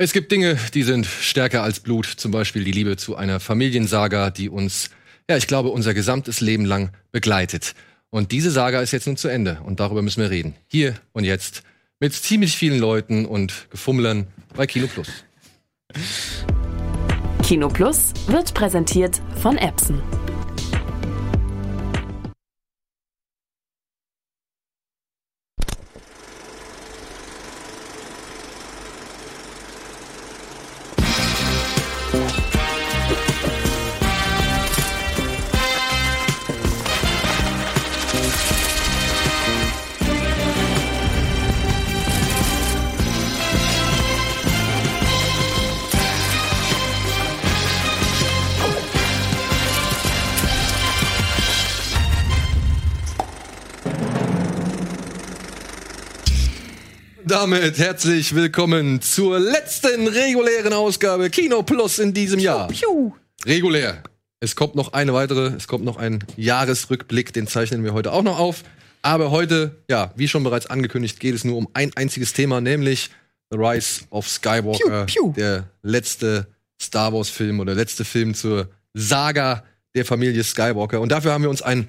Es gibt Dinge, die sind stärker als Blut, zum Beispiel die Liebe zu einer Familiensaga, die uns, ja, ich glaube, unser gesamtes Leben lang begleitet. Und diese Saga ist jetzt nun zu Ende und darüber müssen wir reden. Hier und jetzt mit ziemlich vielen Leuten und Gefummlern bei Kino Plus. Kino Plus wird präsentiert von Epson. Damit herzlich willkommen zur letzten regulären Ausgabe Kino Plus in diesem Jahr. Piu, piu. Regulär. Es kommt noch eine weitere, es kommt noch ein Jahresrückblick, den zeichnen wir heute auch noch auf. Aber heute, ja, wie schon bereits angekündigt, geht es nur um ein einziges Thema, nämlich The Rise of Skywalker, piu, der letzte Star Wars Film oder letzte Film zur Saga der Familie Skywalker. Und dafür haben wir uns ein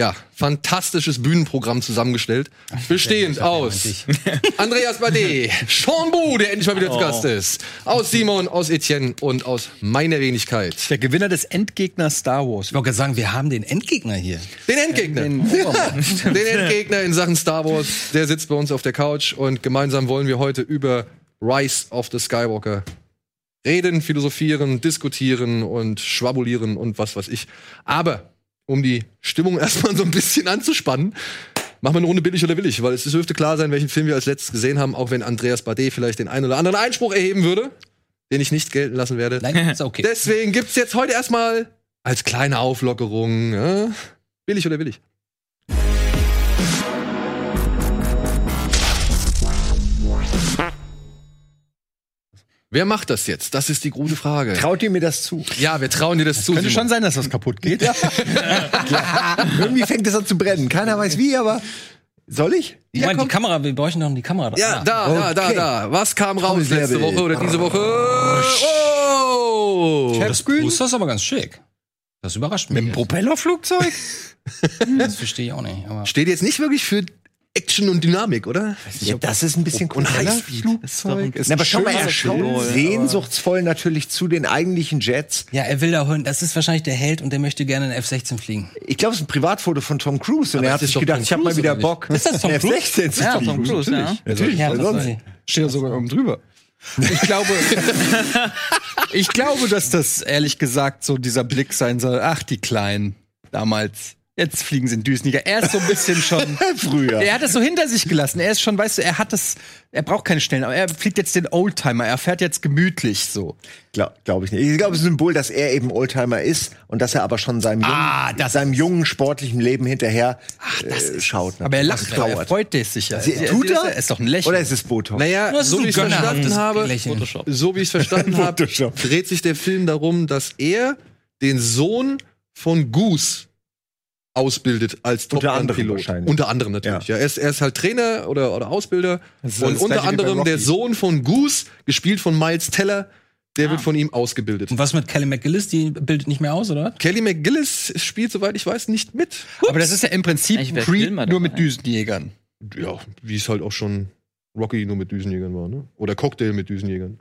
ja, fantastisches Bühnenprogramm zusammengestellt. bestehend aus Andreas Bade, Sean Bu, der endlich mal wieder oh. zu Gast ist, aus Simon, aus Etienne und aus meiner Wenigkeit. Der Gewinner des Endgegners Star Wars. Ich wollte sagen, wir haben den Endgegner hier. Den Endgegner. Den, den Endgegner in Sachen Star Wars. Der sitzt bei uns auf der Couch und gemeinsam wollen wir heute über Rise of the Skywalker reden, philosophieren, diskutieren und schwabulieren und was weiß ich. Aber um die Stimmung erstmal so ein bisschen anzuspannen, machen wir eine Runde billig oder willig, weil es dürfte klar sein, welchen Film wir als letztes gesehen haben, auch wenn Andreas Bade vielleicht den einen oder anderen Einspruch erheben würde, den ich nicht gelten lassen werde. Nein, ist okay. Deswegen gibt's jetzt heute erstmal als kleine Auflockerung ja, billig oder willig. Wer macht das jetzt? Das ist die gute Frage. Traut ihr mir das zu? Ja, wir trauen dir das, das zu. Könnte Simon. schon sein, dass was kaputt geht. Ja. Irgendwie fängt es an zu brennen. Keiner weiß wie, aber soll ich? Ich ja, meine, die Kamera, wir bräuchten noch die Kamera. Ja, da, okay. da, da, da. Was kam raus letzte Woche oder diese Woche? Oh! oh. Das ist aber ganz schick. Das überrascht mich. Mit dem Propellerflugzeug? das verstehe ich auch nicht. Aber Steht jetzt nicht wirklich für Action und Dynamik, oder? Ja, das ist ein bisschen und Flugzeug. Na, aber schau mal, er schaut sehnsuchtsvoll natürlich zu den eigentlichen Jets. Ja, er will da holen. Das ist wahrscheinlich der Held und der möchte gerne in F-16 fliegen. Ich glaube, es ist ein Privatfoto von Tom Cruise und aber er hat sich gedacht, ich habe mal wieder Bock. Ist das Tom Cruise? F-16 zu ja, Tom Cruise, ja. Natürlich. Ja, natürlich. Steht sogar oben drüber. Ich glaube, ich glaube, dass das ehrlich gesagt so dieser Blick sein soll. Ach, die Kleinen damals. Jetzt fliegen sie in Düsniger. Er ist so ein bisschen schon. Früher. Er hat es so hinter sich gelassen. Er ist schon, weißt du, er hat das. Er braucht keine Stellen, aber er fliegt jetzt den Oldtimer. Er fährt jetzt gemütlich so. Glaube glaub ich nicht. Ich glaube, es ist ein Symbol, dass er eben Oldtimer ist und dass er aber schon seinem jungen, ah, seinem jungen sportlichen Leben hinterher Ach, äh, schaut. Ne? Aber er lacht drauf. Er freut sich sicher. Sie, tut er? Er ist doch ein Lächeln. Oder ist es Botox? Naja, so wie ich es verstanden habe, so wie ich es verstanden habe, dreht sich der Film darum, dass er den Sohn von Goose ausbildet als Top Unter anderem Pilot. Unter anderem natürlich. Ja. ja. Er, ist, er ist halt Trainer oder, oder Ausbilder. Und unter anderem der Sohn von Goose, gespielt von Miles Teller, der ah. wird von ihm ausgebildet. Und was mit Kelly McGillis? Die bildet nicht mehr aus, oder? Kelly McGillis spielt, soweit ich weiß, nicht mit. Ups. Aber das ist ja im Prinzip Creed nur mit Düsenjägern. Ja, wie es halt auch schon Rocky nur mit Düsenjägern war, ne? Oder Cocktail mit Düsenjägern.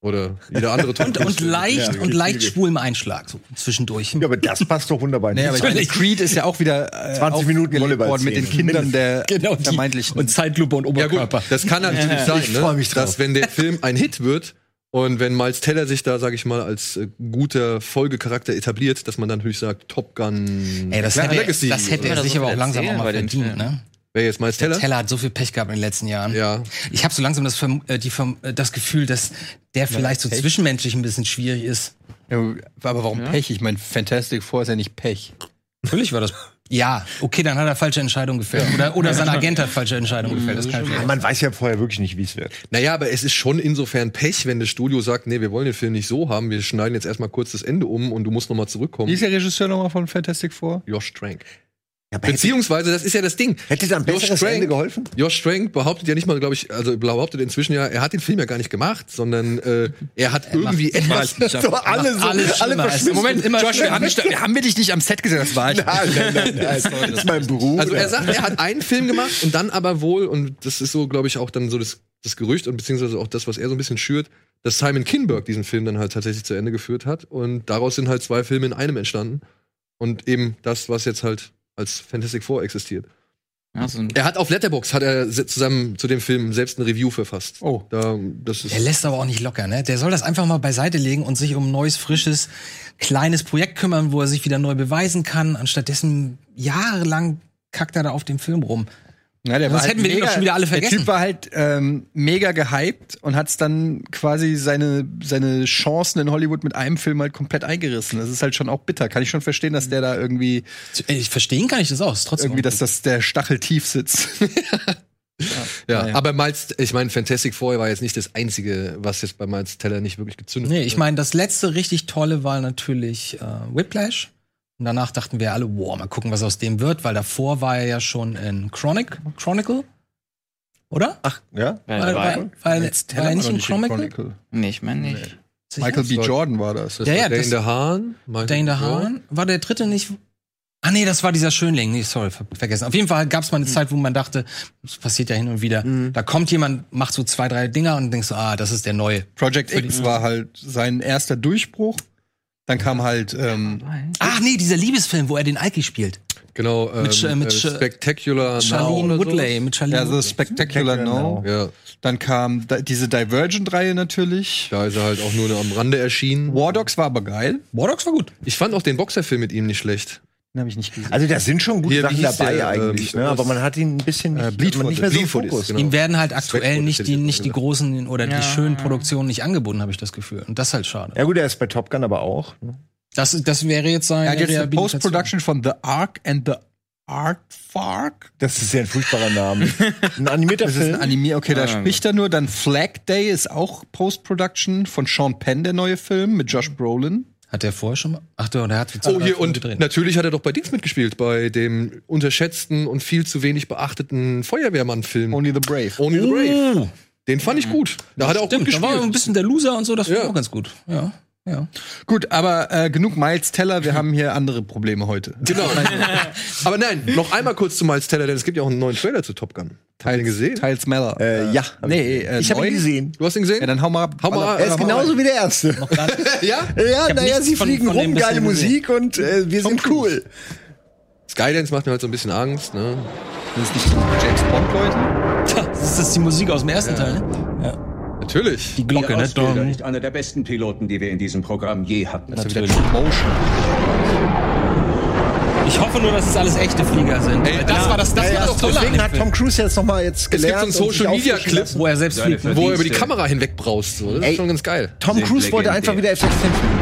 Oder jeder andere und, und leicht ja, und leicht schwul im Einschlag so zwischendurch. Ja, aber das passt doch wunderbar. Nee, aber meine, Creed ist ja auch wieder äh, 20 Minuten worden mit den Kindern der genau, die, vermeintlichen und Zeitlupe und Oberkörper. Ja, gut, das kann natürlich ja, sein, ne? dass wenn der Film ein Hit wird und wenn Miles Teller sich da, sag ich mal, als äh, guter Folgecharakter etabliert, dass man dann natürlich sagt, Top Gun Ey, das hätte, Legacy. Das hätte er sich aber auch langsam auch mal verdient, ne? Wer jetzt Miles Teller? Teller hat so viel Pech gehabt in den letzten Jahren. Ja. Ich habe so langsam das, äh, die, äh, das Gefühl, dass der vielleicht so zwischenmenschlich ein bisschen schwierig ist. Ja, aber warum ja. Pech? Ich meine, Fantastic Four ist ja nicht Pech. Natürlich war das. Ja, okay, dann hat er falsche Entscheidungen gefällt. Oder, oder sein Agent hat falsche Entscheidungen gefällt. Das kann ja, man weiß ja vorher wirklich nicht, wie es wird. Naja, aber es ist schon insofern Pech, wenn das Studio sagt, nee, wir wollen den Film nicht so haben, wir schneiden jetzt erstmal kurz das Ende um und du musst nochmal zurückkommen. Wie ist der Regisseur nochmal von Fantastic Four? Josh Trank. Ja, Beziehungsweise, das ist ja das Ding. hätte Josh besseres Trank- Ende geholfen? Josh Trank behauptet ja nicht mal, glaube ich, also behauptet inzwischen ja, er hat den Film ja gar nicht gemacht, sondern äh, er hat irgendwie etwas. So alle so, alles alle verschwinden. Moment, immer Josh, wir haben, wir haben wir dich nicht am Set gesehen, das war ich. Nein, nein, nein, nein. Das ist mein Beruf. Also er sagt, er hat einen Film gemacht und dann aber wohl, und das ist so, glaube ich, auch dann so das, das Gerücht und beziehungsweise auch das, was er so ein bisschen schürt, dass Simon Kinberg diesen Film dann halt tatsächlich zu Ende geführt hat. Und daraus sind halt zwei Filme in einem entstanden. Und eben das, was jetzt halt als Fantastic Four existiert. Ja, so ein Er hat auf Letterbox hat er zusammen zu dem Film selbst eine Review verfasst. Oh. Da, das ist Der lässt aber auch nicht locker, ne? Der soll das einfach mal beiseite legen und sich um ein neues, frisches, kleines Projekt kümmern, wo er sich wieder neu beweisen kann. Anstattdessen jahrelang kackt er da auf dem Film rum. Ja, der Sonst hätten wir den doch schon wieder alle Der vergessen. Typ war halt ähm, mega gehypt und hat dann quasi seine, seine Chancen in Hollywood mit einem Film halt komplett eingerissen. Das ist halt schon auch bitter. Kann ich schon verstehen, dass der da irgendwie, Ich verstehen kann ich das auch. Ist trotzdem irgendwie, dass das der Stachel tief sitzt. ja, naja. aber Miles, ich meine, Fantastic Four war jetzt nicht das einzige, was jetzt bei Miles Teller nicht wirklich gezündet Nee, hat. ich meine, das letzte richtig tolle war natürlich äh, Whiplash. Und danach dachten wir alle, wow, mal gucken, was aus dem wird, weil davor war er ja schon in Chronic, Chronicle. Oder? Ach, ja? War, dabei? war, war, Jetzt war er nicht in Chronicle? Nee, ich meine nicht. Sicher? Michael B. Jordan war das. Das Ja, war ja, Dane DeHaan. Dane. DeHaan. War der dritte nicht? Ah nee, das war dieser Schönling. Nee, sorry, ver vergessen. Auf jeden Fall gab es mal eine Zeit, wo man dachte, das passiert ja hin und wieder. Da kommt jemand, macht so zwei, drei Dinger und denkst so, ah, das ist der neue. Project X war halt sein erster Durchbruch. Dann kam halt, ähm, Ach nee, dieser Liebesfilm, wo er den Alki spielt. Genau, ähm, Mit Sch- mit äh, Sch- Spectacular Now Charlene oder Woodley. Mit Charlene ja, so Woodley. Spectacular No. So. Ja, Dann kam da, diese Divergent-Reihe natürlich. da ist er halt auch nur am Rande erschienen. War Dogs war aber geil. War Dogs war gut. Ich fand auch den Boxerfilm mit ihm nicht schlecht. Den habe ich nicht gesehen. Also da sind schon gute Hier, Sachen dabei der, eigentlich, ähm, ne? aber man hat ihn ein bisschen nicht, Äh, Bleedfoot. nicht mehr so im Fokus. genau. Ihm werden halt aktuell nicht die, nicht die gesagt. großen oder Ja. die schönen Produktionen nicht angeboten, habe ich das Gefühl. Und das ist halt schade. Ja gut, er ist bei Top Gun aber auch. ne? Das, das wäre jetzt seine Er hat jetzt eine. Post-Production von The Ark and the Artfark. Das ist ja ein furchtbarer Name. Ein animierter Das ist ein Film. Anime, okay, da Ah, spricht er nur. Dann Flag Day ist auch Post-Production von Sean Penn, der neue Film mit Josh Brolin. Hat der vorher schon mal? Ach, der, der hat Oh, hier, und gedreht. natürlich hat er doch bei Dings mitgespielt, bei dem unterschätzten und viel zu wenig beachteten Feuerwehrmann-Film. Only the Brave. Only the Brave. Den fand ich gut. Da hat er auch Stimmt, gut da war er ein gespielt. bisschen der Loser und so, das war Ja. auch ganz gut. Ja, ja. Gut, aber äh, genug Miles Teller, wir haben hier andere Probleme heute. Genau. Aber nein, noch einmal kurz zu Miles Teller, denn es gibt ja auch einen neuen Trailer zu Top Gun. Habt ihr den gesehen? Teils Meller. Äh, ja. hab nee, ich, äh, ich habe ihn gesehen. Du hast ihn gesehen? Ja, dann hau mal ab. Hau mal ab. Er ist genauso wie der erste. Ja? Ja, naja, sie von- fliegen von rum, geile gesehen. Musik und äh, wir sind cool. Skydance macht mir halt so ein bisschen Angst, ne? Das ist nicht James Bond, Leute. Das ist die Musik aus dem ersten Teil, ne? Natürlich. Die Glocke, ne? Dong. ist einer der besten Piloten, die wir in diesem Programm je hatten. Natürlich. Motion. Ich hoffe nur, dass es alles echte Flieger sind. Ey, das ja. war das, das, Ja, war ja, Tolle an deswegen hat Tom Cruise jetzt noch mal jetzt Es gibt gelernt. so einen Social Media Clip, lassen. wo er selbst fliegt. wo er über die Kamera hinwegbraust. So. Das Ey. ist schon ganz geil. Tom Cruise wollte einfach wieder legendär. F-16 fliegen.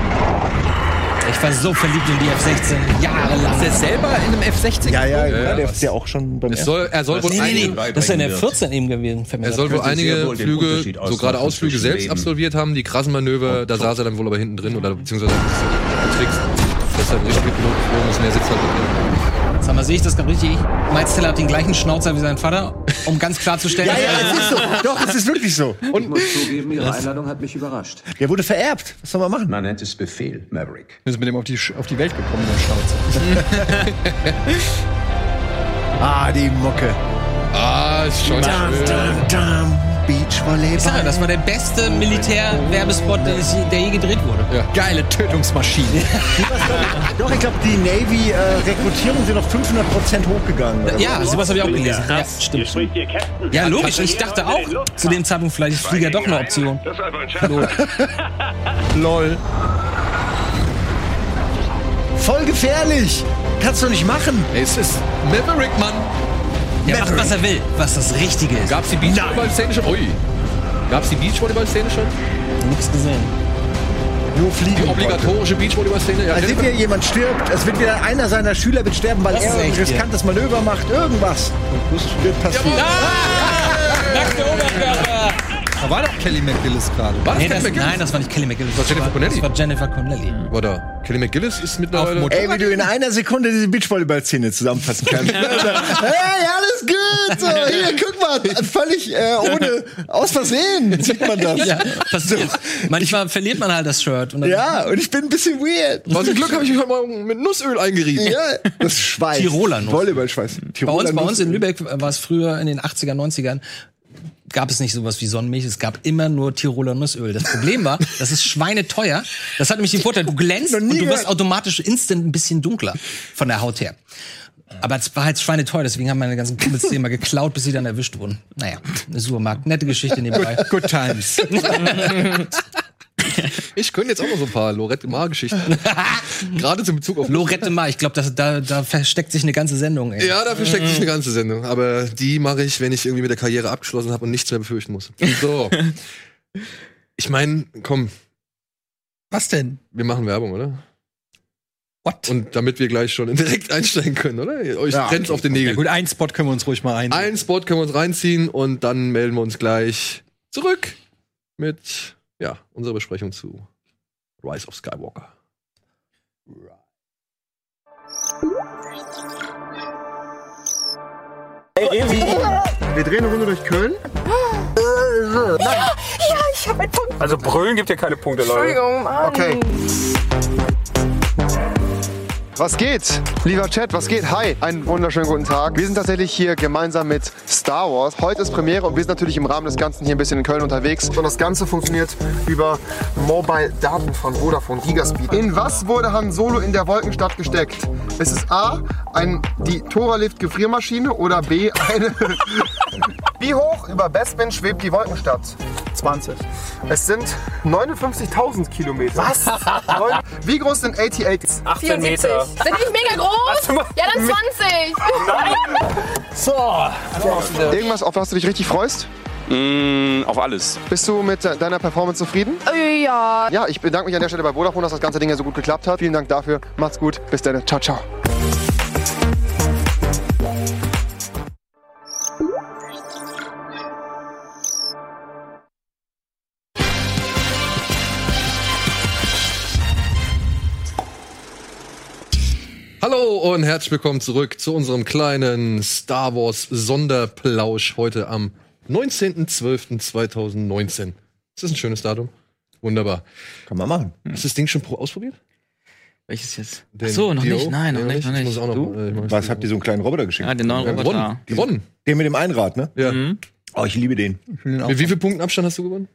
Ich war so verliebt in die F-16 jahrelang. Ist er selber in einem F-16? Ja, ja, ja, ja, der ist ja auch schon beim Es soll, er soll wohl Nee, einige, nee. Das ist ja in der 14 eben gewesen. er soll wohl einige Flüge, so gerade Ausflüge selbst Leben absolviert haben. Die krassen Manöver, da saß er dann wohl aber hinten drin oder beziehungsweise Tricks. Das ist halt ein richtiger Pilot geflogen ist und er sitzt halt drin. Sag mal, sehe ich das gerade richtig? Miles Teller hat den gleichen Schnauzer wie sein Vater, um ganz klarzustellen. Ja, ja, es ist so. Doch, es ist wirklich so. Ich muss zugeben, Ihre Einladung hat mich überrascht. Der wurde vererbt. Was soll man machen? Man nennt es Befehl, Maverick. Wir sind mit dem auf die, auf die Welt gekommen, der Schnauze. Ah, die Mucke. Ah, ist schon Dum, schön. dum, dum. Beachvolleyball. Ich ja, das war der beste Militär-Werbespot, der, der je gedreht wurde. Geile Tötungsmaschine. Doch, ich glaube, die Navy-Rekrutierung sind auf 500% hochgegangen. oder Ja, sowas habe ich auch gelesen. Ja, stimmt. Ja, logisch. Ich dachte auch zu dem Zeitpunkt, vielleicht ist Flieger doch eine Option. Lol. Voll gefährlich. Kannst du nicht machen. Es ist Maverick, Mann. Der macht, was er will, was das Richtige ist. Gab's die Beachvolleyball-Szene schon? Ui. Gab's die Beachvolleyball-Szene schon? Nichts gesehen. Nur fliegen. Die obligatorische Beachvolleyball-Szene? Ja, Also Jennifer- wieder jemand stirbt, es wird wieder einer seiner Schüler wird sterben, weil Das er ein riskantes Manöver macht, irgendwas. Und das wird passieren. Nackte Oberkörper! Da war doch Kelly McGillis gerade. War das Nee, Kelly das, McGillis? nein, das war nicht Kelly McGillis. Das war Jennifer Connelly. Das war Jennifer Connelly. War da. Kelly McGillis ist mittlerweile. Auf Motor- Ey, wie du in einer Sekunde diese Beachvolleyball-Szene zusammenfassen kannst. hey, alles gut! So, hier, guck mal, völlig äh, ohne, aus Versehen sieht man das. Ja, passiert. Manchmal verliert man halt das Shirt. Und dann Ja, und ich bin ein bisschen weird. Was ein Glück habe ich mich heute Morgen mit Nussöl eingerieben. Ja, das ist Schweiß. Tiroler Nuss. Volleyballschweiß. Bei Tiroler uns, bei uns in Lübeck war es früher in den 80er, 90ern gab es nicht sowas wie Sonnenmilch, es gab immer nur Tiroler Nussöl. Das Problem war, das ist schweineteuer. Das hat nämlich den Vorteil, du glänzt und du wirst automatisch instant ein bisschen dunkler von der Haut her. Aber es war halt schweineteuer, deswegen haben meine ganzen Kumpels die immer geklaut, bis sie dann erwischt wurden. Naja, eine Supermarkt, nette Geschichte nebenbei. Good times. Ich könnte jetzt auch noch so ein paar Lorette Mar-Geschichten. Gerade zum Bezug auf Lorette Mar, ich glaube, da, da versteckt sich eine ganze Sendung. Ey. Ja, dafür steckt sich eine ganze Sendung. Aber die mache ich, wenn ich irgendwie mit der Karriere abgeschlossen habe und nichts mehr befürchten muss. So. Ich meine, komm, Was denn? wir machen Werbung, oder? What? Und damit wir gleich schon direkt einsteigen können, oder? Euch Ja, brennt's auf den Ja, Nägeln. gut, einen Spot können wir uns ruhig mal ein. Einen Spot können wir uns reinziehen und dann melden wir uns gleich zurück mit ja, unserer Besprechung zu Rise of Skywalker. Wir drehen eine Runde durch Köln. Also brüllen gibt ja keine Punkte, Leute. Okay. Was geht? Lieber Chat, was geht? Hi, einen wunderschönen guten Tag. Wir sind tatsächlich hier gemeinsam mit Star Wars. Heute ist Premiere und wir sind natürlich im Rahmen des Ganzen hier ein bisschen in Köln unterwegs. Und das Ganze funktioniert über Mobile-Daten von Vodafone Gigaspeed. In was wurde Han Solo in der Wolkenstadt gesteckt? Ist es A, ein, die Tora-Lift-Gefriermaschine oder B, eine... Wie hoch über Bespin schwebt die Wolkenstadt? 20. Es sind 59.000 Kilometer. Was? Wie groß sind AT-ATs? 18 Meter. Sind die nicht mega groß? Ja, dann 20. Irgendwas, auf was du dich richtig freust? Mm, auf alles. Bist du mit de- deiner Performance zufrieden? Äh, Ja. Ja, ich bedanke mich an der Stelle bei Vodafone, dass das ganze Ding ja so gut geklappt hat. Vielen Dank dafür. Macht's gut. Bis dann. Ciao, ciao. Hallo und herzlich willkommen zurück zu unserem kleinen Star Wars Sonderplausch heute am 19.12.2019. Ist das ein schönes Datum? Wunderbar. Kann man machen. Hast du das Ding schon pro ausprobiert? Welches jetzt? Den Ach so, noch Dio? nicht. Nein, noch Ja, nicht, noch Ich nicht. muss auch noch, Du? äh, Was habt ihr so einen kleinen Roboter geschickt? Ja, den neuen Roboter. gewonnen. Gewonnen. Den mit dem Einrad, ne? Ja. Mhm. Oh, ich liebe den. Ich den auch, Mit wie vielen Punkten Abstand hast du gewonnen?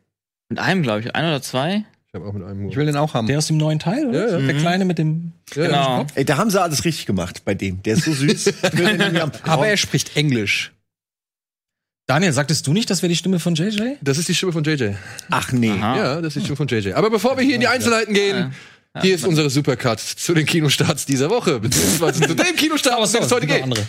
Mit einem, glaube ich. Ein oder zwei? Ich habe auch mit einem ich will den auch haben. Der aus dem neuen Teil, oder? Ja, ja. Der kleine mit dem. ja, Genau. Ey, da haben sie alles richtig gemacht bei dem. Der ist so süß. Aber er spricht Englisch. Daniel, sagtest du nicht, das wäre die Stimme von JJ? Das ist die Stimme von JJ. Ach nee. Aha. Ja, das ist die Stimme von JJ. Aber bevor wir hier in die Einzelheiten gehen, hier ist unsere Supercut zu den Kinostarts dieser Woche, beziehungsweise zu dem Kinostart, den es heute geht. andere.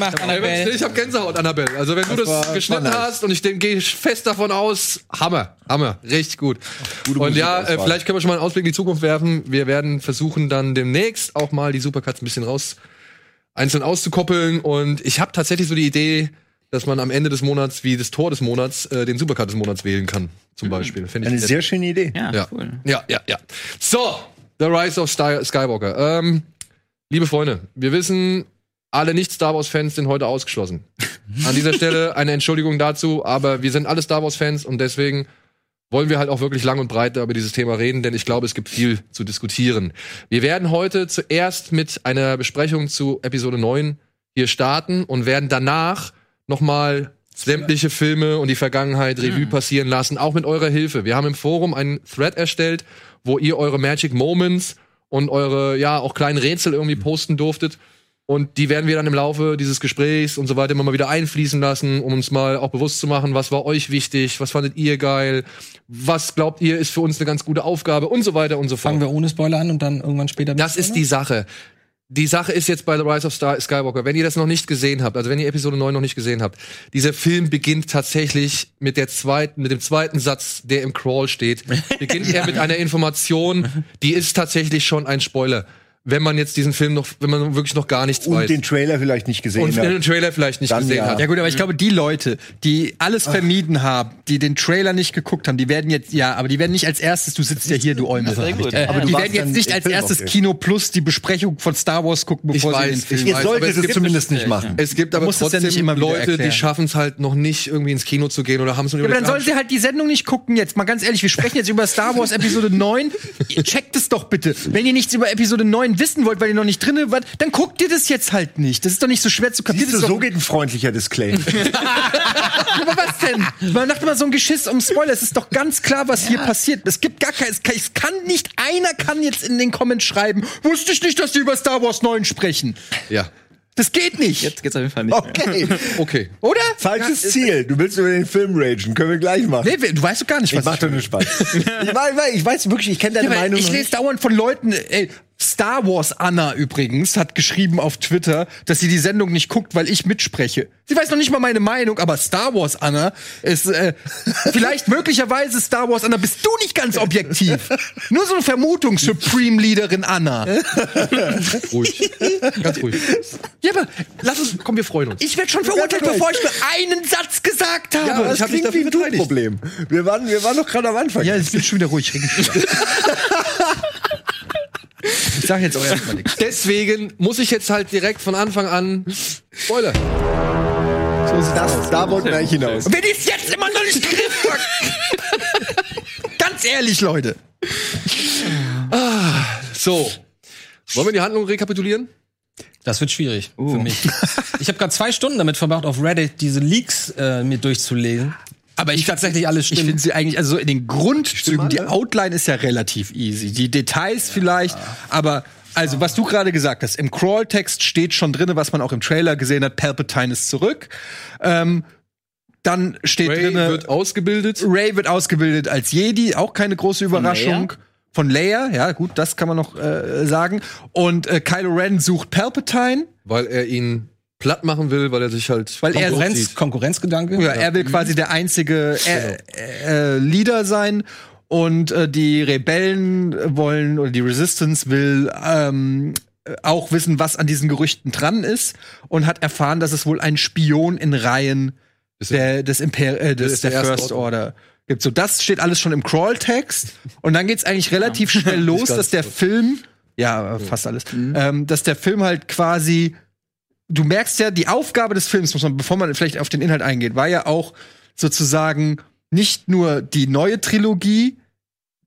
Gemacht, Ich Annabelle. habe Gänsehaut, Annabelle. Also wenn du das, geschnitten nice. hast und ich den- gehe fest davon aus, Hammer, Hammer, richtig gut. und ja, äh, Musikauswahl. vielleicht können wir schon mal einen Ausblick in die Zukunft werfen. Wir werden versuchen dann demnächst auch mal die Supercuts ein bisschen raus einzeln auszukoppeln und ich habe tatsächlich so die Idee, dass man am Ende des Monats wie das Tor des Monats äh, den Supercut des Monats wählen kann, zum Beispiel. Finde ich Eine nett. sehr schöne Idee. Ja, Ja. cool. Ja, ja, ja. So, The Rise of Sky Skywalker. Ähm, liebe Freunde, wir wissen, alle Nicht-Star Wars-Fans sind heute ausgeschlossen. An dieser Stelle eine Entschuldigung dazu, aber wir sind alle Star Wars-Fans und deswegen wollen wir halt auch wirklich lang und breit über dieses Thema reden, denn ich glaube, es gibt viel zu diskutieren. Wir werden heute zuerst mit einer Besprechung zu Episode 9 hier starten und werden danach nochmal sämtliche Filme und die Vergangenheit Revue passieren lassen, auch mit eurer Hilfe. Wir haben im Forum einen Thread erstellt, wo ihr eure Magic Moments und eure, ja, auch kleinen Rätsel irgendwie posten durftet. Und die werden wir dann im Laufe dieses Gesprächs und so weiter immer mal wieder einfließen lassen, um uns mal auch bewusst zu machen, was war euch wichtig, was fandet ihr geil, was glaubt ihr ist für uns eine ganz gute Aufgabe und so weiter und so fort. Fangen wir ohne Spoiler an und dann irgendwann später mit Das ist die Spoiler? Sache. Die Sache ist jetzt bei The Rise of Star Skywalker, wenn ihr das noch nicht gesehen habt, also wenn ihr Episode 9 noch nicht gesehen habt, dieser Film beginnt tatsächlich mit der zweiten, mit dem zweiten Satz, der im Crawl steht, beginnt er mit einer Information, die ist tatsächlich schon ein Spoiler. Wenn man jetzt diesen Film noch, wenn man wirklich noch gar nichts Und weiß. den Trailer vielleicht nicht gesehen und hat. den Trailer vielleicht nicht Dann gesehen ja. hat. Ja gut, aber ich glaube, die Leute, die alles vermieden haben, die den Trailer nicht geguckt haben, die werden jetzt, ja, aber die werden nicht als erstes, du sitzt ja hier, du. Sehr gut. Äh, Aber die werden jetzt nicht als Film erstes. Kino Plus die Besprechung von Star Wars gucken, bevor Ich sie weiß, den Film ich Ihr weiß, solltet aber es es gibt- zumindest nicht machen. Es gibt aber ja trotzdem nicht immer Leute, die schaffen es halt noch nicht irgendwie ins Kino zu gehen oder haben es nur Ja, aber dann sollen sie halt die Sendung nicht gucken jetzt. Mal ganz ehrlich, wir sprechen jetzt über Star Wars Episode 9. Ihr Checkt es doch bitte. Wenn ihr nichts über Episode 9 wissen wollt, weil ihr noch nicht drin wart, dann guckt ihr das jetzt halt nicht. Das ist doch nicht so schwer zu kapieren. Siehst du, so geht ein freundlicher Disclaimer. aber was denn? Man macht immer so ein Geschiss um Spoiler. Es ist doch ganz klar, was hier passiert. Es gibt gar kein, es kann, nicht, einer kann jetzt in den Comments schreiben, wusste ich nicht, dass die über Star Wars 9 sprechen. Ja. Das geht nicht. Jetzt geht's auf jeden Fall nicht Okay. Okay. Oder? Falsches Ziel. Du willst über den Film ragen. Können wir gleich machen. Nee, du weißt doch gar nicht, ich was mach doch nur Spaß. ich, weiß, ich weiß wirklich, ich kenne deine Ja, Meinung. ich lese dauernd von Leuten, ey, Star Wars Anna übrigens hat geschrieben auf Twitter, dass sie die Sendung nicht guckt, weil ich mitspreche. Sie weiß noch nicht mal meine Meinung, aber Star Wars Anna ist äh, vielleicht möglicherweise Star Wars Anna bist du nicht ganz objektiv. Nur so eine Vermutung, Supreme Leaderin Anna. Ruhig. Ganz ruhig. Ja, aber Lass uns, komm, wir freuen uns. ich werde schon verurteilt, bevor ich nur einen Satz gesagt habe. Ja, aber das ich klingt wie ein du. Problem. Wir waren, wir waren doch gerade am Anfang. ja, ich bin schon wieder ruhig. ich sag jetzt auch erstmal nichts. Deswegen muss ich jetzt halt direkt von Anfang an Spoiler. so sieht das, da wollten wir eigentlich hinaus. Wenn ich es jetzt immer noch nicht griff Ganz ehrlich, Leute. So. Wollen wir die Handlung rekapitulieren? Das wird schwierig für mich. Ich habe gerade zwei Stunden damit verbracht, auf Reddit diese Leaks äh, mir durchzulesen. Aber ich tatsächlich alles Ich stimmen. finde sie eigentlich, also in den Grundzügen, die? Outline ist ja relativ easy. Die Details vielleicht, aber also was du gerade gesagt hast, im Crawl-Text steht schon drin, was man auch im Trailer gesehen hat, Palpatine ist zurück. Ähm, dann steht Ray wird ausgebildet. Ray wird ausgebildet als Jedi, auch keine große Überraschung. Von Leia, ja gut, das kann man noch äh, sagen. Und äh, Kylo Ren sucht Palpatine. Weil er ihn platt machen will, weil er sich halt. Weil er Konkurrenz. Konkurrenzgedanke. Ja, er will quasi der einzige äh, äh, Leader sein und äh, die Rebellen wollen oder die Resistance will ähm, auch wissen, was an diesen Gerüchten dran ist und hat erfahren, dass es wohl einen Spion in Reihen der, des, Imper äh, des der der First Order gibt. So, das steht alles schon im Crawl-Text und dann geht's eigentlich relativ schnell los, dass der Film, ja, fast alles, ähm, dass der Film halt quasi du merkst ja, die Aufgabe des Films, muss man, bevor man vielleicht auf den Inhalt eingeht, war ja auch sozusagen nicht nur die neue Trilogie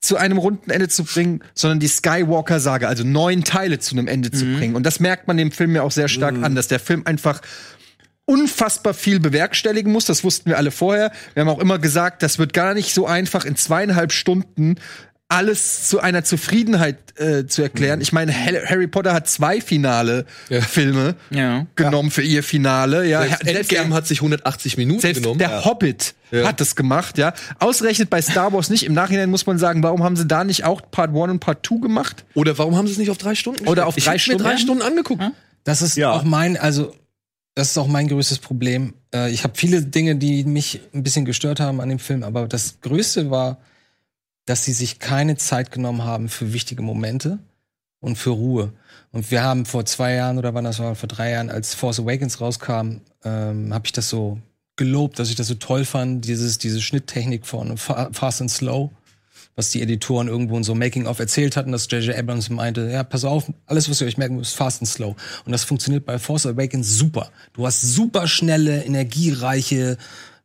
zu einem runden Ende zu bringen, sondern die Skywalker-Sage, also neun Teile zu einem Ende zu bringen. Und das merkt man dem Film ja auch sehr stark an, dass der Film einfach unfassbar viel bewerkstelligen muss. Das wussten wir alle vorher. Wir haben auch immer gesagt, das wird gar nicht so einfach in zweieinhalb Stunden alles zu einer Zufriedenheit äh, zu erklären. Ich meine, Harry Potter hat zwei finale Filme Ja. genommen für ihr Finale. Ja, Selbst Endgame hat sich 180 Minuten selbst genommen. der Hobbit Ja. hat das gemacht, ja. Ausgerechnet bei Star Wars nicht. Im Nachhinein muss man sagen, warum haben sie da nicht auch Part 1 und Part 2 gemacht? Oder warum haben sie es nicht auf drei Stunden Oder auf ich drei Stunden? mir drei Stunden angeguckt. Das ist Ja. auch mein, also das ist auch mein größtes Problem. Äh, ich habe viele Dinge, die mich ein bisschen gestört haben an dem Film, aber das Größte war, dass sie sich keine Zeit genommen haben für wichtige Momente und für Ruhe. Und wir haben vor zwei Jahren oder wann das war, vor drei Jahren, als Force Awakens rauskam, ähm, habe ich das so gelobt, dass ich das so toll fand, dieses, diese Schnitttechnik von Fa Fast and Slow, was die Editoren irgendwo in so Making-of erzählt hatten, dass J.J. Abrams meinte, ja, pass auf, alles, was ihr euch merken müsst, Fast and Slow. Und das funktioniert bei Force Awakens super. Du hast super schnelle, energiereiche,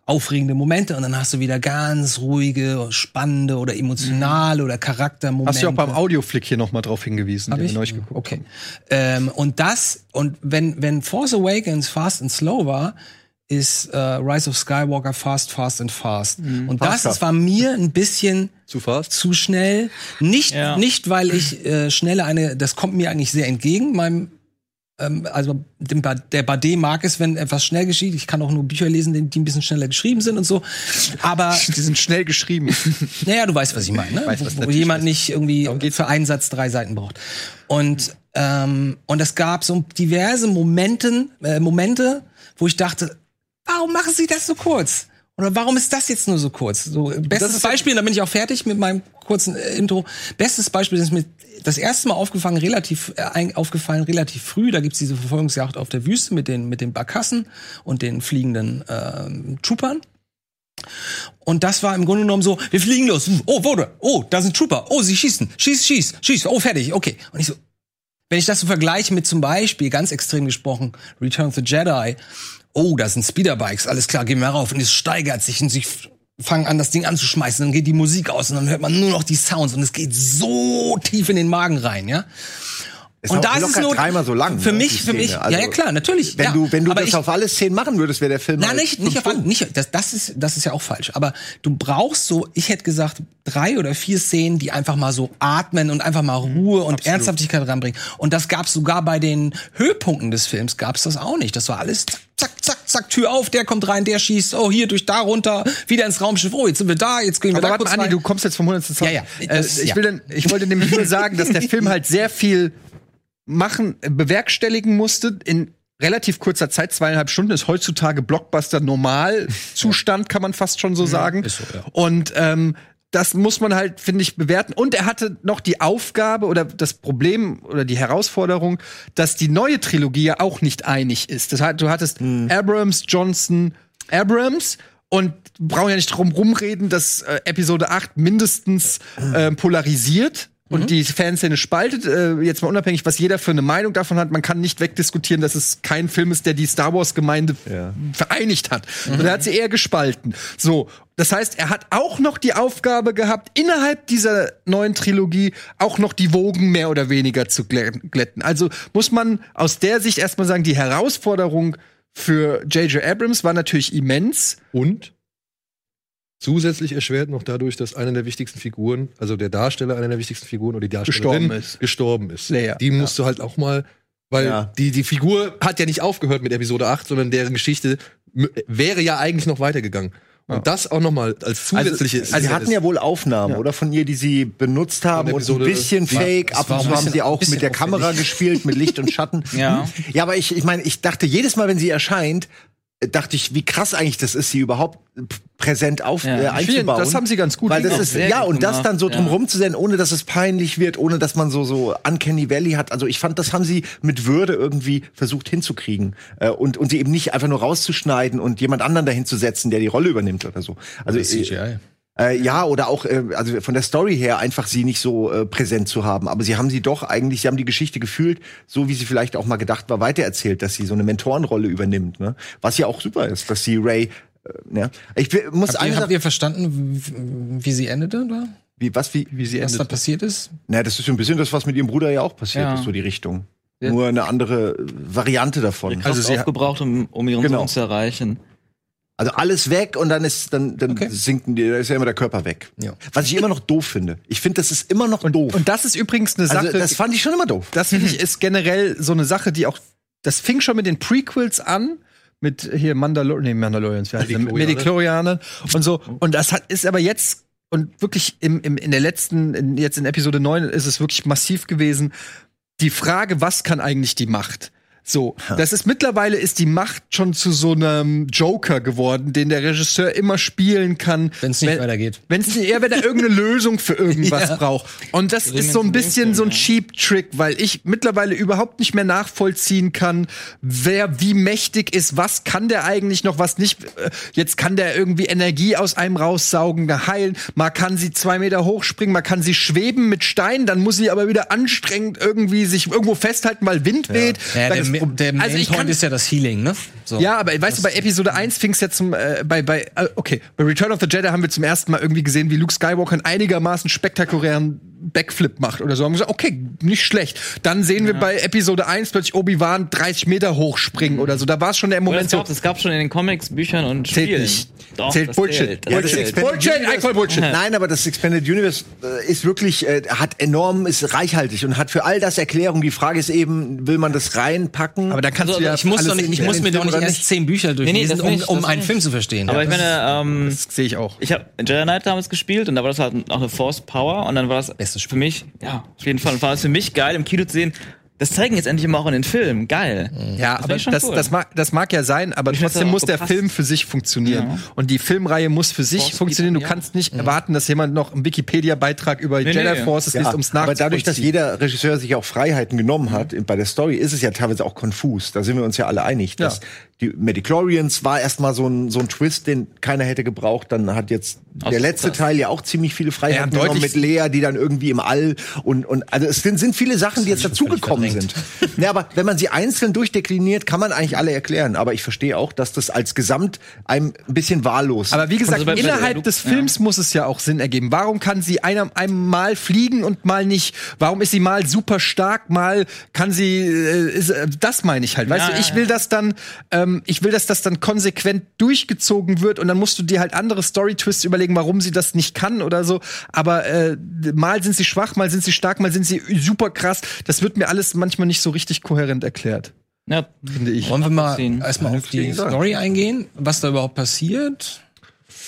aufregende Momente und dann hast du wieder ganz ruhige, spannende oder emotionale oder Charaktermomente. Hast du auch beim Audioflick hier noch mal drauf hingewiesen, Hab den ich? wir neulich geguckt Okay. Ähm, und das, und wenn, wenn Force Awakens Fast and Slow war, ist äh, Rise of Skywalker Fast, Fast and Fast. Und das, das war mir ein bisschen Zu fast? zu schnell. Nicht, Ja. nicht weil ich äh, schneller eine, das kommt mir eigentlich sehr entgegen, meinem also dem, Ba- der Bade mag es, wenn etwas schnell geschieht. Ich kann auch nur Bücher lesen, die, ein bisschen schneller geschrieben sind und so. Aber Die sind schnell geschrieben. naja, du weißt, was ich meine, ne? weiß, was wo, jemand nicht irgendwie für einen Satz drei Seiten braucht. Und ähm, und es gab so diverse Momenten, äh, Momente, wo ich dachte, warum machen Sie das so kurz? Oder warum ist das jetzt nur so kurz? So bestes Beispiel, da bin ich auch fertig mit meinem kurzen äh, Intro. Bestes Beispiel ist mir das erste Mal aufgefallen, relativ äh, aufgefallen relativ früh. Da gibt's diese Verfolgungsjagd auf der Wüste mit den mit den Barkassen und den fliegenden ähm, Troopern. Und das war im Grunde genommen so, wir fliegen los. Oh, wurde. Oh, da sind Trooper. Oh, sie schießen. Schieß, schieß, schieß. Oh, fertig. Okay. Und ich so, wenn ich das so vergleiche mit zum Beispiel, ganz extrem gesprochen, Return of the Jedi. Oh, da sind Speederbikes. Alles klar, gehen wir rauf. Und es steigert sich und sie fangen an, das Ding anzuschmeißen. Dann geht die Musik aus und dann hört man nur noch die Sounds und es geht so tief in den Magen rein, ja. Ist und da ist es nur dreimal so lang, Für ne, mich, für mich. Also, ja, ja klar, natürlich. Wenn ja. du, wenn du das ich, auf alle Szenen machen würdest, wäre der Film. Nein, halt nicht, nicht auf an, nicht, das, das ist, das ist ja auch falsch. Aber du brauchst so, ich hätte gesagt, drei oder vier Szenen, die einfach mal so atmen und einfach mal Ruhe und Ernsthaftigkeit ranbringen. Und das gab's sogar bei den Höhepunkten des Films, gab's das auch nicht. Das war alles zack, zack, zack, Tür auf, der kommt rein, der schießt, oh, hier durch da runter, wieder ins Raumschiff, oh, jetzt sind wir da, jetzt gehen wir Aber da kurz Andi, rein. du kommst jetzt vom 100. Zaun. Ja, ja, Äh, das- ich, ja. will denn, ich wollte nämlich nur sagen, dass der Film halt sehr viel machen, bewerkstelligen musste in relativ kurzer Zeit, zweieinhalb Stunden, ist heutzutage Blockbuster Normalzustand, kann man fast schon so sagen. ist so, ja. Und ähm, das muss man halt, finde ich, bewerten. Und er hatte noch die Aufgabe oder das Problem oder die Herausforderung, dass die neue Trilogie ja auch nicht einig ist. Das heißt, du hattest Abrams, Johnson, Abrams und brauchen ja nicht drum rumreden, dass äh, Episode 8 mindestens äh, polarisiert. Und die Fanszene spaltet, äh, jetzt mal unabhängig, was jeder für eine Meinung davon hat, man kann nicht wegdiskutieren, dass es kein Film ist, der die Star Wars-Gemeinde vereinigt hat. Und er hat sie eher gespalten. So, das heißt, er hat auch noch die Aufgabe gehabt, innerhalb dieser neuen Trilogie auch noch die Wogen mehr oder weniger zu glä- glätten. Also muss man aus der Sicht erstmal sagen, die Herausforderung für J.J. Abrams war natürlich immens. Und zusätzlich erschwert noch dadurch, dass einer der wichtigsten Figuren, also der Darsteller einer der wichtigsten Figuren oder die Darstellerin Gestorben ist. gestorben ist. Leia, Die musst du halt auch mal, weil Ja. die, die Figur hat ja nicht aufgehört mit Episode 8, sondern deren Geschichte wäre ja eigentlich noch weitergegangen. Und das auch noch mal als zusätzliche. Also, sie hatten ja wohl Aufnahmen, oder von ihr, die sie benutzt haben und ein Episode- bisschen Ja, Fake. Ab und ein zu haben sie auch mit der Kamera gespielt, mit Licht und Schatten. Ja. Ja, aber ich, ich meine, ich dachte jedes Mal, wenn sie erscheint, dachte ich, wie krass eigentlich das ist, sie überhaupt präsent auf Ja. äh, einzubauen. das haben sie ganz gut Weil das gemacht. ist ja und das dann so ja. drumherum zu sein, ohne dass es peinlich wird, ohne dass man so so Uncanny Valley hat. Also ich fand, das haben sie mit Würde irgendwie versucht hinzukriegen äh, und und sie eben nicht einfach nur rauszuschneiden und jemand anderen dahin zu setzen, der die Rolle übernimmt oder so. Also äh, äh, ja, oder auch, äh, also von der Story her einfach sie nicht so äh, präsent zu haben. Aber sie haben sie doch eigentlich, sie haben die Geschichte gefühlt, so wie sie vielleicht auch mal gedacht war, weitererzählt, dass sie so eine Mentorenrolle übernimmt. Ne? Was ja auch super ist, dass sie Ray, äh, ne? Ich muss Habt ihr, habt ihr verstanden, wie, sie endete? Oder? wie, was, wie, Wie sie Was da endet. passiert ist? na, das ist so ein bisschen das, was mit ihrem Bruder ja auch passiert Ja. ist, so die Richtung. Ja. Nur eine andere Variante davon. Also sie aufgebraucht, um, um ihren Genau. Sohn zu erreichen. Also alles weg und dann ist dann, dann sinken die, da ist ja immer der Körper weg. Ja. Was ich immer noch doof finde. Ich finde, das ist immer noch doof. Und das ist übrigens eine Sache. also, das fand ich schon immer doof. das finde ich ist generell so eine Sache, die auch, das fing schon mit den Prequels an, mit hier Mandalor nee, Mandalorians, wie heißt. Midichlorianer und so. Und das hat, ist aber jetzt, und wirklich im, im, in der letzten, in, jetzt in Episode 9 ist es wirklich massiv gewesen, die Frage, was kann eigentlich die Macht? So, das ist mittlerweile ist die Macht schon zu so einem Joker geworden, den der Regisseur immer spielen kann, Wenn's nicht wenn- weitergeht. Wenn es nicht, eher wenn er irgendeine Lösung für irgendwas Ja. braucht. Und das ist so ein bisschen so ein Cheap Trick, weil ich mittlerweile überhaupt nicht mehr nachvollziehen kann, wer wie mächtig ist, was kann der eigentlich noch, was nicht. Äh, Jetzt kann der irgendwie Energie aus einem raussaugen, heilen. Man kann sie zwei Meter hochspringen, man kann sie schweben mit Steinen, dann muss sie aber wieder anstrengend irgendwie sich irgendwo festhalten, weil Wind weht. Ja, der, der Main also ich Point kann, ist ja das Healing, ne? So. ja, aber weißt du, bei Episode 1 fing es ja zum, äh, bei, bei, äh, okay, bei Return of the Jedi haben wir zum ersten Mal irgendwie gesehen, wie Luke Skywalker einen einigermaßen spektakulären Backflip macht oder so. Haben wir gesagt, okay, nicht schlecht. Dann sehen wir bei Episode 1 plötzlich Obi-Wan 30 Meter hochspringen oder so. Da war es schon der Moment es gab, es gab schon in den Comics, Büchern und Zählt Spielen. nicht. Doch, Zählt Bullshit. Zählt. Das Ja, das zählt. Expanded Bullshit, Universe- I call Bullshit. Nein, aber das Expanded Universe äh, ist wirklich, äh, hat enorm, ist reichhaltig und hat für all das Erklärung. Die Frage ist eben, will man das reinpacken? Aber da kannst Also, du ja ich muss, doch nicht, ich muss mir doch nicht erst zehn Bücher Nee, nee, durchlesen, das um, nicht, um einen nicht. Film zu verstehen. Aber Ja, ich das- meine, ähm, Das sehe ich auch. ich habe Jedi Knight damals gespielt und da war das halt auch eine Force Power und dann war das Bestes Spiel. für mich, ja, auf jeden Fall, war es für mich geil im Kino zu sehen. Das zeigen jetzt endlich mal auch in den Filmen. Geil. Ja, Das aber das, cool. das, mag, das mag ja sein, aber Ich trotzdem muss der. Film für sich funktionieren. Ja. Und die Filmreihe muss für sich Force funktionieren. Du ja. kannst nicht erwarten, dass jemand noch einen Wikipedia-Beitrag über Nee, Jedi nee. Forces liest, ums aber dadurch, dass nachzuvollziehen. jeder Regisseur sich auch Freiheiten genommen hat bei der Story, ist es ja teilweise auch konfus. Da sind wir uns ja alle einig. Dass Ja. Die Medichlorians war erstmal so ein, so ein Twist, den keiner hätte gebraucht. Dann hat jetzt Ach, der letzte. Teil ja auch ziemlich viele Freiheiten Ja, genommen mit Lea, die dann irgendwie im All und, und also es sind, sind viele Sachen, die jetzt dazugekommen sind. Ja, aber wenn man sie einzeln durchdekliniert, kann man eigentlich alle erklären. Aber ich verstehe auch, dass das als Gesamt einem ein bisschen wahllos Aber wie gesagt, Also bei- bei- innerhalb des Films muss es ja auch Sinn ergeben. Warum kann sie einem, einem mal fliegen und mal nicht? Warum ist sie mal super stark, mal kann sie, äh, ist, äh, das meine ich halt. Weißt Ja, du, ja, ich will das dann, ähm, ich will, dass das dann konsequent durchgezogen wird und dann musst du dir halt andere Story-Twists überlegen, warum sie das nicht kann oder so. Aber äh, mal sind sie schwach, mal sind sie stark, mal sind sie super krass. Das wird mir alles manchmal nicht so richtig kohärent erklärt, ja, finde ich. Wollen wir mal erstmal auf die. Story eingehen, was da überhaupt passiert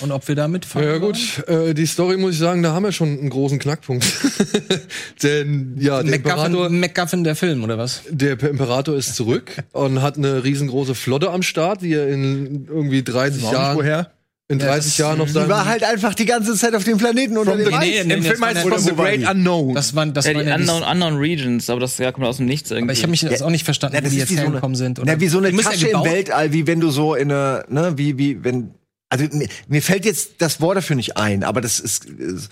und ob wir da mitfahren Ja, gut, äh, die Story muss ich sagen, da haben wir schon einen großen Knackpunkt. Denn ja, der Imperator, MacGuffin, MacGuffin der Film, oder was? der Imperator ist zurück und hat eine riesengroße Flotte am Start, die er in irgendwie 30 Jahren, Woher? In 30 Jahren noch Die seinen war halt einfach die ganze Zeit auf dem Planeten unter dem the, Eis. nee, nee, Im Film das heißt From the Great die? Unknown. Das waren, das ja, die waren ja die- unknown, unknown Regions, aber das ja, kommt aus dem Nichts irgendwie. Aber ich habe mich jetzt auch nicht verstanden, Ja, das wie die jetzt so hergekommen sind. na, wie so eine Die ja Tasche im Weltall, wie wenn du so in eine, ne, wie, wie, wenn, also mir, mir fällt jetzt das Wort dafür nicht ein, aber das ist, ist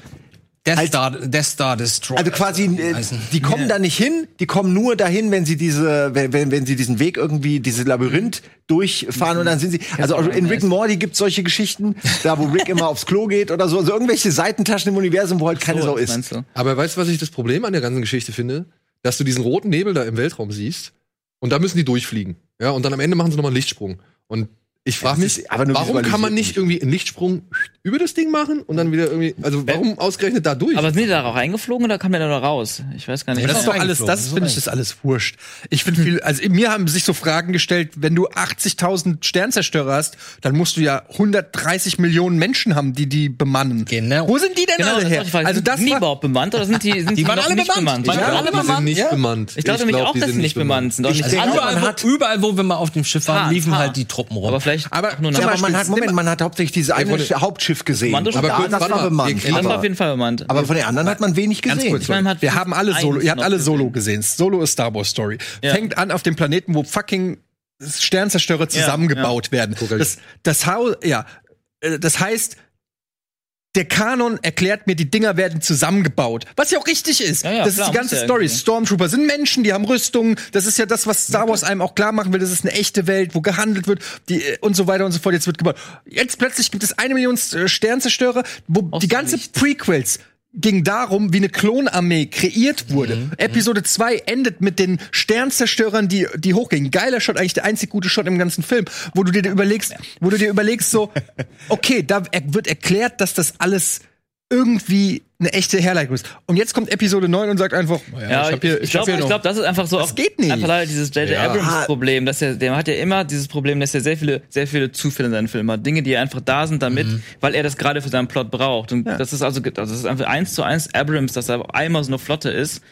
Death halt- Star, Death Star Destroyer. also quasi, äh, heißen. die kommen da nicht hin, die kommen nur dahin, wenn sie diese, wenn, wenn, wenn sie diesen Weg irgendwie, dieses Labyrinth durchfahren und dann sind sie, also auch in Rick and Morty gibt solche Geschichten, da wo Rick immer aufs Klo geht oder so, also irgendwelche Seitentaschen im Universum, wo halt keine So, Sau ist. Aber weißt du, was ich das Problem an der ganzen Geschichte finde? Dass du diesen roten Nebel da im Weltraum siehst und da müssen die durchfliegen. Ja, und dann am Ende machen sie nochmal einen Lichtsprung. Und ich frage das mich, ist aber nur warum kann man nicht irgendwie einen Lichtsprung über das Ding machen und dann wieder irgendwie, also warum ausgerechnet da durch? Aber sind die da auch eingeflogen oder kam der da noch raus? Ich weiß gar nicht. Das ist doch alles, das das finde ich ist alles wurscht. Ich finde viel, also mir haben sich so Fragen gestellt, wenn du 80.000 Sternzerstörer hast, dann musst du ja 130 Millionen Menschen haben, die die bemannen. Genau. Wo sind die denn Genau, alle das her? die Frage. Also Sind das die war, überhaupt bemannt oder sind die, sind die, waren noch alle nicht bemannt. bemannt? Die Ich waren glaube, alle die sind bemannt, nicht ja. bemannt. Ich dachte Ich nämlich glaub, auch, die dass sind sie nicht bemannt sind. Überall, hat- wo, überall, wo wir mal auf dem Schiff waren, liefen ha. halt die Truppen rum. Aber vielleicht Aber auch nur zum Ja, aber man hat, Moment, man hat hauptsächlich dieses eine den- Hauptschiff gesehen. Aber kurz, das war mal, bemannt. das war Aber, auf jeden Fall bemannt. aber von den anderen hat man wenig Ganz gesehen. kurz, Ich meine, man hat wir haben alle Solo, ihr habt alle gesehen. Solo gesehen. Solo ist Star Wars Story. Ja. Fängt an auf dem Planeten, wo fucking Sternzerstörer zusammengebaut werden. Das, das Haus, ja, äh, das heißt, der Kanon erklärt mir, die Dinger werden zusammengebaut. Was ja auch richtig ist. Ja, ja, das klar, ist die ganze Story. irgendwie. Stormtrooper sind Menschen, die haben Rüstungen. Das ist ja das, was Star Wars einem auch klar machen will. Das ist eine echte Welt, wo gehandelt wird die, äh, und so weiter und so fort. Jetzt wird gebaut. Jetzt plötzlich gibt es eine Million äh, Sternzerstörer, wo Aus die ganze Licht. Prequels ging darum, wie eine Klonarmee kreiert wurde. Mhm. Episode 2 endet mit den Sternzerstörern, die, die hochgehen. Geiler Shot, eigentlich der einzig gute Shot im ganzen Film, wo du dir überlegst, wo du dir überlegst so, okay, da wird erklärt, dass das alles irgendwie eine echte Herleitung ist. Und jetzt kommt Episode 9 und sagt einfach, Ja, hab ich, hier- ich hab glaube, hier ich noch- glaub, das ist einfach so. Das auch geht nicht. Einfach leider dieses J.J. Ja. Abrams Problem, dass er, der hat ja immer dieses Problem, dass er sehr viele, sehr viele Zufälle in seinen Filmen hat. Dinge, die einfach da sind damit, Mhm. weil er das gerade für seinen Plot braucht. Und das ist also, also das ist einfach eins zu eins Abrams, dass er einmal so eine Flotte ist.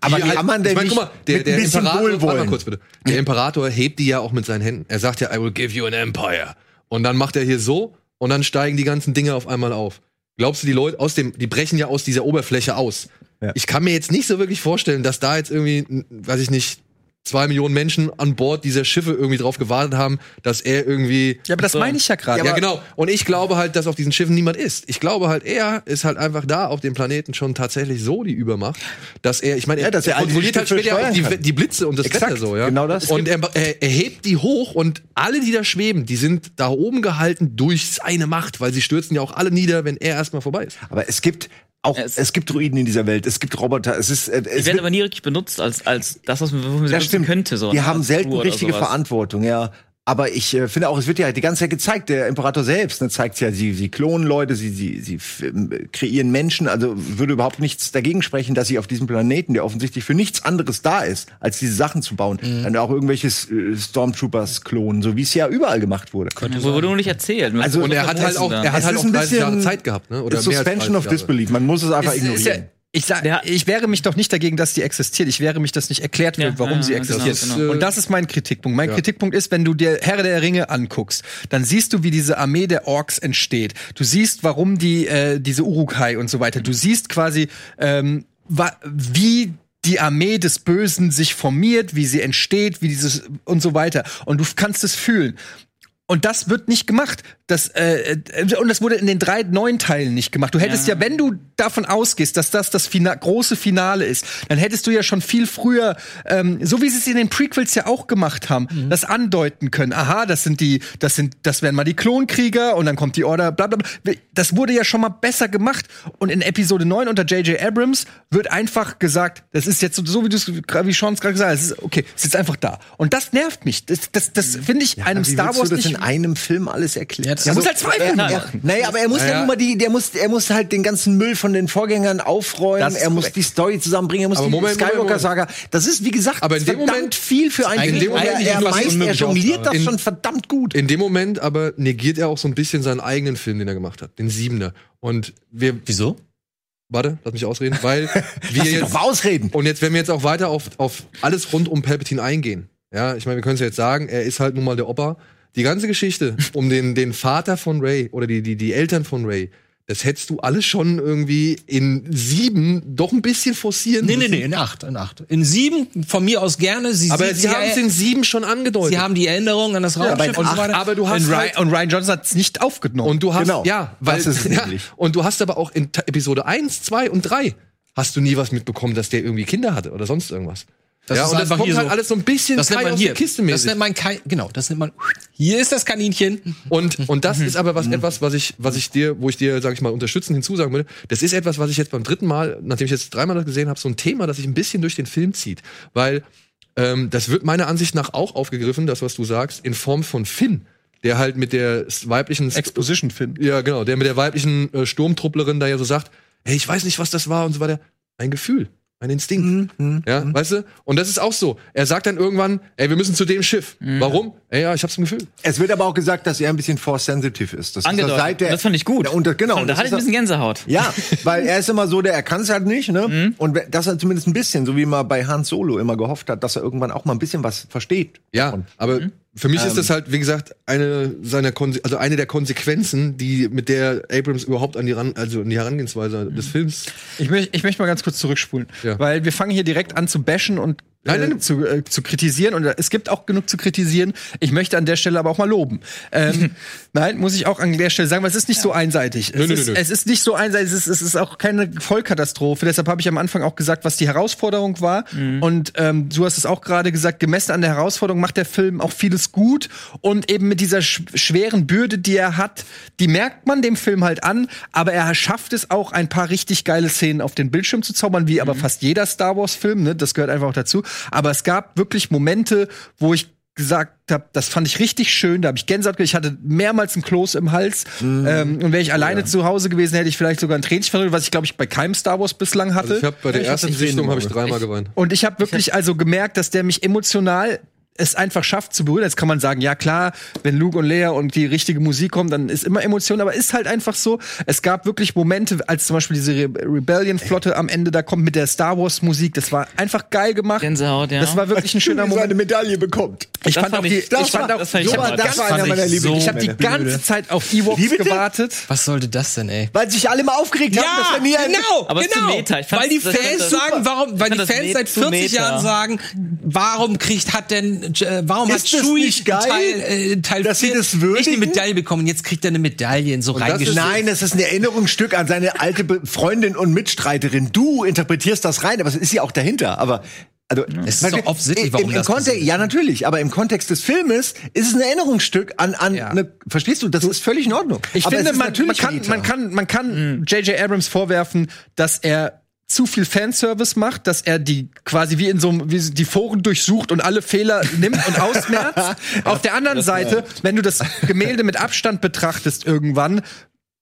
Aber wie halt- kann man denn ich mein, nicht guck mal, der, der Imperator, warte mal Wohlwollen? kurz bitte. Der Imperator hebt die ja auch mit seinen Händen. Er sagt ja, I will give you an empire. Und dann macht er hier so und dann steigen die ganzen Dinge auf einmal auf. Glaubst du, die Leute aus dem, die brechen ja aus dieser Oberfläche aus? Ja. Ich kann mir jetzt nicht so wirklich vorstellen, dass da jetzt irgendwie, weiß ich nicht, zwei Millionen Menschen an Bord dieser Schiffe irgendwie drauf gewartet haben, dass er irgendwie ja, aber das meine ich ja gerade. ja, genau. Und ich glaube halt, dass auf diesen Schiffen niemand ist. Ich glaube halt, er ist halt einfach da auf dem Planeten schon tatsächlich so die Übermacht, dass er, ich meine, Ja, dass er diese kontrolliert halt später die, die Blitze und das Exakt, Wetter so, ja. genau das. Und er, er, er hebt die hoch und alle, die da schweben, die sind da oben gehalten durch seine Macht, weil sie stürzen ja auch alle nieder, wenn er erstmal vorbei ist. Aber es gibt auch, Es- es, gibt Druiden in dieser Welt, es gibt Roboter, es ist, äh, Die es werden wird, aber nie richtig benutzt als, als das, was man, wofür man das stimmt. könnte. So, die haben selten richtige sowas. Verantwortung, ja. Aber ich äh, finde auch, es wird ja die ganze Zeit gezeigt, der Imperator selbst ne, zeigt ja, sie, sie klonen Leute, sie, sie, sie ähm, kreieren Menschen, also würde überhaupt nichts dagegen sprechen, dass sie auf diesem Planeten, der offensichtlich für nichts anderes da ist, als diese Sachen zu bauen, Mhm. dann auch irgendwelche äh, Stormtroopers klonen, so wie es ja überall gemacht wurde. Wo wurde nur nicht erzählt. Also- Und er hat halt auch, er hat halt auch ein 30 Jahre bisschen Zeit gehabt, ne? Oder It's mehr als Suspension 30 of. Disbelief, man muss es einfach Ist- ist ja, ignorieren. Ich, sag, Der- ich wehre mich doch nicht dagegen, dass die existiert. Ich wehre mich, dass nicht erklärt wird, Ja, warum ja, sie ja, existiert. genau, genau. Und das ist mein Kritikpunkt. Mein Ja. Kritikpunkt ist, wenn du dir Herr der Ringe anguckst, dann siehst du, wie diese Armee der Orks entsteht. Du siehst, warum die äh, diese Urukai und so weiter. Du siehst quasi, ähm, wie die Armee des Bösen sich formiert, wie sie entsteht, wie dieses und so weiter. Und du kannst es fühlen. Und das wird nicht gemacht. Das, äh, und das wurde in den drei neuen Teilen nicht gemacht. Du hättest ja, wenn du davon ausgehst, dass das das Fina große Finale ist, dann hättest du ja schon viel früher, ähm, so wie sie es in den Prequels ja auch gemacht haben, das andeuten können. Aha, das sind die, das sind, das wären mal die Klonkrieger und dann kommt die Order, bla bla bla. Das wurde ja schon mal besser gemacht. Und in Episode 9 unter J.J. Abrams wird einfach gesagt, das ist jetzt so, so wie du es, wie Sean es gerade gesagt hat, es ist, okay, es ist jetzt einfach da. Und das nervt mich. Das, das, das finde ich einem Wie Star Wars nicht in einem Film alles erklären? er muss halt zwei Filme machen. Naja, aber er muss ja, Naja. nun mal die, der muss, er muss halt den ganzen Müll von den Vorgängern aufräumen. Er muss korrekt. die Story zusammenbringen. Er muss Aber die Skywalker-Saga. Das ist, wie gesagt, Aber in dem verdammt Moment- viel für einen in Film. dem Moment er, er, meist, er jongliert das in- schon verdammt gut. In dem Moment aber negiert er auch so ein bisschen seinen eigenen Film, den er gemacht hat, den Siebener. Und wir, Wieso? warte, lass mich ausreden, weil wir Lass jetzt, ausreden. und jetzt, wenn wir jetzt auch weiter auf, auf alles rund um Palpatine eingehen, ja, ich meine, wir können es ja jetzt sagen, er ist halt nun mal der Opa. Die ganze Geschichte um den, den Vater von Ray oder die, die, die Eltern von Ray, das hättest du alles schon irgendwie in sieben doch ein bisschen forcieren Nee, nee, müssen. nee, in acht, in acht. In sieben, von mir aus gerne. Sie, Aber sie, sie haben es in sieben schon angedeutet. sie haben die Erinnerung an das Raumschiff bei und so weiter. aber du hast Und Ryan, halt, und Ryan Johnson hat es nicht aufgenommen. Und du hast, Genau. ja, weil, Das ist es ja, und du hast aber auch in Episode 1, 2 und 3 hast du nie was mitbekommen, dass der irgendwie Kinder hatte oder sonst irgendwas. Das ja, ist und das einfach kommt hier halt so. alles so ein bisschen das nennt Kai man aus hier. der Kiste das mäßig. nennt man kein, genau, das nennt man. Hier ist das Kaninchen. Und, und das Mhm. ist aber was, etwas, was ich, was ich dir, wo ich dir, sag ich mal, unterstützend hinzusagen würde. Das ist etwas, was ich jetzt beim dritten Mal, nachdem ich jetzt dreimal das gesehen habe, so ein Thema, das sich ein bisschen durch den Film zieht. Weil ähm, das wird meiner Ansicht nach auch aufgegriffen, das, was du sagst, in Form von Finn, der halt mit der weiblichen Exposition Finn. Ja, genau, der mit der weiblichen äh, Sturmtrupplerin da ja so sagt, hey, ich weiß nicht, was das war und so weiter. Ein Gefühl, ein Instinkt. ja, weißt du? Und das ist auch so. Er sagt dann irgendwann, ey, wir müssen zu dem Schiff. Warum? Ja, ich hab's ein Gefühl. Es wird aber auch gesagt, dass er ein bisschen force-sensitive ist. Das ist Angedeutet. seit der- Das fand ich gut. Und das, genau. Da das hatte ich ist ein bisschen Gänsehaut. Ja, weil er ist immer so, der er kann es halt nicht, ne? Mhm. Und dass er zumindest ein bisschen, so wie man bei Hans Solo immer gehofft hat, dass er irgendwann auch mal ein bisschen was versteht. Ja, davon. aber für mich ist Ähm. das halt, wie gesagt, eine seiner Konse also eine der Konsequenzen, die mit der Abrams überhaupt an die ran also an die Herangehensweise des Films. Ich, möcht, ich möchte mal ganz kurz zurückspulen, Ja. weil wir fangen hier direkt an zu bashen und Nein, äh, nein. zu, äh, zu kritisieren. Und es gibt auch genug zu kritisieren. Ich möchte an der Stelle aber auch mal loben. Ähm, nein, muss ich auch an der Stelle sagen, weil es ist nicht so einseitig. Nö, es, nö, ist, nö, nö. es ist nicht so einseitig, es ist, es ist auch keine Vollkatastrophe. Deshalb habe ich am Anfang auch gesagt, was die Herausforderung war. Und ähm, du hast es auch gerade gesagt, gemessen an der Herausforderung macht der Film auch vieles gut. Und eben mit dieser sch schweren Bürde, die er hat, die merkt man dem Film halt an. Aber er schafft es auch, ein paar richtig geile Szenen auf den Bildschirm zu zaubern, wie aber fast jeder Star Wars-Film. Ne? Das gehört einfach auch dazu. Aber es gab wirklich Momente, wo ich gesagt habe, das fand ich richtig schön, da habe ich Gänsehaut, ich hatte mehrmals ein Kloß im Hals. Ähm, und wäre ich alleine zu Hause gewesen, hätte ich vielleicht sogar ein Tränchen verdrückt, was ich glaube ich bei keinem Star Wars bislang hatte. Also ich habe bei der Ich ersten Sichtung habe ich dreimal geweint. Und ich habe wirklich also gemerkt, dass der mich emotional es einfach schafft zu berühren. Jetzt kann man sagen, ja klar, wenn Luke und Leia und die richtige Musik kommt, dann ist immer Emotion, aber ist halt einfach so. Es gab wirklich Momente, als zum Beispiel diese Re Rebellion-Flotte am Ende da kommt mit der Star Wars-Musik, das war einfach geil gemacht. Gänsehaut, ja. Das war wirklich ein schöner so eine Moment. Medaille bekommt. Ich Das fand auch die, ich- ich das fand war- auch, das fand ich So das das war einer ich meiner so- Lieblings. ich habe die ganze Zeit auf Ewoks gewartet. Was sollte das denn, ey? Weil sich alle mal aufgeregt haben, dass er nie ein genau, Aber genau. Meta. Weil die Fans sagen, warum, weil die Fans seit zu 40 Meta. Jahren sagen, warum kriegt hat denn, warum Ist hat Chewie nicht geil, Teil, äh, Teil dass sie 4 das nicht eine würdigen? Medaille bekommen? Jetzt kriegt er eine Medaille in so reingeschrieben. Nein, das ist ein Erinnerungsstück an seine alte Be Freundin und Mitstreiterin. Du interpretierst das rein, aber es ist ja auch dahinter. Aber also, Es ist doch offensichtlich, warum im, im das Kontext. Ja, natürlich, aber im Kontext des Filmes ist es ein Erinnerungsstück an, an Ja. eine, verstehst du, das ist völlig in Ordnung. Ich aber finde, man, man kann, man kann, man kann J.J. Abrams vorwerfen, dass er zu viel Fanservice macht, dass er die quasi wie in so einem, wie die Foren durchsucht und alle Fehler nimmt und ausmerzt. Auf der anderen Seite, wenn du das Gemälde mit Abstand betrachtest irgendwann,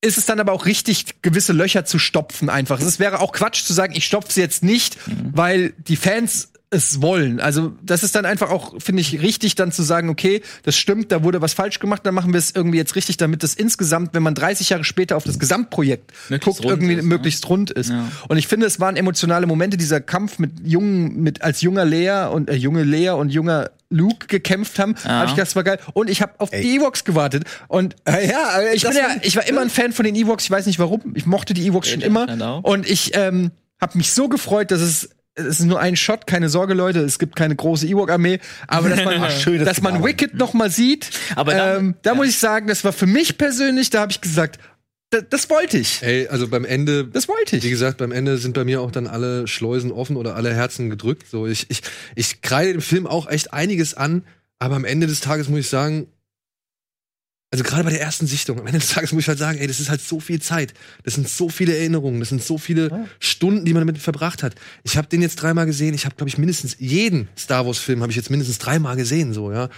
ist es dann aber auch richtig, gewisse Löcher zu stopfen einfach. Es wäre auch Quatsch zu sagen, ich stopfe sie jetzt nicht, weil die Fans es wollen. Also das ist dann einfach auch, finde ich, richtig dann zu sagen, okay, das stimmt, da wurde was falsch gemacht, dann machen wir es irgendwie jetzt richtig, damit das insgesamt, wenn man 30 Jahre später auf das Gesamtprojekt Möglichst guckt, irgendwie ist, ne? möglichst rund ist. Ja. Und ich finde, es waren emotionale Momente, dieser Kampf mit jungen, mit als junger Lea und äh, junge Lea und junger Luke gekämpft haben, Ja. habe ich gedacht, das war geil. Und ich habe auf die Ewoks gewartet. Und äh, ja, ich bin ja, ich war immer ein Fan von den Ewoks. Ich weiß nicht warum. Ich mochte die Ewoks schon immer. ich. Und ich ähm, habe mich so gefreut, dass es es ist nur ein Shot, keine Sorge, Leute. Es gibt keine große Ewok-Armee, aber dass man, Ach, schönes dass man. Wicked noch mal sieht. Aber da- ähm, da ja. muss ich sagen, das war für mich persönlich. Da habe ich gesagt, da, das wollte ich. Ey, also beim Ende, Das wollte wie ich. gesagt, beim Ende sind bei mir auch dann alle Schleusen offen oder alle Herzen gedrückt. So, ich, ich, ich kreide dem Film auch echt einiges an, aber am Ende des Tages muss ich sagen, also gerade bei der ersten Sichtung, am Ende des Tages muss ich halt sagen, ey, das ist halt so viel Zeit. Das sind so viele Erinnerungen, das sind so viele Stunden, die man damit verbracht hat. Ich habe den jetzt dreimal gesehen. Ich habe, glaube ich, mindestens jeden Star Wars-Film habe ich jetzt mindestens dreimal gesehen, so ja.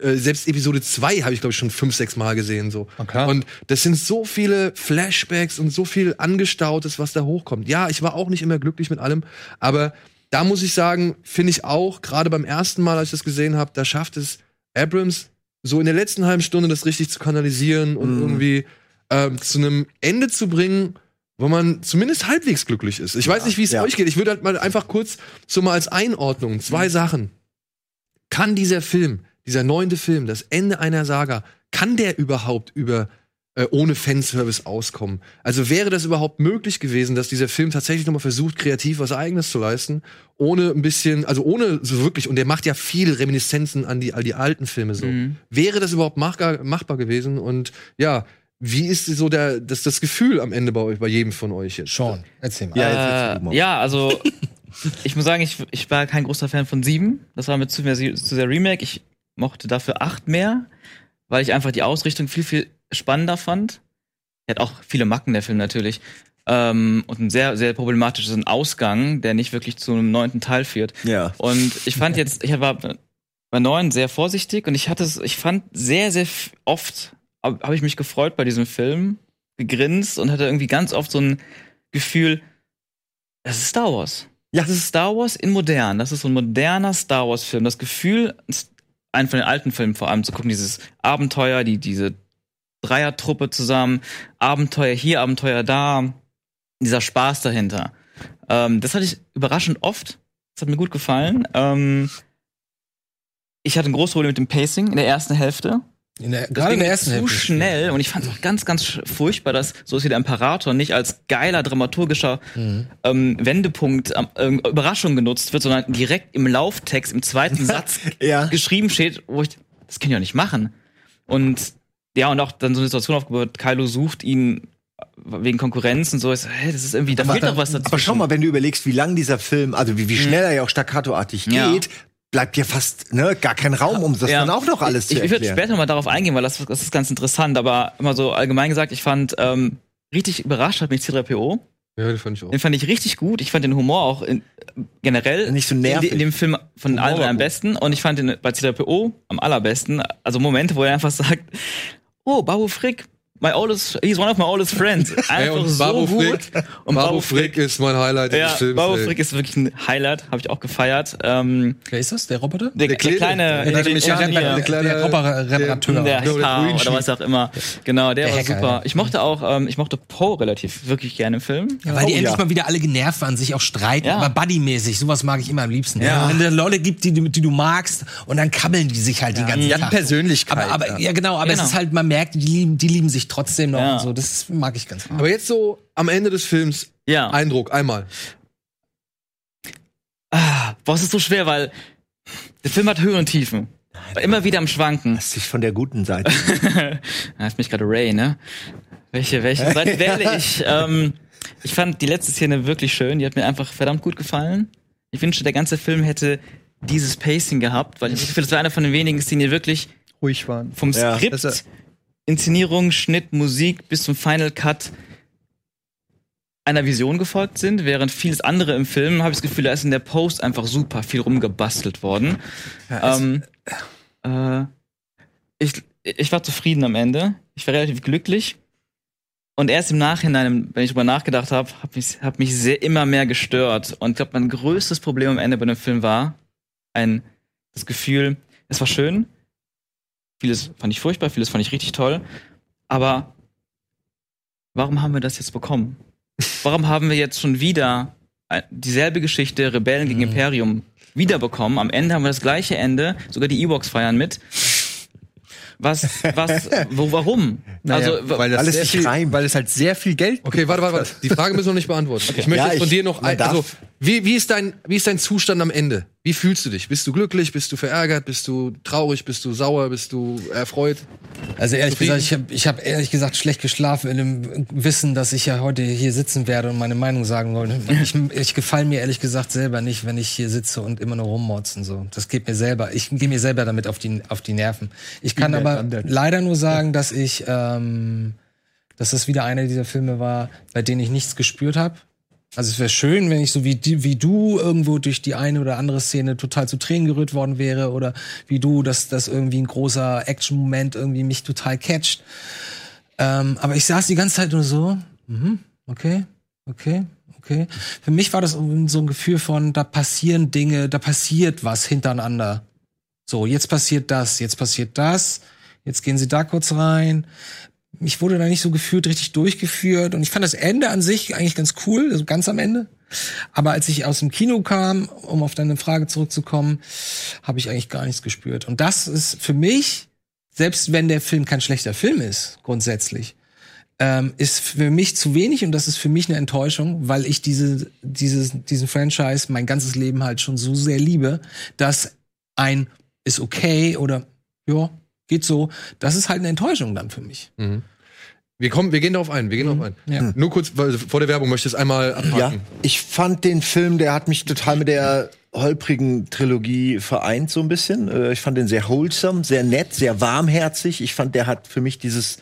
Äh, selbst Episode 2 habe ich, glaube ich, schon fünf, sechs Mal gesehen, so. Okay. Und das sind so viele Flashbacks und so viel Angestautes, was da hochkommt. Ja, ich war auch nicht immer glücklich mit allem, aber da muss ich sagen, finde ich auch, gerade beim ersten Mal, als ich das gesehen habe, da schafft es Abrams so in der letzten halben Stunde das richtig zu kanalisieren und irgendwie ähm, zu einem Ende zu bringen, wo man zumindest halbwegs glücklich ist. Ich weiß nicht, wie es ja. euch geht. Ich würde halt mal einfach kurz so mal als Einordnung zwei Sachen. Kann dieser Film, dieser neunte Film, das Ende einer Saga, kann der überhaupt über äh, ohne Fanservice auskommen? Also wäre das überhaupt möglich gewesen, dass dieser Film tatsächlich nochmal versucht, kreativ was Eigenes zu leisten, ohne ein bisschen, also ohne so wirklich, und der macht ja viele Reminiszenzen an die, all die alten Filme so. Mhm. Wäre das überhaupt machbar, machbar gewesen? Und ja, wie ist so der, das, das Gefühl am Ende bei euch, bei jedem von euch jetzt? Sean, erzähl mal. Ja, äh, ja, also ich muss sagen, ich, ich war kein großer Fan von sieben. Das war mir zu, mehr, zu sehr Remake. Ich mochte dafür acht mehr, weil ich einfach die Ausrichtung viel, viel spannender fand. Er hat auch viele Macken, der Film natürlich. Ähm, und einen sehr, sehr problematischen Ausgang, der nicht wirklich zu einem neunten Teil führt. Ja. Und ich fand jetzt, ich war bei neun sehr vorsichtig und ich hatte es, ich fand sehr, sehr oft habe hab ich mich gefreut bei diesem Film, gegrinst und hatte irgendwie ganz oft so ein Gefühl, das ist Star Wars. Ja. Das ist Star Wars in modern. Das ist so ein moderner Star Wars Film. Das Gefühl, einen von den alten Filmen vor allem zu gucken, dieses Abenteuer, die, diese Dreiertruppe zusammen, Abenteuer hier, Abenteuer da, dieser Spaß dahinter. Ähm, das hatte ich überraschend oft. Das hat mir gut gefallen. Ähm, ich hatte ein großes Problem mit dem Pacing in der ersten Hälfte. In der, Das gerade in der ersten zu Hälfte. schnell und ich fand es auch ganz, ganz furchtbar, dass so ist wie der Imperator nicht als geiler dramaturgischer Mhm. ähm, Wendepunkt, ähm, Überraschung genutzt wird, sondern direkt im Lauftext, im zweiten Satz Ja. geschrieben steht, wo ich, das kann ich doch nicht machen. Und ja, und auch dann so eine Situation aufgebaut, Kylo sucht ihn wegen Konkurrenz und so, ist, hä, das ist irgendwie, da fehlt doch was dazu. Aber schau mal, wenn du überlegst, wie lang dieser Film, also wie, wie schnell er ja auch staccatoartig Ja. geht, bleibt dir fast ne, gar kein Raum, um das Ja. dann auch noch alles ich, zu Ich würde erklären. später mal darauf eingehen, weil das, das ist ganz interessant, aber immer so allgemein gesagt, ich fand ähm, richtig überrascht hat mich C3PO. Ja, das fand ich auch. Den fand ich richtig gut. Ich fand den Humor auch in, generell Nicht so in, nervig. in dem Film von Humor allen am besten. Und ich fand den bei C3PO am allerbesten. Also Momente, wo er einfach sagt, oh, Babu Frick, my oldest, he's one of my oldest friends. Einfach Ey, und so Babu gut. Frick, und Babu Frick ist mein Highlight ja, des Films. Babu ey. Frick ist wirklich ein Highlight, habe ich auch gefeiert. Ähm, Wer ist das? Der Roboter? der, der, Kleine, kleine, der der, der, Mechaniker, der, der kleine- der Roboter-Reparateur. der Genau, der Hacker oder was auch immer. Genau, der, Der war Hacker, super. ja. Ich mochte auch, ähm, ich mochte Poe relativ wirklich gerne im Film. Ja, weil die Oh, endlich ja. mal wieder alle genervt waren, sich auch streiten, Ja. aber buddymäßig. Sowas mag ich immer am liebsten. Ja. Wenn es Leute gibt, die, du- die du magst und dann kabbeln die sich halt die ganzen Die hatten. Persönlichkeit. Aber, aber ja genau, aber Genau. es ist halt, man merkt, die lieben, die lieben sich trotzdem noch Ja. und so. Das mag ich ganz gerne. Aber jetzt so am Ende des Films, Ja. Eindruck, einmal. Ah, boah, es ist so schwer, weil der Film hat Höhen und Tiefen. War immer wieder am Schwanken. Das ist von der guten Seite. Da ist mich gerade Ray, ne? Welche, welche Seite wähle ich? Ähm, ich fand die letzte Szene wirklich schön. Die hat mir einfach verdammt gut gefallen. Ich wünschte, der ganze Film hätte dieses Pacing gehabt, weil ich finde, das war einer von den wenigen Szenen, die wirklich ruhig waren. vom Ja, Skript, ist- Inszenierung, Schnitt, Musik bis zum Final Cut einer Vision gefolgt sind, während vieles andere im Film, habe ich das Gefühl, da ist in der Post einfach super viel rumgebastelt worden. ähm, äh, ich, ich war zufrieden am Ende. Ich war relativ glücklich. Und erst im Nachhinein, wenn ich drüber nachgedacht habe, hat mich, hat mich sehr immer mehr gestört. Und ich glaube, mein größtes Problem am Ende bei dem Film war ein das Gefühl, es war schön, vieles fand ich furchtbar, vieles fand ich richtig toll, aber warum haben wir das jetzt bekommen? Warum haben wir jetzt schon wieder äh, dieselbe Geschichte Rebellen gegen Imperium wiederbekommen? Am Ende haben wir das gleiche Ende, sogar die Ewoks feiern mit. Was, was, wo, warum? Naja, also, weil, das alles sehr nicht viel, reimt. weil es halt sehr viel Geld Okay, warte, warte, warte. Die Frage müssen wir noch nicht beantworten. Ich möchte Ja, jetzt von ich- dir noch ein, also, wie, wie, ist dein, wie ist dein Zustand am Ende? Wie fühlst du dich? Bist du glücklich? Bist du verärgert? Bist du traurig? Bist du sauer? Bist du erfreut? Also ehrlich Zufrieden? gesagt, ich habe ich hab ehrlich gesagt schlecht geschlafen in dem Wissen, dass ich ja heute hier sitzen werde und meine Meinung sagen wollte. Ich, ich gefall mir ehrlich gesagt selber nicht, wenn ich hier sitze und immer nur rummotzen so. Das geht mir selber. Ich gehe mir selber damit auf die auf die Nerven. Ich kann aber leider nur sagen, dass ich ähm, dass das wieder einer dieser Filme war, bei denen ich nichts gespürt habe. Also es wäre schön, wenn ich so wie, wie du irgendwo durch die eine oder andere Szene total zu Tränen gerührt worden wäre oder wie du, dass das irgendwie ein großer Action-Moment irgendwie mich total catcht. Ähm, aber ich saß die ganze Zeit nur so, mhm, okay, okay, okay. Für mich war das so ein Gefühl von, da passieren Dinge, da passiert was hintereinander. So, jetzt passiert das, jetzt passiert das, jetzt gehen sie da kurz rein. Ich wurde da nicht so gefühlt richtig durchgeführt und ich fand das Ende an sich eigentlich ganz cool, also ganz am Ende. Aber als ich aus dem Kino kam, um auf deine Frage zurückzukommen, habe ich eigentlich gar nichts gespürt. Und das ist für mich, selbst wenn der Film kein schlechter Film ist, grundsätzlich, ähm, ist für mich zu wenig und das ist für mich eine Enttäuschung, weil ich diese, dieses, diesen Franchise mein ganzes Leben halt schon so sehr liebe, dass ein ist okay oder ja, geht so, das ist halt eine Enttäuschung dann für mich. Wir kommen, wir gehen darauf ein, wir gehen darauf ein. Ja. Nur kurz, vor der Werbung möchte ich es einmal abhaken. Ja, ich fand den Film, der hat mich total mit der holprigen Trilogie vereint so ein bisschen. Äh, Ich fand den sehr wholesome, sehr nett, sehr warmherzig. Ich fand, der hat für mich dieses,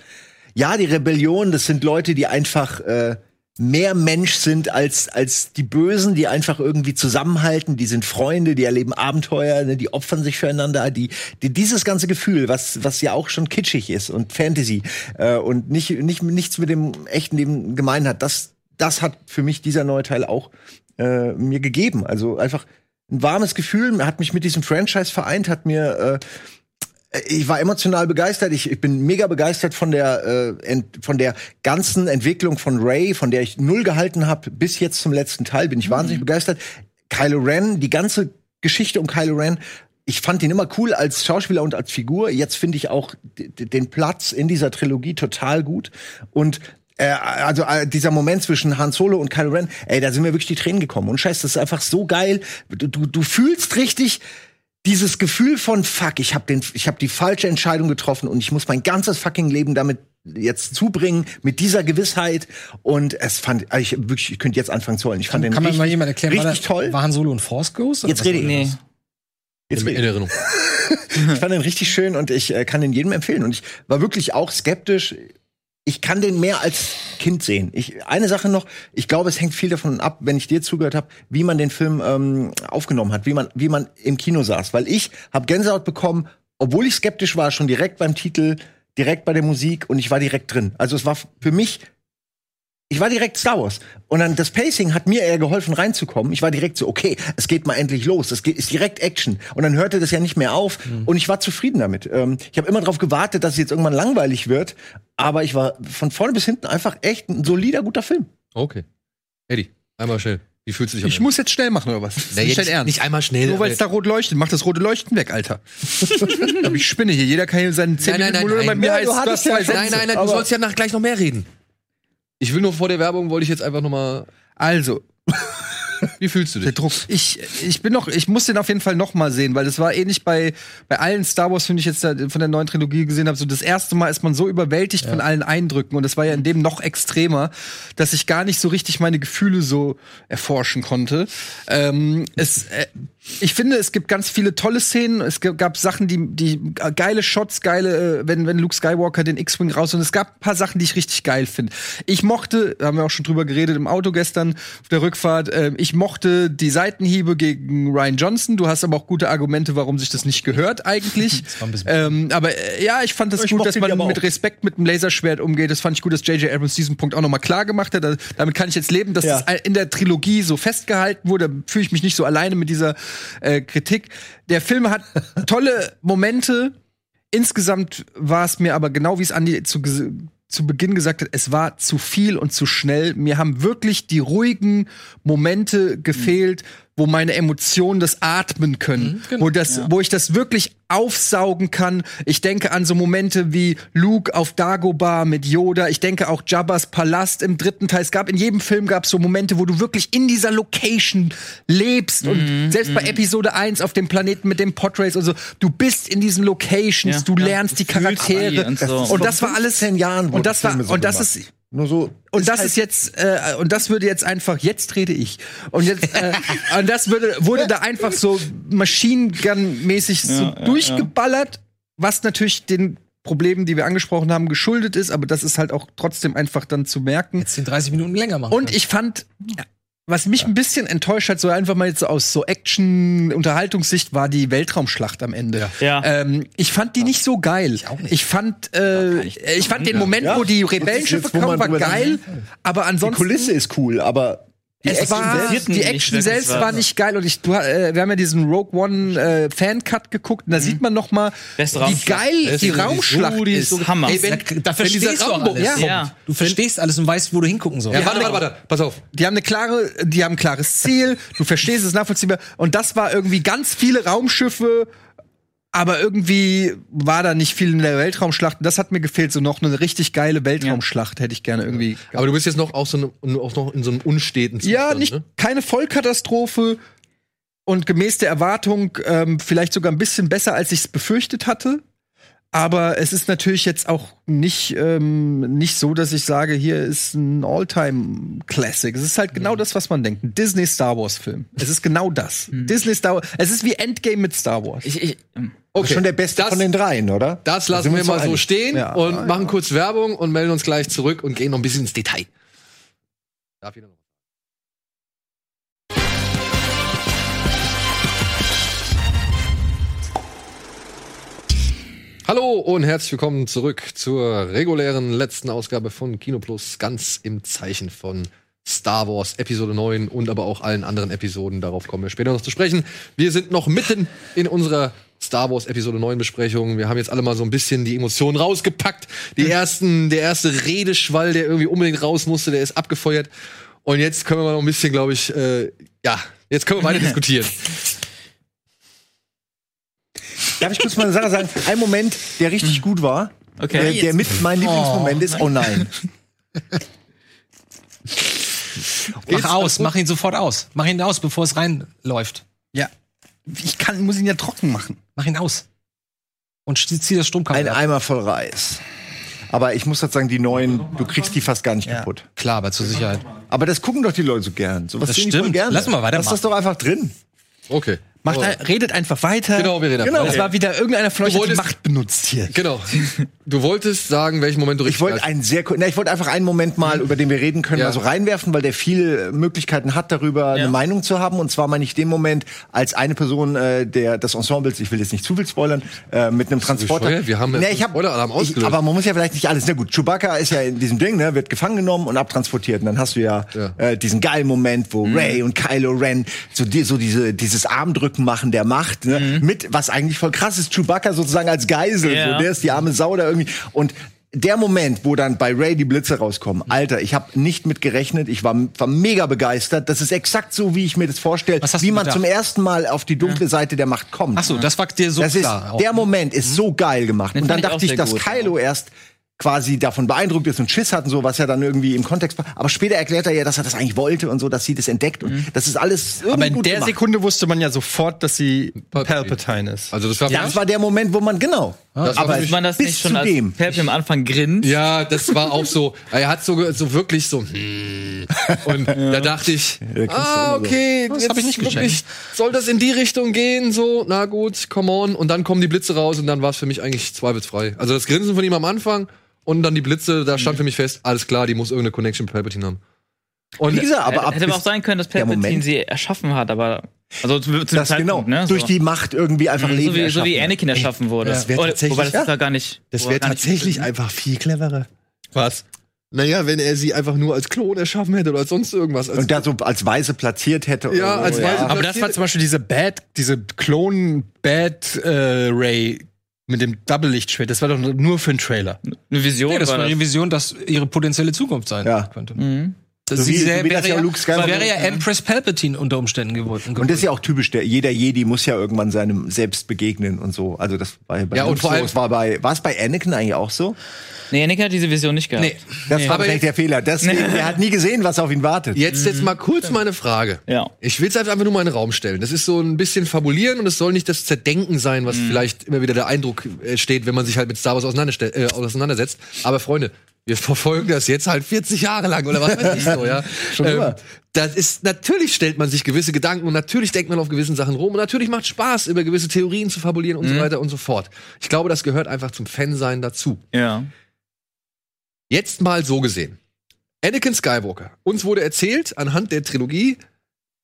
ja, die Rebellion, das sind Leute, die einfach äh, mehr Mensch sind als, als die Bösen, die einfach irgendwie zusammenhalten, die sind Freunde, die erleben Abenteuer, ne, die opfern sich füreinander, die, die dieses ganze Gefühl, was, was ja auch schon kitschig ist und Fantasy äh, und nicht, nicht, nichts mit dem echten Leben gemein hat, das, das hat für mich dieser neue Teil auch äh, mir gegeben. Also einfach ein warmes Gefühl, hat mich mit diesem Franchise vereint, hat mir äh, ich war emotional begeistert. Ich, ich bin mega begeistert von der äh, ent, von der ganzen Entwicklung von Ray, von der ich null gehalten habe bis jetzt zum letzten Teil. Bin ich wahnsinnig begeistert. Kylo Ren, die ganze Geschichte um Kylo Ren ich fand ihn immer cool als Schauspieler und als Figur. Jetzt finde ich auch den Platz in dieser Trilogie total gut. Und äh, also äh, dieser Moment zwischen Han Solo und Kylo Ren, ey, da sind mir wirklich die Tränen gekommen. Und scheiße, das ist einfach so geil. Du, du, du fühlst richtig dieses Gefühl von Fuck, ich habe den, ich habe die falsche Entscheidung getroffen und ich muss mein ganzes fucking Leben damit jetzt zubringen mit dieser Gewissheit und es fand ich wirklich ich könnte jetzt anfangen zu heulen. Ich fand den Kann richtig, mal jemand erklären, war, richtig das, toll. war Han Solo ein Force Ghost? Jetzt rede war ich. Nee. Jetzt in, in ich. Erinnerung. Ich fand den richtig schön und ich äh, kann den jedem empfehlen. Und ich war wirklich auch skeptisch. Ich kann den mehr als Kind sehen. Ich, eine Sache noch, ich glaube, es hängt viel davon ab, wenn ich dir zugehört habe, wie man den Film ähm, aufgenommen hat, wie man, wie man im Kino saß. Weil ich habe Gänsehaut bekommen, obwohl ich skeptisch war, schon direkt beim Titel, direkt bei der Musik und ich war direkt drin. Also es war für mich ich war direkt Star Wars. Und dann das Pacing hat mir eher geholfen, reinzukommen. Ich war direkt so, okay, es geht mal endlich los. Es geht, ist direkt Action. Und dann hörte das ja nicht mehr auf. Und ich war zufrieden damit. Ähm, ich habe immer darauf gewartet, dass es jetzt irgendwann langweilig wird. Aber ich war von vorne bis hinten einfach echt ein solider, guter Film. Okay. Eddie, einmal schnell. Wie fühlst du dich Ich muss jetzt schnell machen, oder was? Das Nee, nicht jetzt Ernst. nicht einmal schnell. Nur weil es da rot leuchtet, mach das rote Leuchten weg, Alter. Aber ich spinne hier. Jeder kann hier seinen 10 Nein, nein, Minuten nein, bei nein. mir Ja, heißt, du zwei ja- Sätze. Nein, nein, nein, du sollst ja nach, gleich noch mehr reden. Ich will nur vor der Werbung, wollte ich jetzt einfach noch mal. Also, Wie fühlst du dich? Der Druck. Ich, ich bin noch, ich muss den auf jeden Fall noch mal sehen, weil das war ähnlich bei, bei allen Star Wars, finde ich jetzt da von der neuen Trilogie gesehen habe. So das erste Mal ist man so überwältigt von allen Eindrücken und das war ja in dem noch extremer, dass ich gar nicht so richtig meine Gefühle so erforschen konnte. Ähm, es, äh, ich finde, es gibt ganz viele tolle Szenen. Es gab Sachen, die, die äh, geile Shots, geile, äh, wenn, wenn Luke Skywalker den X-Wing raus und es gab ein paar Sachen, die ich richtig geil finde. Ich mochte, da haben wir auch schon drüber geredet im Auto gestern auf der Rückfahrt, äh, ich mochte die Seitenhiebe gegen Ryan Johnson. Du hast aber auch gute Argumente, warum sich das nicht gehört eigentlich. ähm, aber äh, ja, ich fand das Ich gut, dass man mit. Respekt mit dem Laserschwert umgeht. Das fand ich gut, dass J.J. Abrams diesen Punkt auch noch mal klar gemacht hat. Da, damit kann ich jetzt leben, dass Ja. das in der Trilogie so festgehalten wurde. Da fühle ich mich nicht so alleine mit dieser äh, Kritik. Der Film hat tolle Momente. Insgesamt war es mir aber genau wie es Andi zu, zu Beginn gesagt hat, es war zu viel und zu schnell. Mir haben wirklich die ruhigen Momente gefehlt, wo meine Emotionen das atmen können, wo das, wo ich das wirklich aufsaugen kann. Ich denke an so Momente wie Luke auf Dagobah mit Yoda. Ich denke auch Jabba's Palast im dritten Teil. Es gab in jedem Film gab es so Momente, wo du wirklich in dieser Location lebst und selbst bei Episode 1 auf dem Planeten mit dem Podrace und so, du bist in diesen Locations, Ja, du ja, lernst du die Charaktere und so. und das war alles 10 Jahren und das war so und das ist nur so und das halt- ist jetzt äh, und das würde jetzt einfach jetzt rede ich und jetzt äh, und das würde wurde da einfach so Machine Gun mäßig so Ja, ja, durchgeballert, was natürlich den Problemen, die wir angesprochen haben, geschuldet ist, aber das ist halt auch trotzdem einfach dann zu merken. Jetzt den 30 Minuten länger machen. Und ich fand, was mich ein bisschen enttäuscht hat, so einfach mal jetzt aus so Action-Unterhaltungssicht, war die Weltraumschlacht am Ende. Ja. Ähm, ich fand die nicht so geil. Ich, auch nicht. fand, äh, ich fand den Moment, Ja. wo die Rebellenschiffe kommen, war geil. Aber die ansonsten Kulisse ist cool, aber die es Action war, selbst- die Action selbst war. nicht geil und ich, du, äh, wir haben ja diesen Rogue One äh, Fan-Cut geguckt und da sieht man noch mal, Beste wie Raumschlacht. geil Beste, die die ist so- Raumschlacht die ist so Hammer. Ey, wenn, da, da wenn dieser verstehst du auch Rambo alles. ja. Ja. Du verstehst alles und weißt, wo du hingucken sollst. Ja, warte, warte, warte. Pass auf. Die haben eine klare, die haben ein klares Ziel, du verstehst es nachvollziehbar. Und das war irgendwie ganz viele Raumschiffe, aber irgendwie war da nicht viel in der Weltraumschlacht. Und Das hat mir gefehlt, so noch eine richtig geile Weltraumschlacht hätte ich gerne irgendwie. Aber du bist jetzt noch, auch so eine, auch noch in so einem unsteten Zustand. Ja, nicht Ne? keine Vollkatastrophe und gemäß der Erwartung ähm, vielleicht sogar ein bisschen besser, als ich es befürchtet hatte. Aber es ist natürlich jetzt auch nicht, ähm, nicht so, dass ich sage, hier ist ein All-Time-Classic. Es ist halt genau das, was man denkt. Ein Disney-Star Wars-Film. Es ist genau das. Disney Star Wars. Es ist wie Endgame mit Star Wars. Ich, ich, Das ist schon der beste Das- von den dreien, oder? Das Da lassen sind wir mal doch so einig. stehen Ja. und machen kurz Werbung und melden uns gleich zurück und gehen noch ein bisschen ins Detail. Darf jeder noch? Hallo und herzlich willkommen zurück zur regulären letzten Ausgabe von Kino Plus, ganz im Zeichen von Star Wars Episode 9 und aber auch allen anderen Episoden. Darauf kommen wir später noch zu sprechen. Wir sind noch mitten in unserer Star Wars Episode 9 Besprechung. Wir haben jetzt alle mal so ein bisschen die Emotionen rausgepackt. Die ersten, der erste Redeschwall, der irgendwie unbedingt raus musste, der ist abgefeuert. Und jetzt können wir mal noch ein bisschen, glaube ich, äh, ja, jetzt können wir weiter diskutieren. darf ich kurz mal eine Sache sagen? Ein Moment, der richtig gut war, Okay. der, der mit mein Lieblingsmoment ist, oh nein. Mach aus, mach ihn sofort aus. Mach ihn aus, bevor es reinläuft. Ja. Ich kann, muss ihn ja trocken machen. Mach ihn aus. Und zieh das Stromkabel Ein ab. Eimer voll Reis. Aber ich muss halt sagen, die neuen, du kriegst die fast gar nicht kaputt. Klar, aber zur Sicherheit. Aber das gucken doch die Leute so gern. So was Das stimmt. gerne. Lass mal weitermachen. Lass das doch einfach drin. Okay. Macht, Oh. redet einfach weiter. Genau, wir reden Genau. Das war wieder irgendeiner von euch, die Macht benutzt hier. Genau. Du wolltest sagen, welchen Moment du Ich richtig wollte geil- einen sehr, na, ich wollte einfach einen Moment mal, über den wir reden können, Ja. mal so reinwerfen, weil der viele Möglichkeiten hat, darüber eine Meinung zu haben. Und zwar meine ich den Moment, als eine Person äh, der des Ensembles, ich will jetzt nicht zu viel spoilern, äh, mit einem Transporter. bescheuert? Wir haben nee, jetzt ich hab, einen Spoiler-Alarm ich, ausgelöst. Aber man muss ja vielleicht nicht alles. Na gut, Chewbacca ist ja in diesem Ding, ne, wird gefangen genommen und abtransportiert. Und dann hast du ja, Ja. Äh, diesen geilen Moment, wo Mhm. Ray und Kylo Ren so, die, so diese, dieses Armdrücken machen der Macht, ne, mit was eigentlich voll krass ist, Chewbacca sozusagen als Geisel. Mhm. Ja. So, der ist die arme Sau da irgendwie. Und der Moment, wo dann bei Ray die Blitze rauskommen, Alter, ich habe nicht mit gerechnet, ich war, war mega begeistert. Das ist exakt so, wie ich mir das vorstelle, wie man gedacht? zum ersten Mal auf die dunkle Seite der Macht kommt. Ach so, das war dir so das ist, klar. auch. der Moment ist so geil gemacht. Den und dann ich dachte ich, sehr dass. Kylo erst quasi davon beeindruckt ist und Schiss hat und so, was ja dann irgendwie im Kontext war. Aber später erklärt er ja, dass er das eigentlich wollte und so, dass sie das entdeckt und das ist alles irgendwie Aber in gut der gemacht. Sekunde wusste man ja sofort, dass sie Palpatine. Ist. Also das war Ja, das war der Moment, wo man genau. Das aber Ist man das bis nicht schon zu als dem. Palpatine am Anfang grinst? Ja, das war auch so. Er hat so, so wirklich so. Hm. Und da dachte ich, ah, okay, Das jetzt hab ich nicht wirklich, soll das in die Richtung gehen? So, na gut, come on. Und dann kommen die Blitze raus und dann war es für mich eigentlich zweifelsfrei. Also das Grinsen von ihm am Anfang und dann die Blitze, da stand für mich fest, alles klar, die muss irgendeine Connection mit Palpatine haben. Und Wie gesagt, aber ab Hätte aber auch sein können, dass Palpatine sie erschaffen hat, aber also zu, zu das genau ne? durch so. die Macht irgendwie einfach Leben so wie, so erschaffen. wie Anakin erschaffen wurde. das wär Oder- tatsächlich- Wobei das ja. gar nicht. das wäre nicht- tatsächlich einfach viel cleverer. Was? Naja, wenn er sie einfach nur als Klon erschaffen hätte oder als sonst irgendwas. Als und da so als Weise platziert hätte. oder Ja, so, als Weise- Aber das war zum Beispiel diese Bad, diese Klon-Bad äh, Ray mit dem Double-Lichtschwert. Das war doch nur für einen Trailer. Eine Vision Nee, das war das. Vision, dass ihre potenzielle Zukunft sein Ja. könnte. Mhm. Das So wie- so wie wäre, das ja Luke Skywalker- wäre ja Empress Palpatine unter Umständen geworden. Und das ist ja auch typisch, der, jeder Jedi muss ja irgendwann seinem selbst begegnen und so. Also das war ja bei Ja, und vor allem- war bei war es bei Anakin eigentlich auch so? Nee, Anakin hat diese Vision nicht gehabt. Nee. Das war Aber vielleicht der Fehler. Deswegen, er hat nie gesehen, was auf ihn wartet. Jetzt, jetzt mal kurz meine Frage. Ja. Ich will es einfach nur mal in den Raum stellen. Das ist so ein bisschen fabulieren und es soll nicht das Zerdenken sein, was vielleicht immer wieder der Eindruck äh, steht, wenn man sich halt mit Star Wars auseinanderstell- äh, auseinandersetzt. Aber Freunde, wir verfolgen das jetzt halt 40 Jahre lang oder was weiß ich so, ja. Schon immer. das ist, natürlich stellt man sich gewisse Gedanken und natürlich denkt man auf gewissen Sachen rum und natürlich macht Spaß, über gewisse Theorien zu fabulieren und so weiter und so fort. Ich glaube, das gehört einfach zum Fansein dazu. Ja. Jetzt mal so gesehen. Anakin Skywalker. Uns wurde erzählt, anhand der Trilogie,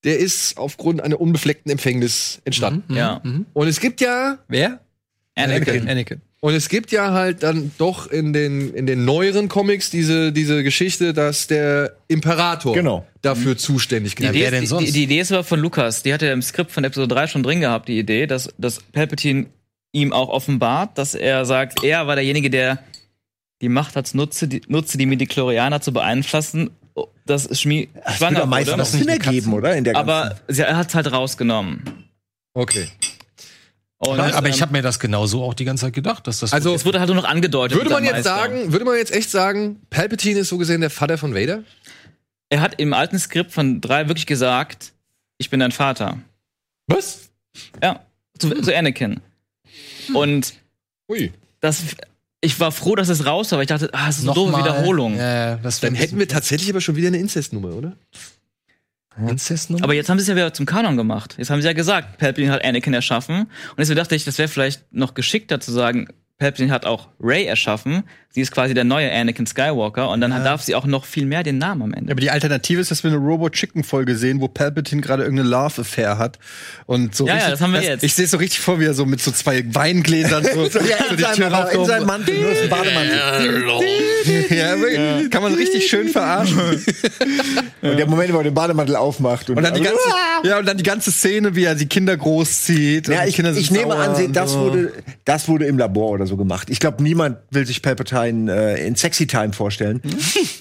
der ist aufgrund einer unbefleckten Empfängnis entstanden. Ja. Und es gibt ja, Wer? Anakin. Anakin. Und es gibt ja halt dann doch in den, in den neueren Comics diese, diese Geschichte, dass der Imperator Genau. dafür zuständig Die gewesen Idee, wer denn ist, sonst? die, die Idee ist aber von Lukas. Die hatte er im Skript von Episode 3 schon drin gehabt, die Idee, dass, dass Palpatine ihm auch offenbart, dass er sagt, er war derjenige, der die Macht hat, nutze die, nutze die Midichlorianer zu beeinflussen, dass Schmi Das schwanger würde am meisten Sinn ergeben, oder? In der Aber sie, er hat es halt rausgenommen. Okay. Und, aber aber ich ähm, habe mir das genauso auch die ganze Zeit gedacht, dass das Also, es wurde halt nur noch angedeutet. würde man jetzt Meister. sagen, würde man jetzt echt sagen, Palpatine ist so gesehen der Vater von Vader? Er hat im alten Skript von 3 wirklich gesagt, ich bin dein Vater. Was? Ja, zu, zu Anakin. Und Ui. das, ich war froh, dass es raus war, weil ich dachte, ah, es ist eine doofe Nochmal. Wiederholung. Ja, das Dann hätten wir tatsächlich aber schon wieder eine Inzestnummer, oder? Aber jetzt haben sie es ja wieder zum Kanon gemacht. Jetzt haben sie ja gesagt, Palpatine hat Anakin erschaffen. Und deswegen dachte ich, das wäre vielleicht noch geschickter zu sagen, Palpatine hat auch Ray erschaffen. Sie ist quasi der neue Anakin Skywalker. Und dann darf sie auch noch viel mehr den Namen am Ende. Aber die Alternative ist, dass wir eine Robo-Chicken-Folge sehen, wo Palpatine gerade irgendeine Love-Affair hat. Und so Ja, ja, richtig, das haben wir jetzt. Ich sehe es so richtig vor, wie er so mit so zwei Weingläsern so, so Ja, in, die Tür seinem, in raufkommt. seinem Mantel, nur ist ein Bademantel. ja. Kann man richtig schön verarschen. Und der Moment, wo er den Bademantel aufmacht. Und dann die ganze, ja, und dann die ganze Szene, wie er die Kinder großzieht. Ja, und ich, Kinder sind ich nehme an, und das so. wurde, das wurde im Labor oder so gemacht. Ich glaube, niemand will sich Palpatine äh, in Sexy Time vorstellen.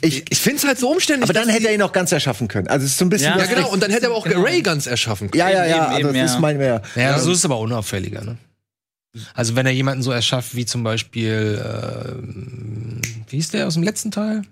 Ich, Ich finde es halt so umständlich. aber dann hätte er ihn auch ganz erschaffen können. Also es ist so ein bisschen. Ja, Ja, genau. Und dann hätte er aber auch Ray ganz erschaffen können. Ja, ja, ja. Eben, Also eben, das ist ja. mein mehr. ja, so ist es aber unauffälliger. Ne? Also wenn er jemanden so erschafft wie zum Beispiel, ähm, wie hieß der aus dem letzten Teil?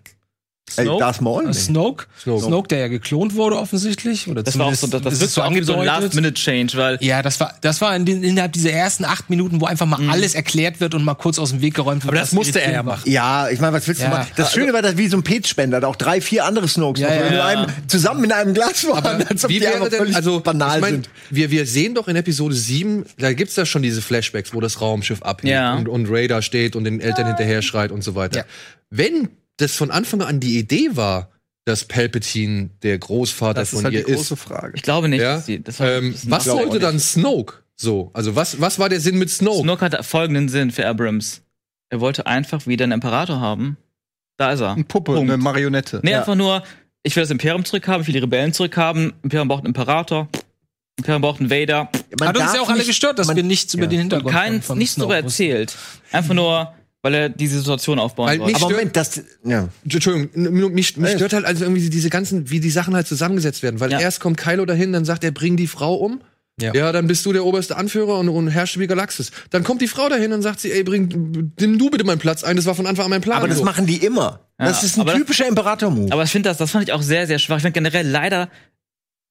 Ey, Darth Maul? Nee. Snoke? Snoke. Snoke. der ja geklont wurde offensichtlich. Oder Das war auch so, das, das ist wird so wie so ein Last-Minute-Change, weil Ja, das war, das war in den, innerhalb dieser ersten acht Minuten, wo einfach mal alles erklärt wird und mal kurz aus dem Weg geräumt wird. Aber das was musste er ja machen. Ja, ich meine, was willst du Ja. machen? Das Schöne war, dass wie so ein Petspender, da auch drei, vier andere Snokes Ja, ja, in einem, zusammen in einem Glas waren, Aber als ob wie die einfach wäre denn, völlig also, banal ich mein, sind. Wir, wir sehen doch in Episode 7, da gibt's ja schon diese Flashbacks, wo das Raumschiff abhebt Ja. und, und Raider steht und den Eltern hinterher schreit und so weiter. Ja. Wenn das von Anfang an die Idee war, dass Palpatine der Großvater Das ist von halt die ihr große ist, Frage. ich glaube nicht, ja, dass die, das war ähm, das was sollte dann. Snoke so? Also was, was war der Sinn mit Snoke? Snoke hatte folgenden Sinn für Abrams. Er wollte einfach wieder einen Imperator haben. Da ist er. Eine Puppe, Punkt. eine Marionette. Nee, einfach nur, ich will das Imperium zurückhaben, ich will die Rebellen zurückhaben. Imperium braucht einen Imperator. Imperium braucht einen Vader. Man Hat uns ja auch alle nicht- gestört, dass man- wir nichts über ja. den Und Hintergrund kein, von, von nichts Snoke darüber erzählt. Einfach nur, weil er diese Situation aufbauen Weil wollte. Aber Moment, das, ja. Entschuldigung, mich, mich stört halt also irgendwie diese ganzen, wie die Sachen halt zusammengesetzt werden. Weil Ja. erst kommt Kylo dahin, dann sagt er, bring die Frau um. Ja. Ja. dann bist du der oberste Anführer und, und herrschst wie Galaxis. Dann kommt die Frau dahin und sagt sie, ey, bring, nimm du bitte meinen Platz ein. Das war von Anfang an mein Plan. Aber das So. machen die immer. Das Ja, ist ein das- typischer Imperator-Move. Aber ich finde das, das fand ich auch sehr, sehr schwach. Ich finde generell leider,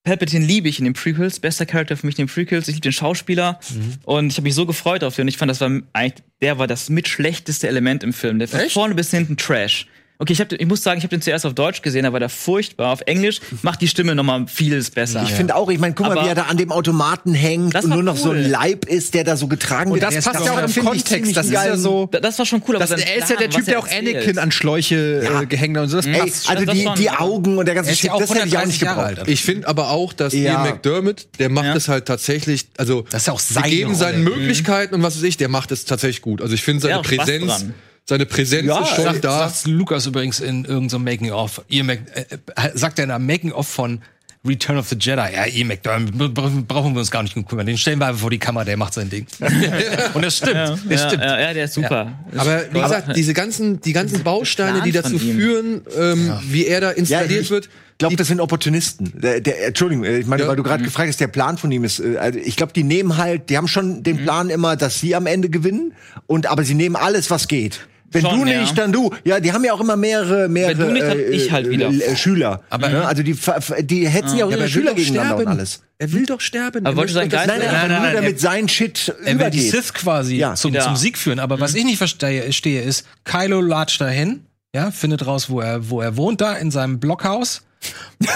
Palpatine liebe ich in den Prequels. Bester Charakter für mich in den Prequels. Ich liebe den Schauspieler. Und ich habe mich so gefreut auf den. Und ich fand, das war eigentlich, der war das mitschlechteste Element im Film. Der von Echt? vorne bis hinten Trash. Okay, ich, hab, den- ich muss sagen, ich habe den zuerst auf Deutsch gesehen, da war der furchtbar. Auf Englisch macht die Stimme noch mal vieles besser. Ich finde auch, ich meine, guck mal, Aber- wie er da an dem Automaten hängt Das und nur noch so cool. ein Leib ist, der da so getragen Und wird. das Der ist passt ja auch im Kontext. Das ist ja so. Da- das war schon cool, aber Das, sein er ist ja der Typ, der auch Anakin an Schläuche Ja. äh, gehängt hat und so. Das Ey, passt. also das die, schon, die ja. Augen und der ganze ist Shit, ja auch das hätte ich auch 130 nicht gebraucht. alt. Ich finde aber auch, dass Ja. Ian McDermott, der macht Ja. es halt tatsächlich, also Das ist ja auch seine gegeben seinen Möglichkeiten und was weiß ich, der macht es tatsächlich gut. Also ich finde seine Ja, Präsenz. Seine Präsenz Ja, ist schon Sagt, da. sagt Lukas übrigens in irgendeinem Making-of. Ian Mac, äh, äh, sagt er in einem Making-of von Return of the Jedi. Ja, Ian McDermott, bra- brauchen wir uns gar nicht kümmern. Den stellen wir einfach vor die Kamera, der macht sein Ding. Und das stimmt. Ja, das ja, stimmt. ja, ja, der ist super. Aber wie gesagt, diese ganzen, die ganzen Bausteine, die dazu führen, ähm, wie er da Ja, installiert ich wird. glaube, das sind Opportunisten. Der, der, Entschuldigung, äh, ich meine, Ja. weil du gerade gefragt hast, der Plan von ihm ist, äh, also ich glaube, die nehmen halt, die haben schon den Plan immer, dass sie am Ende gewinnen, und aber sie nehmen alles, was geht. Wenn Schon, du nicht, ja. dann du. Ja, die haben ja auch immer mehrere, mehrere Wenn du nicht, dann ich halt wieder. äh, äh, Schüler. Aber ne? also die, die hetzen ja auch Ja, ihre er Schüler doch gegeneinander und sterben. alles. Er will doch sterben. Aber Er wollte sein doch, Nein, nein, nein, nur nein, damit sein Shit Er will die übergeht. Sith quasi Ja. zum, zum Sieg führen. Aber was ich nicht verstehe, stehe, ist, Kylo latscht dahin, ja, findet raus, wo er, wo er wohnt, da in seinem Blockhaus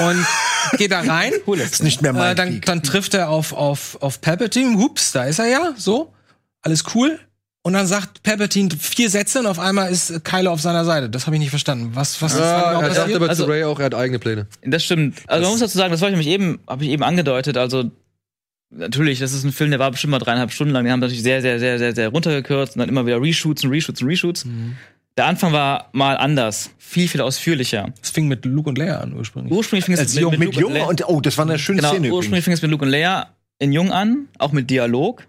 und geht da rein. ist nicht mehr mein Äh, dann, dann trifft er auf, auf, auf Palpatine. Hups, da ist er ja. So. Alles cool. Und dann sagt Palpatine vier Sätze und auf einmal ist Kylo auf seiner Seite. Das habe ich nicht verstanden. Was, was ist da Ja, genau er sagt aber Also- zu Ray auch, er hat eigene Pläne. Das stimmt. Also man muss dazu sagen, das wollte ich nämlich eben, habe ich eben angedeutet. Also natürlich, das ist ein Film, der war bestimmt mal dreieinhalb Stunden lang. Die haben natürlich sehr, sehr, sehr, sehr, sehr runtergekürzt und dann immer wieder Reshoots und Reshoots und Reshoots. Der Anfang war mal anders, viel, viel ausführlicher. Es fing mit Luke und Leia an ursprünglich. Ursprünglich fing es Als mit, Jung- mit, Mit Luke und Leia- und, oh, das war eine schöne Genau, Szene. übrigens. ursprünglich fing es mit Luke und Leia in Jung an, auch mit Dialog.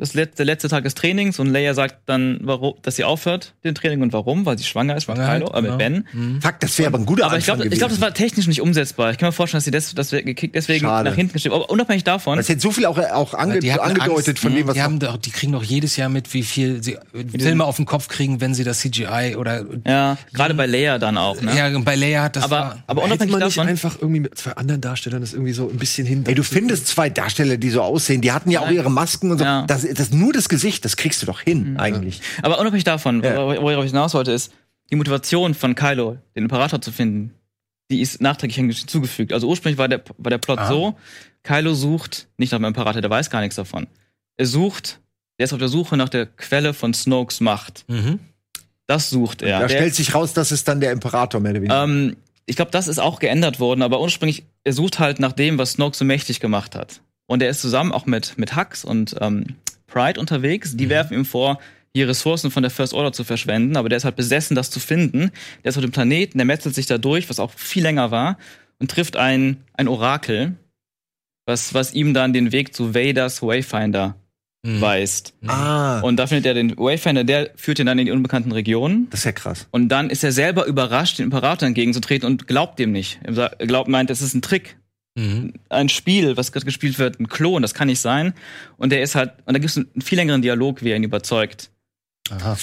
Das letzte, der letzte Tag des Trainings und Leia sagt dann, warum, dass sie aufhört, den Training und warum, weil sie schwanger ist Schwanger mit Kylo, äh, mit genau. Ben. Fuck, das wäre aber ein guter Aber ich glaube, Anfang ich glaube, das war technisch nicht umsetzbar. Ich kann mir vorstellen, dass sie das, das gekickt, deswegen Schade. nach hinten geschrieben. Aber unabhängig davon, Das hätte so viel auch, auch ange Die angedeutet Angst. von dem, was die, haben doch, die kriegen doch jedes Jahr mit, wie viel sie Filme auf den Kopf kriegen, wenn sie das CGI oder ja, gerade bei Leia dann auch, ne? ja, bei Leia hat das aber, war, aber unabhängig man nicht davon, einfach irgendwie mit zwei anderen Darstellern das irgendwie so ein bisschen hin. Ey, du findest zwei Darsteller, die so aussehen. Die hatten ja auch ihre Masken und so. Ja. Das, das nur das Gesicht, das kriegst du doch hin, eigentlich. aber unabhängig davon, Ja. wor- worauf ich hinaus wollte, ist, die Motivation von Kylo, den Imperator zu finden, die ist nachträglich hinzugefügt. Also ursprünglich war der, war der Plot Ah. so, Kylo sucht nicht nach dem Imperator, der weiß gar nichts davon. Er sucht, der ist auf der Suche nach der Quelle von Snokes Macht. mhm. Das sucht er. Da Der- stellt sich raus, das ist dann der Imperator, mehr oder weniger. Ähm, ich glaube, das ist auch geändert worden, aber ursprünglich, er sucht halt nach dem, was Snoke so mächtig gemacht hat. Und er ist zusammen auch mit, mit Hux und ähm, Pride unterwegs. Die werfen ihm vor, die Ressourcen von der First Order zu verschwenden, aber der ist halt besessen, das zu finden. Der ist auf dem Planeten, der metzelt sich da durch, was auch viel länger war, und trifft ein, ein Orakel, was, was ihm dann den Weg zu Vaders Wayfinder Mhm. weist. ah, Und da findet er den Wayfinder, der führt ihn dann in die unbekannten Regionen. das ist ja krass. Und dann ist er selber überrascht, dem Imperator entgegenzutreten und glaubt dem nicht. Er glaubt, meint, das ist ein Trick. Ein Spiel, was gerade gespielt wird, ein Klon, das kann nicht sein. Und der ist halt, und da gibt es einen viel längeren Dialog, wie er ihn überzeugt. Aha.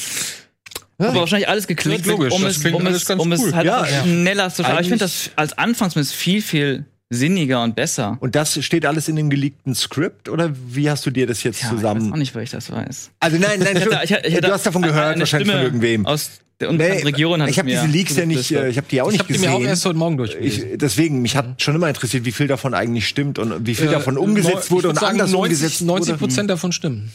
Aber wahrscheinlich alles geklickt, logisch, um, das es, um, es, um cool. es halt Ja, ja. schneller zu schauen. Aber ich finde das als Anfangs zumindest viel, viel sinniger und besser. Und das steht alles in dem geleakten Skript oder wie hast du dir das jetzt Ja, Ich weiß zusammen? auch nicht, weil ich das weiß. Also nein, nein, Ich hatte- ich hatte- ich hatte du hast davon gehört, eine wahrscheinlich Stimme von irgendwem. Aus der unbekannten Region hat ich habe diese Leaks ja nicht, äh, ich habe die auch Ich nicht habe die gesehen. mir auch erst heute Morgen durchgelesen. ich, deswegen, mich hat schon immer interessiert, wie viel davon eigentlich stimmt und wie viel Äh, davon umgesetzt ich wurde und sagen, anders 90, umgesetzt 90 wurde. Prozent davon stimmen.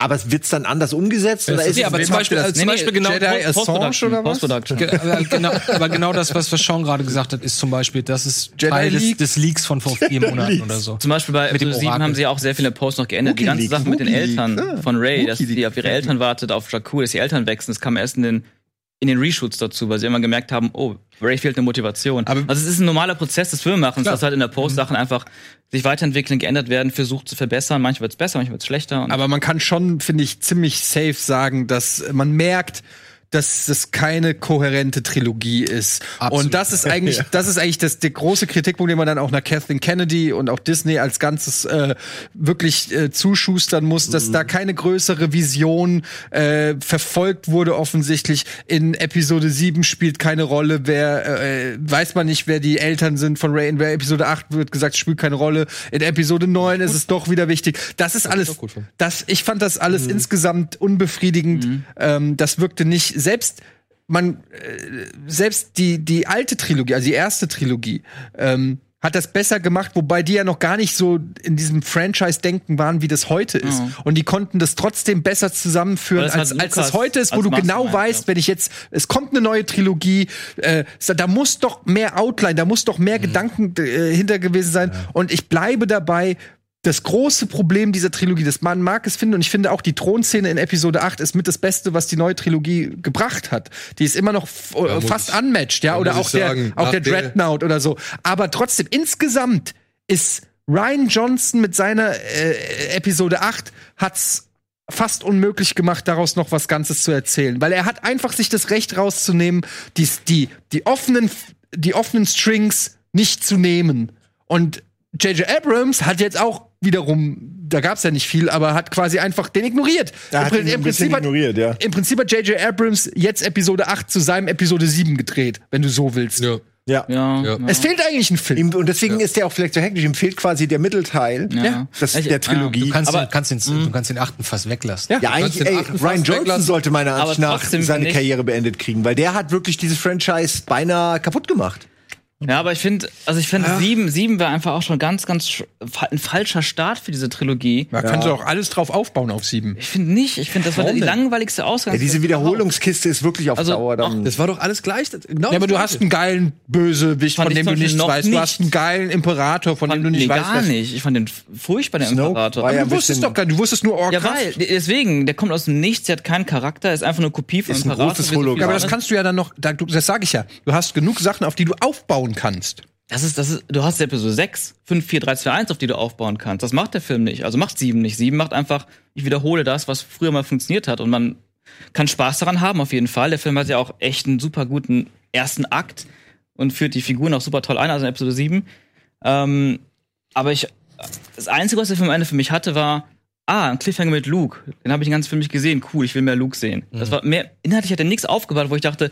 Aber es wird's dann anders umgesetzt oder ist ja, es aber zum Beispiel, das- äh, zum Beispiel nee, genau, Jedi Post-Production, oder was? Post-Production. Ge- aber genau, aber genau das, was, was Sean gerade gesagt hat, ist zum Beispiel, das ist Jedi Teil des, des Leaks von vor vier Monaten oder so. Zum Beispiel bei Mit dem Episode 7 Orakel. haben sie auch sehr viele Posts noch geändert. Die ganze Sache mit den Eltern ja. von Ray, dass sie auf ihre Eltern wartet, auf Jakku, dass die Eltern wechseln. Das kam erst in den, in den Reshoots dazu, weil sie immer gemerkt haben, oh, Ray fehlt eine Motivation. Aber- also es ist ein normaler Prozess des Filmemachens, dass halt in der Post Sachen einfach sich weiterentwickeln, geändert werden, versucht zu verbessern. Manchmal wird's besser, manchmal wird's schlechter. Aber man kann schon, finde ich, ziemlich safe sagen, dass man merkt, dass das keine kohärente Trilogie ist. Absolut. Und das ist eigentlich, das ist eigentlich das, der große Kritikpunkt, den man dann auch nach Kathleen Kennedy und auch Disney als Ganzes äh, wirklich äh, zuschustern muss, dass da keine größere Vision äh, verfolgt wurde offensichtlich. In Episode 7 spielt keine Rolle, wer äh, weiß man nicht, wer die Eltern sind von Ray. In Episode 8 wird gesagt, spielt keine Rolle. In Episode 9 ist es doch wieder wichtig. Das ist alles, das, ich fand das alles insgesamt unbefriedigend. Ähm, das wirkte nicht, selbst man, äh, selbst die, die alte Trilogie, also die erste Trilogie, ähm, hat das besser gemacht, wobei die ja noch gar nicht so in diesem Franchise-Denken waren, wie das heute ist. Und die konnten das trotzdem besser zusammenführen, als, als das heute ist, wo du genau Mastermind, weißt, ja. wenn ich jetzt, es kommt eine neue Trilogie, äh, da muss doch mehr Outline, da muss doch mehr Gedanken äh, hinter gewesen sein. Und ich bleibe dabei, das große Problem dieser Trilogie, das man mag es finden, und ich finde auch die Thronszene in Episode 8 ist mit das Beste, was die neue Trilogie gebracht hat. Die ist immer noch f- äh, fast unmatched, ja, oder auch der, sagen, auch der- Dreadnought oder so. Aber trotzdem, insgesamt ist Ryan Johnson mit seiner äh, Episode 8 hat's fast unmöglich gemacht, daraus noch was Ganzes zu erzählen. Weil er hat einfach sich das Recht rauszunehmen, die, die, die, offenen, die offenen Strings nicht zu nehmen. Und J.J. Abrams hat jetzt auch wiederum, da gab's ja nicht viel, aber hat quasi einfach den ignoriert. Er hat Im, ihn Prin- ein bisschen hat, ignoriert, ja. Im Prinzip hat J.J. Abrams jetzt Episode 8 zu seinem Episode 7 gedreht, wenn du so willst. Ja. Ja. ja, Ja. ja. Es fehlt eigentlich ein Film. Und deswegen ist der auch vielleicht so hektisch. Ihm fehlt quasi der Mittelteil Ja. das, Ich- der Trilogie. Du kannst, Aber- den, kannst, den, du kannst den achten fast weglassen. Ja. ja, eigentlich, ey, Ryan Johnson weglassen. sollte meiner Ansicht nach seine Karriere beendet kriegen, weil der hat wirklich dieses Franchise beinahe kaputt gemacht. Ja, aber ich finde, also ich finde, sieben, sieben wäre einfach auch schon ganz, ganz ein falscher Start für diese Trilogie. Man kann doch alles drauf aufbauen auf 7. Ich finde nicht. Ich finde, das war die langweiligste Ja, Ausgangsposition. diese Wiederholungskiste ist wirklich auf Also, Dauer dann. Das war doch alles gleich. Genau Ja, aber du hast einen geilen Bösewicht, Fand von ich dem du nichts noch weißt. Du nicht. hast einen geilen Imperator, von dem du nicht nee, weißt. gar nicht. Ich fand den furchtbar, der Snoke Imperator. war ja Du wusstest doch gar nicht, du wusstest nur Ork. Ja, weil, deswegen, der kommt aus dem Nichts, der hat keinen Charakter, ist einfach nur Kopie von Ist ein Imperator. großes so viel Hologramm. Ja, aber das kannst du ja dann noch, da- du- das sage ich ja. Du hast genug Sachen, auf die du aufbauen kannst. Das ist, das ist, du hast Episode 6, 5, 4, 3, 2, 1, auf die du aufbauen kannst. Das macht der Film nicht. Also macht 7 nicht. 7 macht einfach, ich wiederhole das, was früher mal funktioniert hat. Und man kann Spaß daran haben, auf jeden Fall. Der Film hat ja auch echt einen super guten ersten Akt und führt die Figuren auch super toll ein, also in Episode 7. Ähm, aber ich, das Einzige, was der Film am Ende für mich hatte, war, ah, ein Cliffhanger mit Luke. Den habe ich den ganzen Film nicht gesehen. Cool, ich will mehr Luke sehen. Das war mehr, inhaltlich hat er nichts aufgebaut, wo ich dachte,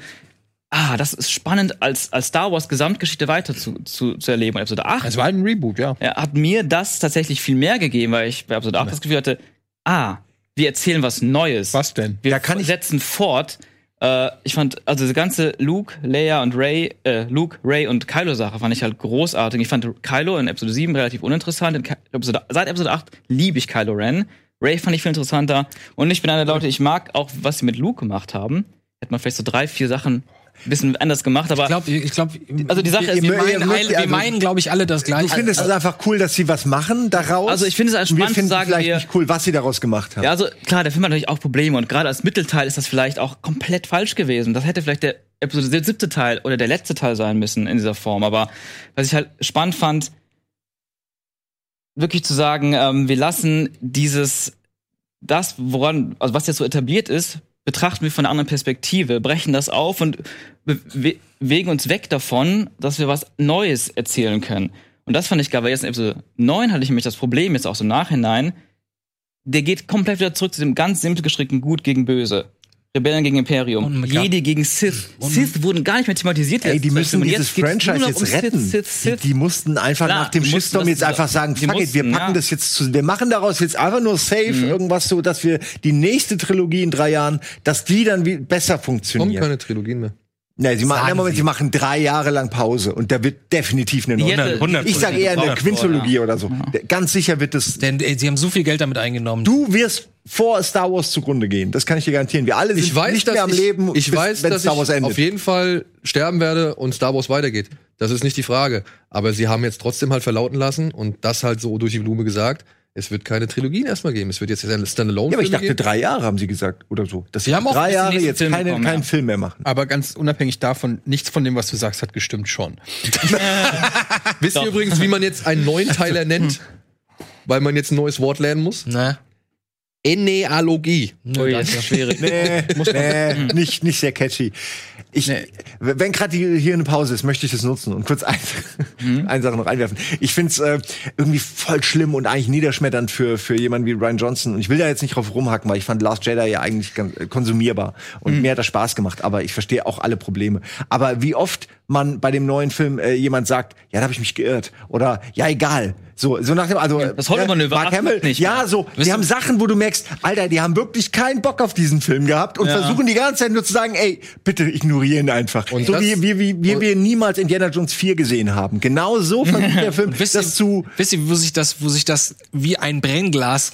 ah, das ist spannend, als, als Star Wars Gesamtgeschichte weiter zu, zu, zu erleben. Und Episode 8 Es war halt ein Reboot, ja. er hat mir das tatsächlich viel mehr gegeben, weil ich bei Episode 8 das Gefühl hatte, ah, wir erzählen was Neues. Was denn? Wir Da kann ich- setzen fort. Äh, ich fand, also diese ganze Luke, Leia und Ray, äh, Luke, Ray und Kylo-Sache fand ich halt großartig. Ich fand Kylo in Episode 7 relativ uninteressant. Episode, seit Episode 8 liebe ich Kylo Ren. Ray fand ich viel interessanter. Und ich bin einer der Leute, ich mag auch, was sie mit Luke gemacht haben. Hätte man vielleicht so drei, vier Sachen bisschen anders gemacht, aber Ich glaube, ich glaub, Also die Sache ist, wir meinen, wir also- meinen glaube ich, alle das Ich Gleiche. finde es ist einfach cool, dass sie was machen daraus. Also ich finde es wir spannend zu finden sagen, vielleicht wir- nicht cool, was sie daraus gemacht haben. Ja, also klar, der Film hat natürlich auch Probleme und gerade als Mittelteil ist das vielleicht auch komplett falsch gewesen. Das hätte vielleicht der Episode der siebte Teil oder der letzte Teil sein müssen in dieser Form. Aber was ich halt spannend fand, wirklich zu sagen, ähm, wir lassen dieses, das, woran, also was jetzt so etabliert ist, betrachten wir von einer anderen Perspektive, brechen das auf und be- bewegen uns weg davon, dass wir was Neues erzählen können. Und das fand ich geil, weil jetzt in Episode 9 hatte ich nämlich das Problem, jetzt auch so im Nachhinein, der geht komplett wieder zurück zu dem ganz simpel gestrickten Gut gegen Böse. Rebellen gegen Imperium. Und Jedi gegen Sith. Sith wurden gar nicht mehr thematisiert. Ey, die müssen Und dieses Franchise jetzt um retten. Sith, Sith, Sith. Die, die mussten einfach Klar, nach dem mussten Shitstorm jetzt einfach sagen, fuck it, wir mussten, packen ja. das jetzt zu, wir machen daraus jetzt einfach nur safe Mhm. irgendwas so, dass wir die nächste Trilogie in drei Jahren, dass die dann wie besser Kommen funktioniert. keine Trilogien mehr. Nee, sie machen, Moment, sie. sie machen drei Jahre lang Pause und da wird definitiv eine neue. hätte- 100 Ich sage eher eine Quintologie oder so. Ganz sicher wird es. Denn äh, sie haben so viel Geld damit eingenommen. Du wirst vor Star Wars zugrunde gehen. Das kann ich dir garantieren. Wir alle sind Ich weiß, nicht dass mehr am ich, Leben, ich bis- weiß, wenn dass Star Wars ich endet. auf jeden Fall sterben werde und Star Wars weitergeht. Das ist nicht die Frage. Aber sie haben jetzt trotzdem halt verlauten lassen und das halt so durch die Blume gesagt. Es wird keine Trilogien erstmal geben. Es wird jetzt eine standalone ja, aber ich dachte, geben. drei Jahre haben sie gesagt oder so. Dass sie haben auch drei Jahre jetzt Filme keine, kommen, keinen ja. Film mehr machen. Aber ganz unabhängig davon, nichts von dem, was du sagst, hat gestimmt schon. Wisst ihr übrigens, wie man jetzt einen neuen Teiler nennt? Weil man jetzt ein neues Wort lernen muss? Ne? Enealogie. Ui, das ist schwierig. Nee, nee, nicht, nicht sehr catchy. Ich, Wenn gerade hier eine Pause ist, möchte ich das nutzen und kurz ein, eine Sache noch einwerfen. Ich finde es äh, irgendwie voll schlimm und eigentlich niederschmetternd für, für jemanden wie Ryan Johnson. Und ich will da jetzt nicht drauf rumhacken, weil ich fand Last Jedi ja eigentlich ganz, äh, konsumierbar. Und mir hat das Spaß gemacht, aber ich verstehe auch alle Probleme. Aber wie oft man bei dem neuen Film äh, jemand sagt, ja, da habe ich mich geirrt. Oder ja, egal. So, so nach dem, also Das Hollywood-Manöver Mark Hamill, nicht. ja, so, die haben Sachen, wo du merkst, Alter, die haben wirklich keinen Bock auf diesen Film gehabt und versuchen die ganze Zeit nur zu sagen, ey, bitte ignorieren einfach. Und so das- wie, wie, wie, wie wir niemals Indiana Jones 4 gesehen haben. Genau so versucht der Film Wisst das ihr, zu. wisst ihr, wo sich das, wo sich das wie ein Brennglas,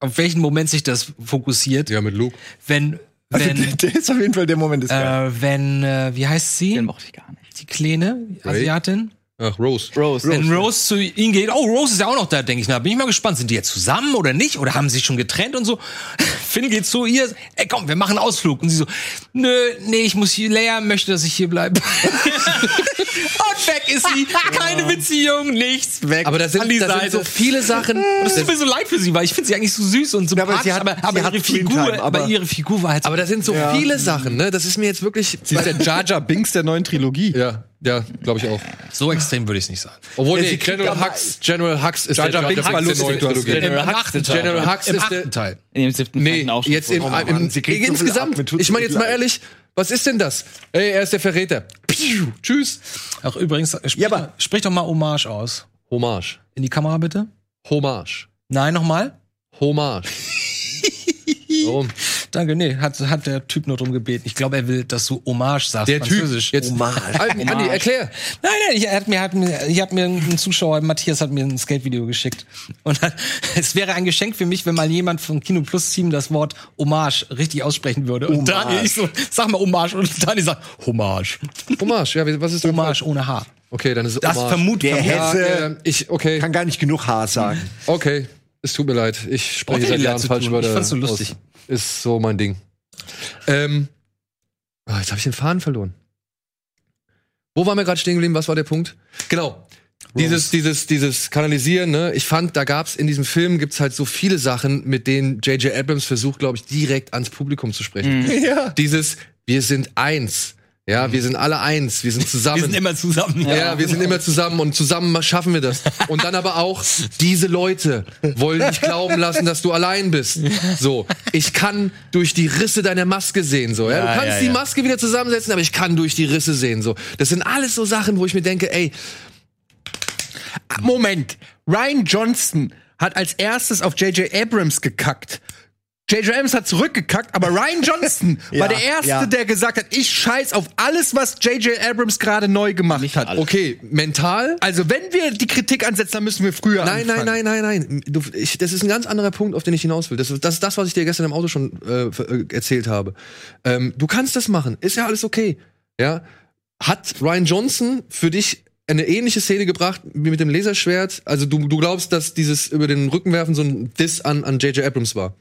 auf welchen Moment sich das fokussiert? Ja, mit Luke. Wenn, Also, wenn, der ist auf jeden Fall der Moment ist geil. äh, wenn, äh, wie heißt sie? Den mochte ich gar nicht. Die Kleine Ray? Asiatin? Ach, Rose. Rose. Wenn Rose zu ihm geht, oh, Rose ist ja auch noch da, denke ich, na, bin ich mal gespannt, sind die jetzt zusammen oder nicht? Oder haben sie sich schon getrennt und so? Finn geht zu ihr, ey, komm, wir machen einen Ausflug. Und sie so, nö, nee, ich muss hier, Leia möchte, dass ich hier bleibe. und weg ist sie. Keine Beziehung, nichts, weg. Aber da sind, an die da sind so viele Sachen. Und es tut mir so leid für sie, weil ich finde sie eigentlich so süß und aber sympathisch, sie hat- aber, aber, ihre Figur, aber- aber ihre Figur war halt so Aber da sind so viele Sachen, ne? Das ist mir jetzt wirklich. Sie ist der Jar Jar Binks der neuen Trilogie. Ja, ja, glaube ich auch. so extrem würde ich es nicht sagen. Obwohl, Ja, nee, General aber- Hux, General Hux ist Jar Jar der Binks war Binks lustig. General Im Hux. General Hux Im ist der. Teil. In dem siebten Nee, Teil auch schon jetzt im, so viel insgesamt. ich meine so jetzt mal ehrlich, was ist denn das? Ey, er ist der Verräter. Piu, tschüss. Auch übrigens, sprich, Ja, aber- sprich doch mal Hommage aus. Hommage. In die Kamera bitte. Hommage. Nein, nochmal. Hommage. Warum? Danke, nee, hat, hat der Typ nur drum gebeten. Ich glaube, er will, dass du Hommage sagst. Der Typ. Französisch. Jetzt, Hommage. Andi, Andi, erklär. Nein, nein, ich, er hat mir, hat mir, ich hab mir ein Zuschauer, Matthias hat mir ein Skate-Video geschickt. Und hat, es wäre ein Geschenk für mich, wenn mal jemand vom Kino Plus Team das Wort Hommage richtig aussprechen würde. Und Hommage. Daniel, ich so, sag mal Hommage. Und Daniel sagt, Hommage. Hommage, ja, was ist denn Hommage ohne H. Okay, dann ist es Das Hommage. vermut, Der vermut. Ja, Hesse äh, ich, okay, kann gar nicht genug Haar sagen. okay. Es tut mir leid. Ich spreche seit Jahren falsch. Wörter. Ich fand's so lustig. aus. Ist so mein Ding. Ähm, ah, jetzt habe ich den Faden verloren. Wo waren wir gerade stehen geblieben? Was war der Punkt? Genau. Dieses, dieses, dieses Kanalisieren, ne? Ich fand, da gab's in diesem Film gibt's halt so viele Sachen, mit denen J.J. Abrams versucht, glaube ich, direkt ans Publikum zu sprechen. Ja. Dieses, wir sind eins. Ja, wir sind alle eins. Wir sind zusammen. Wir sind immer zusammen. Ja, wir sind immer zusammen und zusammen schaffen wir das. Und dann aber auch, diese Leute wollen dich glauben lassen, dass du allein bist. So, ich kann durch die Risse deiner Maske sehen, so. Ja, du Ja, kannst ja, die ja. Maske wieder zusammensetzen, aber ich kann durch die Risse sehen, so. Das sind alles so Sachen, wo ich mir denke, ey, Moment. Ryan Johnson hat als erstes auf J.J. Abrams gekackt. J.J. Abrams hat zurückgekackt, aber Ryan Johnson Ja, war der Erste, ja. der gesagt hat, ich scheiß auf alles, was J.J. Abrams gerade neu gemacht hat. okay, mental. Also wenn wir die Kritik ansetzen, dann müssen wir früher Nein, anfangen. nein, nein, nein, nein. Du, ich, das ist ein ganz anderer Punkt, auf den ich hinaus will. Das, ist- das ist das, was ich dir gestern im Auto schon äh, äh, erzählt habe. Ähm, du kannst das machen. Ist ja alles okay. Ja. Hat Ryan Johnson für dich eine ähnliche Szene gebracht wie mit dem Laserschwert? Also du, du glaubst, dass dieses über den Rücken werfen so ein Diss an an J.J. Abrams war?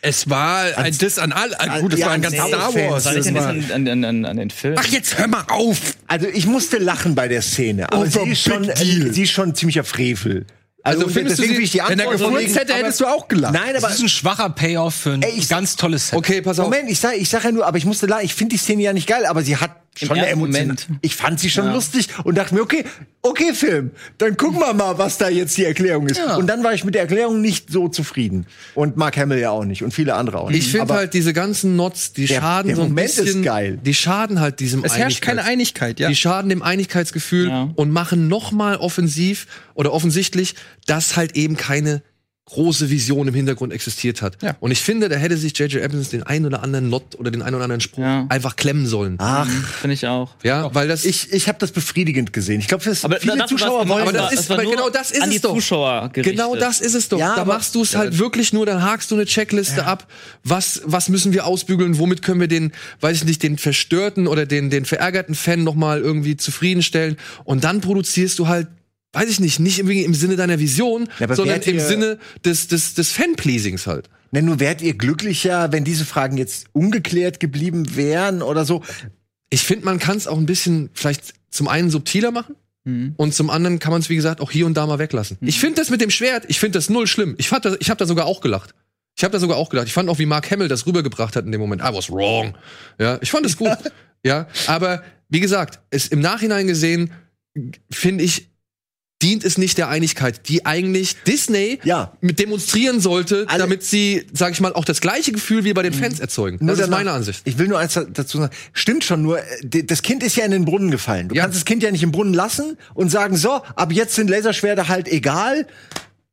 Es war ein Diss an alle. An, gut, es ja, war ein an ganz Star Star Wars. Das denn war, jetzt an, an, an, an den Film? Ach, jetzt hör mal auf! Also ich musste lachen bei der Szene, aber Oh, sie ist, schon, deal. sie ist schon ein ziemlicher Frevel. Also, Also findest du deswegen sie- will ich die Wenn er Antwort gefurzt hätte, aber- hättest du auch gelacht. Nein, aber Das ist ein schwacher Payoff für ein Ey, ich- ganz tolles Set. Okay, pass auf. Moment, ich sag, ich sag ja nur, aber ich musste lachen. Ich finde die Szene ja nicht geil, aber sie hat schon eine ersten Emotion. Moment. Ich fand sie schon Ja. lustig und dachte mir, okay, okay, Film, dann gucken wir mal, was da jetzt die Erklärung ist. Ja. Und dann war ich mit der Erklärung nicht so zufrieden. Und Mark Hamill ja auch nicht und viele andere auch nicht. Ich finde halt diese ganzen Nots, die Der- schaden der so ein Moment ist bisschen. geil. Die schaden halt diesem Es herrscht keine Einigkeit, ja. Die schaden dem Einigkeitsgefühl Ja. und machen noch mal offensiv oder offensichtlich, dass halt eben keine große Vision im Hintergrund existiert hat. Ja. Und ich finde, da hätte sich J.J. Abrams den einen oder anderen Not oder den einen oder anderen Spruch Ja. einfach klemmen sollen. Ach, Finde ich auch. Ja, weil das ich, ich habe das befriedigend gesehen. Ich glaube, viele dafür Zuschauer wollen aber das ist- nur genau das ist an es doch. Zuschauer gerichtet. Genau das ist es doch. Ja, da machst du es halt wirklich nur, dann hakst du eine Checkliste ab. Was, was müssen wir ausbügeln? Womit können wir den, weiß ich nicht, den verstörten oder den, den verärgerten Fan noch mal irgendwie zufriedenstellen? Und dann produzierst du halt, weiß ich nicht, nicht im, Sinne deiner Vision, Ja, sondern im Sinne des, des, des Fan-Pleasings halt. Ne, nur wärt ihr glücklicher, wenn diese Fragen jetzt ungeklärt geblieben wären oder so. Ich finde, man kann es auch ein bisschen vielleicht zum einen subtiler machen. Und zum anderen kann man es, wie gesagt, auch hier und da mal weglassen. Ich finde das mit dem Schwert, ich finde das null schlimm. Ich, fand das, ich habe da sogar auch gelacht. Ich habe da sogar auch gelacht. Ich fand auch, wie Mark Hamill das rübergebracht hat in dem Moment. I was wrong. Ja, ich fand es gut. ja, aber wie gesagt, es im Nachhinein gesehen, finde ich, dient es nicht der Einigkeit, die eigentlich Disney Ja. mit demonstrieren sollte, Alle- damit sie, sag ich mal, auch das gleiche Gefühl wie bei den Fans erzeugen. Nur Das ist meine Ansicht. Ich will nur eins dazu sagen. Stimmt schon, nur äh, das Kind ist ja in den Brunnen gefallen. Du Ja. kannst das Kind ja nicht im Brunnen lassen und sagen, so, ab jetzt sind Laserschwerter halt egal.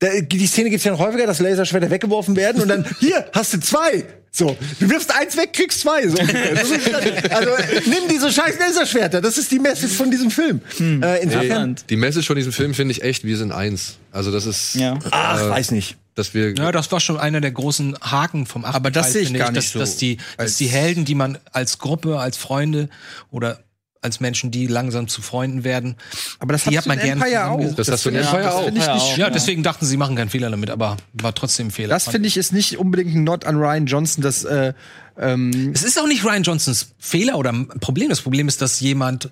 Die Szene gibt's ja noch häufiger, dass Laserschwerter weggeworfen werden und dann, hier, hast du zwei. So, du wirfst eins weg, kriegst zwei. So. Das ist, also, nimm diese scheiß Laserschwerter. Das ist die Message von diesem Film. Äh, insofern, Die Message von diesem Film finde ich echt, wir sind eins. Also das ist, Ja. ach, Äh, weiß nicht. dass wir Ja, das war schon einer der großen Haken vom achten Aber das sehe ich gar nicht dass, so. Dass die, dass die Helden, die man als Gruppe, als Freunde oder als Menschen, die langsam zu Freunden werden, Aber das die hat man gerne zusammengesetzt. Das hast du in finde ich- Empire das auch. ich nicht. Ja, deswegen dachten sie machen keinen Fehler damit, aber war trotzdem ein Fehler. Das finde ich ist nicht unbedingt ein Not an Ryan Johnson, dass äh, ähm, Es ist auch nicht Ryan Johnsons Fehler oder Problem. Das Problem ist, dass jemand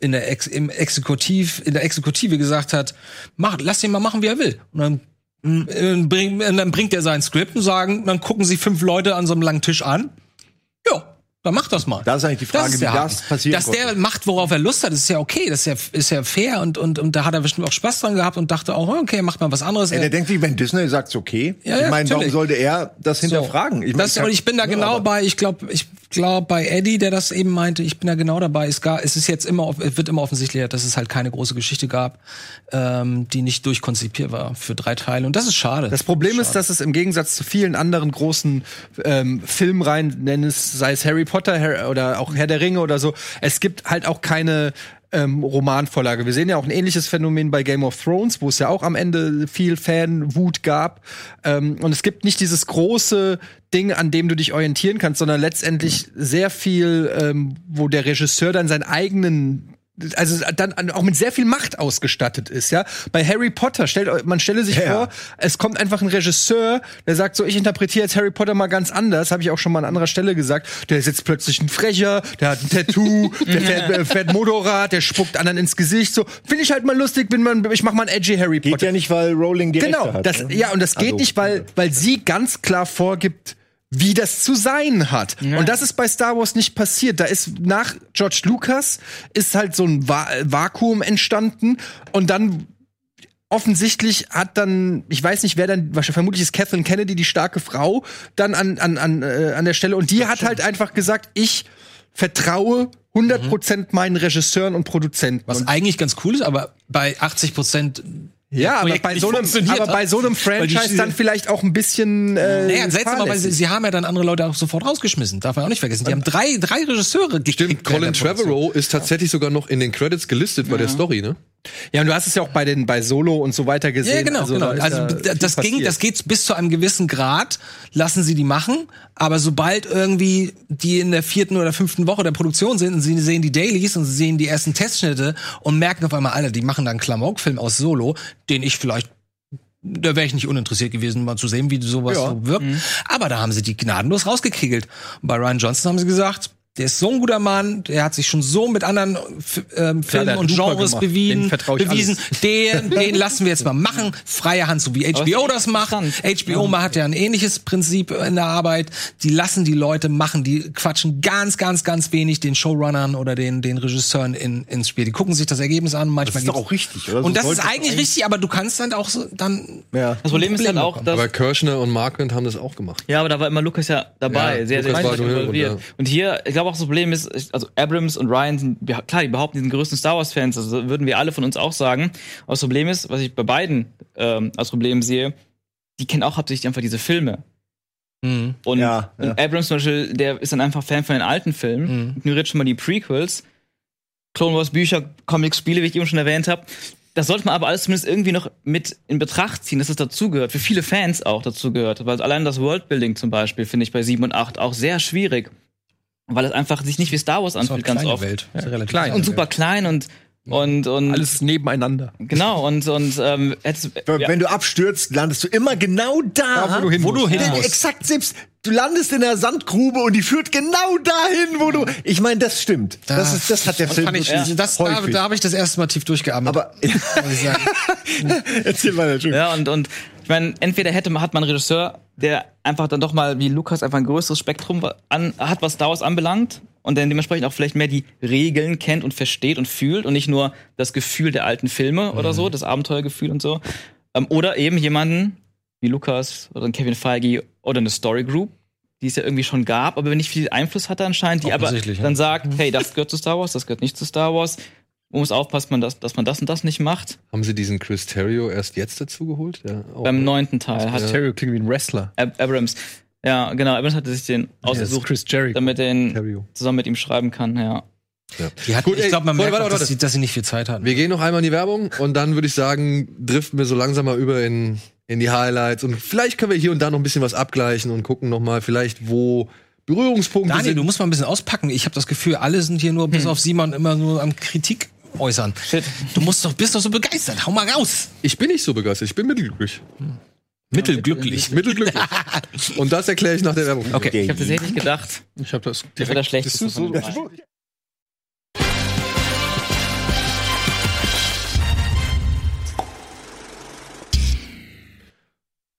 in der Ex im Exekutiv in der Exekutive gesagt hat, mach, lass ihn mal machen, wie er will. Und dann äh, bring, und dann bringt er sein Skript und sagen, dann gucken sie fünf Leute an so einem langen Tisch an. Dann mach das mal. Da ist eigentlich die Frage, ist wie das Haken. passieren Dass der macht, worauf er Lust hat, ist ja okay. Das ist ja, ist ja fair und, und, und da hat er bestimmt auch Spaß dran gehabt und dachte auch, okay, macht mal was anderes. Ja, Er- der denkt sich, wenn Disney sagt, okay. Ja, ich meine, warum sollte er das hinterfragen? Ich, das, und ich bin da genau bei, ich glaube, ich glaube bei Eddie, der das eben meinte, ich bin da genau dabei. Es, gar, es ist jetzt immer, wird immer offensichtlicher, dass es halt keine große Geschichte gab, ähm, die nicht durchkonzipiert war für drei Teile. Und das ist schade. Das Problem ist, dass es im Gegensatz zu vielen anderen großen ähm, Filmreihen, nenn es, sei es Harry Potter Har oder auch Herr der Ringe oder so, es gibt halt auch keine ähm, Romanvorlage. Wir sehen ja auch ein ähnliches Phänomen bei Game of Thrones, wo es ja auch am Ende viel Fanwut gab. Ähm, und es gibt nicht dieses große Ding, an dem du dich orientieren kannst, sondern letztendlich sehr viel, ähm, wo der Regisseur dann seinen eigenen also dann an- auch mit sehr viel Macht ausgestattet ist, ja. Bei Harry Potter stellt man stelle sich Ja, vor, es kommt einfach ein Regisseur, der sagt so, ich interpretiere jetzt Harry Potter mal ganz anders, habe ich auch schon mal an anderer Stelle gesagt. Der ist jetzt plötzlich ein Frecher, der hat ein Tattoo, der fährt, äh, fährt Motorrad, der spuckt anderen ins Gesicht. So finde ich halt mal lustig, wenn man, ich mach mal einen edgy Harry Geht Potter. ja nicht, weil Rowling die Genau, Rechte hat. das, ne? ja, und das geht Also, nicht, weil, weil sie ganz klar vorgibt, wie das zu sein hat. Und das ist bei Star Wars nicht passiert. Da ist nach George Lucas ist halt so ein Va Vakuum entstanden und dann offensichtlich hat dann, ich weiß nicht, wer dann, wahrscheinlich vermutlich ist Catherine Kennedy die starke Frau dann an, an, an, äh, an der Stelle und die hat halt einfach gesagt, ich vertraue 100% meinen Regisseuren und Produzenten. was und eigentlich ganz cool ist, aber bei 80 Prozent ja, aber bei, nicht so einem, funktioniert aber bei so einem Franchise dann vielleicht auch ein bisschen. Äh, Naja, seltsam, aber sie, sie haben ja dann andere Leute auch sofort rausgeschmissen. Darf man auch nicht vergessen. Die haben drei, drei Regisseure gekickt. Stimmt, Colin. Trevorrow ist tatsächlich sogar noch in den Credits gelistet bei der Story, ne? Ja, und du hast es ja auch bei den bei Solo und so weiter gesehen. Ja, genau, also, genau. da Also ja d- viel das ging, das geht bis zu einem gewissen Grad, lassen sie die machen, aber sobald irgendwie die in der vierten oder fünften Woche der Produktion sind und sie sehen die Dailies und sie sehen die ersten Testschnitte und merken auf einmal, Alter, die machen da einen Klamauk-Film aus Solo, den ich vielleicht da wäre ich nicht uninteressiert gewesen, mal zu sehen, wie sowas so wirkt. Aber da haben sie die gnadenlos rausgekegelt. Bei Ryan Johnson haben sie gesagt, Der ist so ein guter Mann, der hat sich schon so mit anderen ähm, Filmen hat und Genres gemacht. Bewiesen, bewiesen. Den, den lassen wir jetzt mal machen. Freie Hand, so wie HBO das macht. HBO hat ja ein ähnliches Prinzip in der Arbeit. Die lassen die Leute machen, die quatschen ganz, ganz, ganz wenig den Showrunnern oder den, den Regisseuren in, ins Spiel. Die gucken sich das Ergebnis an. Manchmal Das ist doch auch richtig, oder? So Und das ist eigentlich richtig, aber du kannst dann auch so, dann Ja. Das Problem ist halt Probleme auch, dass Aber Kirschner und Marquand haben das auch gemacht. Ja, aber da war immer Lukas ja dabei, Ja, sehr, sehr war stark nur involviert. und, ja. Und hier, ich glaube auch das Problem ist, also Abrams und Ryan sind, klar, die behaupten, die sind die größten Star Wars Fans, also würden wir alle von uns auch sagen. Aber das Problem ist, was ich bei beiden ähm, als Problem sehe, die kennen auch hauptsächlich einfach diese Filme. Mhm. Und, Ja, und ja. Abrams zum Beispiel, der ist dann einfach Fan von den alten Filmen, Mhm. ignoriert schon mal die Prequels, Clone Wars Bücher, Comics, Spiele, wie ich eben schon erwähnt habe. Das sollte man aber alles zumindest irgendwie noch mit in Betracht ziehen, dass es dazugehört. Für viele Fans auch dazugehört. Weil allein das Worldbuilding zum Beispiel finde ich bei 7 und 8 auch sehr schwierig. Weil es einfach sich nicht wie Star Wars anfühlt, ganz oft. Welt. Ist ja relativ klein. Und super klein und, und, und Alles nebeneinander. genau, und, und ähm, hättest, Wenn ja, wenn du abstürzt, landest du immer genau da, Da, wo du hin wo du musst. hin Ja. musst. Exakt selbst. Du landest in der Sandgrube und die führt genau dahin, wo du. Ich meine, das stimmt. Das, ist, das hat der Film ich, wirklich das, da, da habe ich das erste Mal tief durchgeatmet. Aber muss ich sagen. erzähl mal. Ja, und, und ich meine, entweder hätte man, hat man Regisseur, der einfach dann doch mal wie Lukas einfach ein größeres Spektrum an, hat, was Star Wars anbelangt und dann dementsprechend auch vielleicht mehr die Regeln kennt und versteht und fühlt und nicht nur das Gefühl der alten Filme oder so, das Abenteuergefühl und so. Ähm, oder eben jemanden wie Lukas oder Kevin Feige oder eine Story Group, die es ja irgendwie schon gab, aber nicht viel Einfluss hatte anscheinend, die aber dann sagt, hey, das gehört zu Star Wars, das gehört nicht zu Star Wars. Man muss aufpassen, man das, dass man das und das nicht macht. Haben sie diesen Chris Terrio erst jetzt dazu geholt? Ja, Beim ne? neunten Teil hat Stereo klingt wie ein Wrestler. Ab Abrams. Ja, genau. Abrams hatte sich den ausgesucht, Chris Jericho. damit er ihn Terrio. zusammen mit ihm schreiben kann. Ja. Die hatten, Gut, ey, ich glaube, man warte, merkt, warte, dass, warte. sie, dass sie nicht viel Zeit hatten. Wir gehen noch einmal in die Werbung und dann würde ich sagen, driften wir so langsam mal über in, in die Highlights und vielleicht können wir hier und da noch ein bisschen was abgleichen und gucken noch mal vielleicht, wo Berührungspunkte Daniel, sind. du musst mal ein bisschen auspacken. Ich habe das Gefühl, alle sind hier nur bis auf Simon immer nur am Kritik äußern. Shit. Du musst doch, bist doch so begeistert. Hau mal raus. ich bin nicht so begeistert, ich bin mittelglücklich. Mittelglücklich. Mittelglücklich. und das erkläre ich nach der Werbung. Okay. Ich habe tatsächlich gedacht, Ich habe das das wäre das Schlechteste. von den dreien.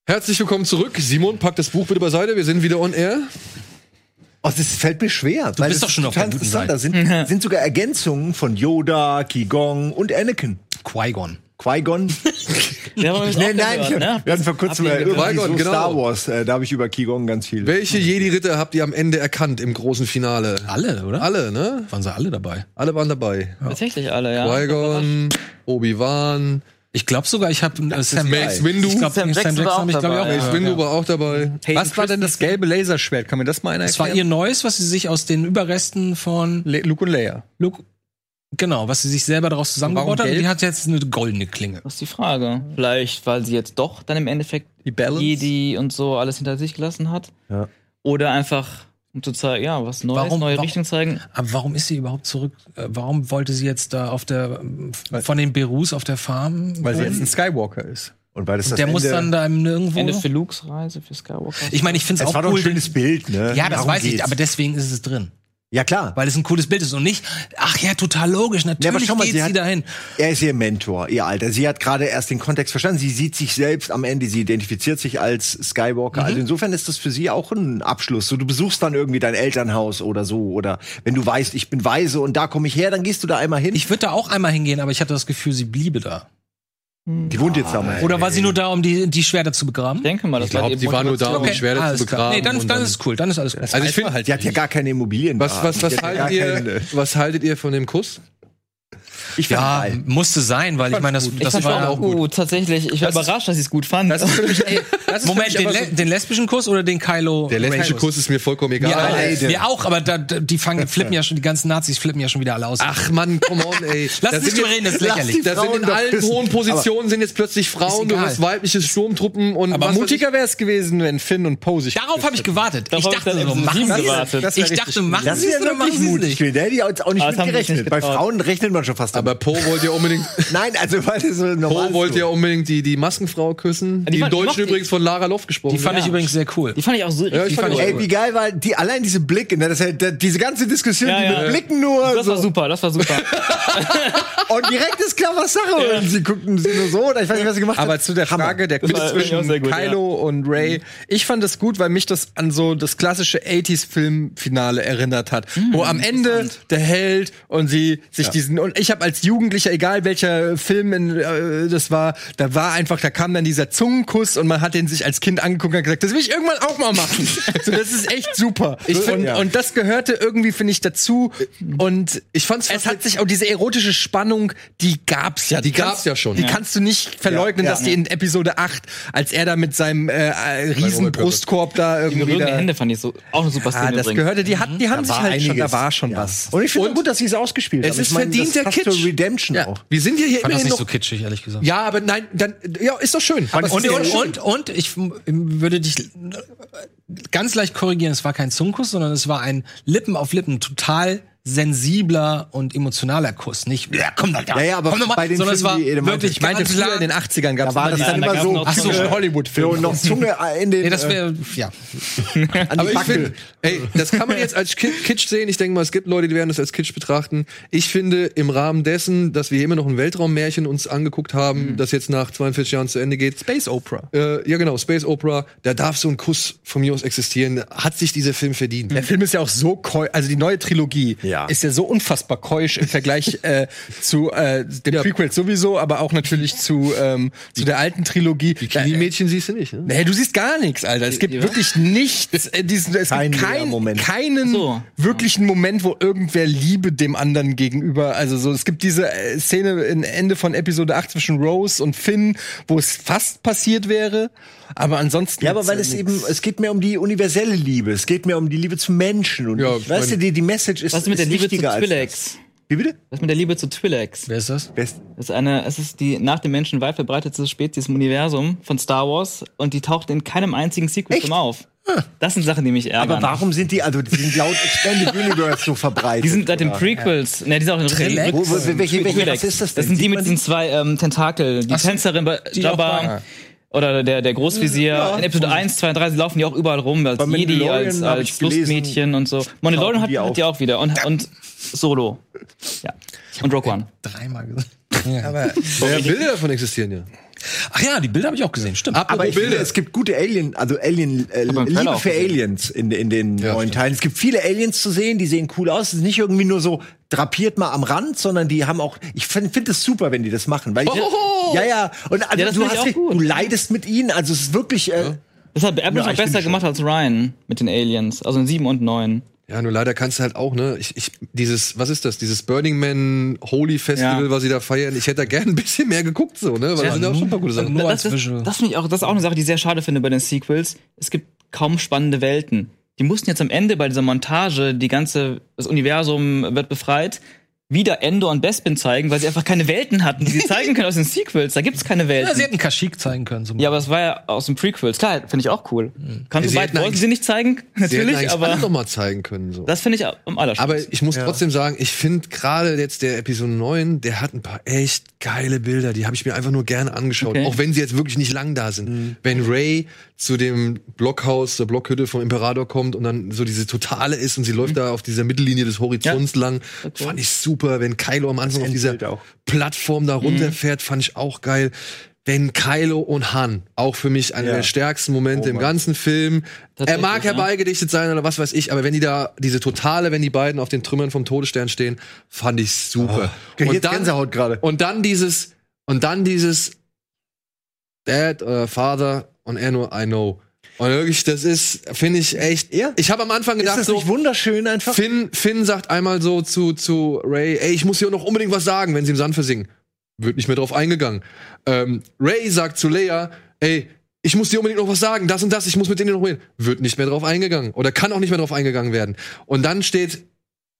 Herzlich willkommen zurück. Simon, pack das Buch bitte beiseite. Wir sind wieder on air. Oh, das fällt mir schwer. Du bist doch schon auf der guten Da sind, sind sogar Ergänzungen von Yoda, Qigong und Anakin. Qui-Gon. Qui-Gon. Ja, Nee, nein, gehört, ne? wir hatten vor kurzem äh, so genau. Star Wars, äh, da habe ich über Qigong ganz viel. Welche Jedi-Ritter habt ihr am Ende erkannt im großen Finale? Alle, oder? Alle, ne? Waren sie alle dabei? Alle waren dabei. Tatsächlich alle, ja. Qui-Gon, Obi-Wan, Ich glaube sogar, ich habe äh, Sam Mace Windu. Ich glaube, Sam Sam Jackson habe ich auch glaube auch. gehört, Windu ja. war auch dabei. Was war denn das gelbe Laserschwert? Kann mir das mal einer Das war erklären? ihr Neues, was sie sich aus den Überresten von Le Luke und Leia. Luke, genau, was sie sich selber daraus zusammengebaut hat. Und die hat jetzt eine goldene Klinge. Das ist die Frage. Vielleicht, weil sie jetzt doch dann im Endeffekt Die Balance? Jedi und so alles hinter sich gelassen hat. Ja. Oder einfach, um zu zeigen, ja, was Neues, Warum- neue warum- Richtung zeigen. Aber warum ist sie überhaupt zurück? Äh, Warum wollte sie jetzt da auf der von den Berus auf der Farm? Weil sie jetzt ein Skywalker ist. Und weil das das der muss Ende, dann da nirgendwo. Ende für Lukes Reise, für Skywalker. ich meine, ich finde es es auch war doch cool. ein schönes Bild, ne? ja, das Darum weiß ich, geht's. aber deswegen ist es drin. Ja, klar. Weil es ein cooles Bild ist und nicht, ach ja, total logisch, Ja, aber natürlich schau mal, geht sie sie hat- dahin. Er ist ihr Mentor, ihr Alter. Sie hat gerade erst den Kontext verstanden. Sie sieht sich selbst am Ende. Sie identifiziert sich als Skywalker. Mhm. Also insofern ist das für sie auch ein Abschluss. So, du besuchst dann irgendwie dein Elternhaus oder so. Oder wenn du weißt, ich bin weise und da komme ich her, dann gehst du da einmal hin. Ich würde da auch einmal hingehen, aber ich hatte das Gefühl, sie bliebe da. Die wohnt jetzt da mal. Oder war sie nur da, um die, die Schwerter zu begraben? ich denke mal, das Ich glaube, die war nur da, um die Schwerter alles zu klar. begraben. Nee, dann, dann ist es cool, dann ist alles gut. Also ich finde, Die hat ja gar keine Immobilien. was, was, was, haltet ihr, keine- was haltet ihr von dem Kuss? Ich Ja, geil. musste sein, weil ich meine, das, das war auch gut. Tatsächlich, ich war überrascht, dass ich es gut fand. Das ist für mich, ey, das ist Moment, für den, le den lesbischen Kuss oder den Kylo? Der lesbische Ren-Kuss? Kuss ist mir vollkommen egal. Ja, Beide. wir auch, aber da, da, die fangen, flippen ja schon, die ganzen Nazis flippen ja schon wieder alle aus. Ach Mann, come on, ey. Lass Da nicht drüber reden, das ist lächerlich. Da sind in allen hohen Positionen sind jetzt plötzlich Frauen, du hast weibliche Sturmtruppen und Aber mutiger wäre es gewesen, wenn Finn und Poe sich Darauf habe ich gewartet. Darauf ich hab ich dachte so, machen gewartet. Das Ich dachte, machen Das sie es ja oder machen sie es mutig. nicht? Der hätte ich auch nicht das sie mitgerechnet. nicht Bei. Frauen rechnet man schon fast Aber Aber Poe wollte ja unbedingt, Nein, also weil das so normal Poe wollte ja unbedingt die, die Maskenfrau küssen, die, die im Deutschen übrigens von Lara Loft gesprochen Die fand wird. ich übrigens sehr cool. Die fand ich auch so Ja, ich richtig fand cool. Ey, wie geil war die allein diese Blicke, ne? Das halt, diese ganze Diskussion, Ja, die ja. mit Blicken nur Das so. war super, das war super. und direkt ist klar, was Sache. Und sie guckten sie nur so, oder ich weiß nicht, was sie gemacht Aber hat. zu der Hammer. Frage der Quiz auch zwischen gut, Kylo und Ray. Ich fand das gut, weil mich das an so das klassische 80s-Filmfinale erinnert hat. wo am Ende der Held und sie sich diesen. Und ich habe als Jugendlicher, egal welcher Film in, äh, das war, da war einfach, da kam dann dieser Zungenkuss und man hat den sich als Kind angeguckt und hat gesagt, das will ich irgendwann auch mal machen. so, das ist echt super. Ich und, ja. und das gehörte irgendwie, finde ich, dazu. Und Ich fand's es hat sich auch diese erotische Spannung, die gab's ja. Die gab's ja schon. Die Ja. kannst du nicht verleugnen, Ja, dass die in Episode 8, als er da mit seinem äh, äh, riesen Brustkorb da Die irgendwie berührende da, Hände fand ich so auch eine super Ah, Szene das übrigens. gehörte, die hatten, die haben sich halt schon, da einiges. war schon Ja. was. Und ich finde gut, dass sie es ausgespielt es haben. ist Ich meine, verdienter Kitsch. Redemption Ja. auch. Wir sind ja hier fand das immerhin nicht noch. so kitschig, ehrlich gesagt. ja, aber nein, dann ja, ist doch schön. Aber Und, ist und, ja und, und ich würde dich ganz leicht korrigieren, es war kein Zungenkuss, sondern es war ein Lippen auf Lippen, total sensibler und emotionaler Kuss. Nicht, ja, komm doch da. Ja, ja, aber komm doch mal, bei den sondern es war die wirklich ich meinte, früher in den 80ern gab Da es war das Ja, dann da immer so, Ach so, Zunge. Hollywood-Film. so noch Zunge in den Nee, das äh, wäre, ja. an die Aber ich finde, ey, das kann man jetzt als Ki- Kitsch sehen. Ich denke mal, es gibt Leute, die werden das als Kitsch betrachten. Ich finde, im Rahmen dessen, dass wir immer noch ein Weltraummärchen uns angeguckt haben, das jetzt nach 42 Jahren zu Ende geht. Space Opera. Äh, ja, genau, Space Opera, da darf so ein Kuss von mir aus existieren. Hat sich dieser Film verdient. Der Film ist ja auch so also die neue Trilogie Ja. Ist ja so unfassbar keusch im Vergleich äh, zu äh, den Ja. Prequels sowieso, aber auch natürlich zu ähm, zu der alten Trilogie. Bikini-Mädchen siehst du nicht, ne? Nee, du siehst gar nichts, Alter. Es gibt Ja. wirklich nichts. Äh, diesen, es Kein gibt kein, Lehrmoment. keinen So. wirklichen Moment, wo irgendwer Liebe dem anderen gegenüber. Also so, es gibt diese äh, Szene im Ende von Episode 8 zwischen Rose und Finn, wo es fast passiert wäre. Aber ansonsten. Ja, aber weil es ja eben, es geht mehr um die universelle Liebe. Es geht mehr um die Liebe zu Menschen. Und Ja, ich, weißt du, die, die Message ist, Was ist mit der ist Liebe zu wichtiger als Twi'leks? das. Wie bitte? Was ist mit der Liebe zu Twi'leks? Wer ist das? Best. Das ist eine, es ist die nach dem Menschen weit verbreitetste Spezies im Universum von Star Wars und die taucht in keinem einzigen Sequel auf. Das sind Sachen, die mich ärgern. Aber warum sind die, also die sind laut Expanded Universe so verbreitet? Die sind seit den? Prequels. Ne, die sind auch in Twi'leks? Wo, wo, welche, welche was ist das denn? Das sind die mit diesen zwei ähm, Tentakel. Die Tänzerin bei Jabba bei- oder der, der Großvisier. Ja. in Episode 1, 2, 3 sie laufen die auch überall rum als Bei Jedi, als, als Lustmädchen und so. Mandalorian hat, die hat auf. die auch wieder. Und, und Solo. Ja. Und Rogue One. Dreimal gesagt. Aber Ja, Bilder davon existieren ja. Ach ja, die Bilder habe ich auch gesehen, stimmt. Aber ich finde, es gibt gute Alien, also Alien, äh, Aber Liebe auch für. Aliens in, in den Ja, neuen stimmt. Teilen. Es gibt viele Aliens zu sehen, die sehen cool aus. Es ist nicht irgendwie nur so drapiert mal am Rand, sondern die haben auch, ich finde find es super, wenn die das machen, weil ich, Hohoho! ja, ja, und also Ja, du hast, auch du leidest mit ihnen, also es ist wirklich, äh, Das hat Abrams Ja, noch ich besser gemacht als Ryan mit den Aliens. Also in 7 und 9. Ja, nur leider kannst du halt auch, ne, ich, ich, dieses, was ist das, dieses Burning Man Holy Festival, Ja. was sie da feiern, ich hätte da gern ein bisschen mehr geguckt, so, ne, weil da sind ja auch schon ein paar gute Sachen. Das, das, Visual. das finde ich auch, das ist auch eine Sache, die ich sehr schade finde bei den Sequels. Es gibt kaum spannende Welten. Die mussten jetzt am Ende bei dieser Montage, die ganze, das Universum wird befreit, wieder Endor und Bespin zeigen, weil sie einfach keine Welten hatten, die sie zeigen können aus den Sequels. Da gibt's keine Ja, Welten. sie hätten Kashyyyk zeigen können. Zum Ja, aber es war ja aus den Prequels. Klar, finde ich auch cool. Kannst Sie du wollten sie nicht zeigen, Sie natürlich, eigentlich aber noch mal zeigen können, so. das finde ich am Aber allerschönsten. ich muss trotzdem sagen, ich finde gerade jetzt der Episode 9, der hat ein paar echt geile Bilder, die habe ich mir einfach nur gerne angeschaut, Okay. auch wenn sie jetzt wirklich nicht lang da sind. Wenn Ray zu dem Blockhaus, der Blockhütte vom Imperator kommt und dann so diese Totale ist und sie läuft da auf dieser Mittellinie des Horizonts lang, Okay. fand ich super. Wenn Kylo am Anfang auf dieser auch. Plattform da runterfährt, fand ich auch geil. Wenn Kylo und Han, auch für mich einer Ja. der stärksten Momente Oh im ganzen Film. Er mag herbeigedichtet sein oder was weiß ich, aber wenn die da, diese Totale, wenn die beiden auf den Trümmern vom Todesstern stehen, fand ich super. krieg jetzt Gänsehaut gerade. und dann dieses, und dann dieses Dad oder Father und er nur I know. Und wirklich, das ist, finde ich echt. Ja. Ich habe am Anfang ist gedacht, das so, nicht wunderschön einfach? Finn, Finn sagt einmal so zu, zu Ray, ey, ich muss hier noch unbedingt was sagen, wenn sie im Sand versingen. Wird nicht mehr drauf eingegangen. Ähm, Ray sagt zu Leia, ey, ich muss dir unbedingt noch was sagen, das und das, ich muss mit denen noch reden. Wird nicht mehr drauf eingegangen. Oder kann auch nicht mehr drauf eingegangen werden. Und dann steht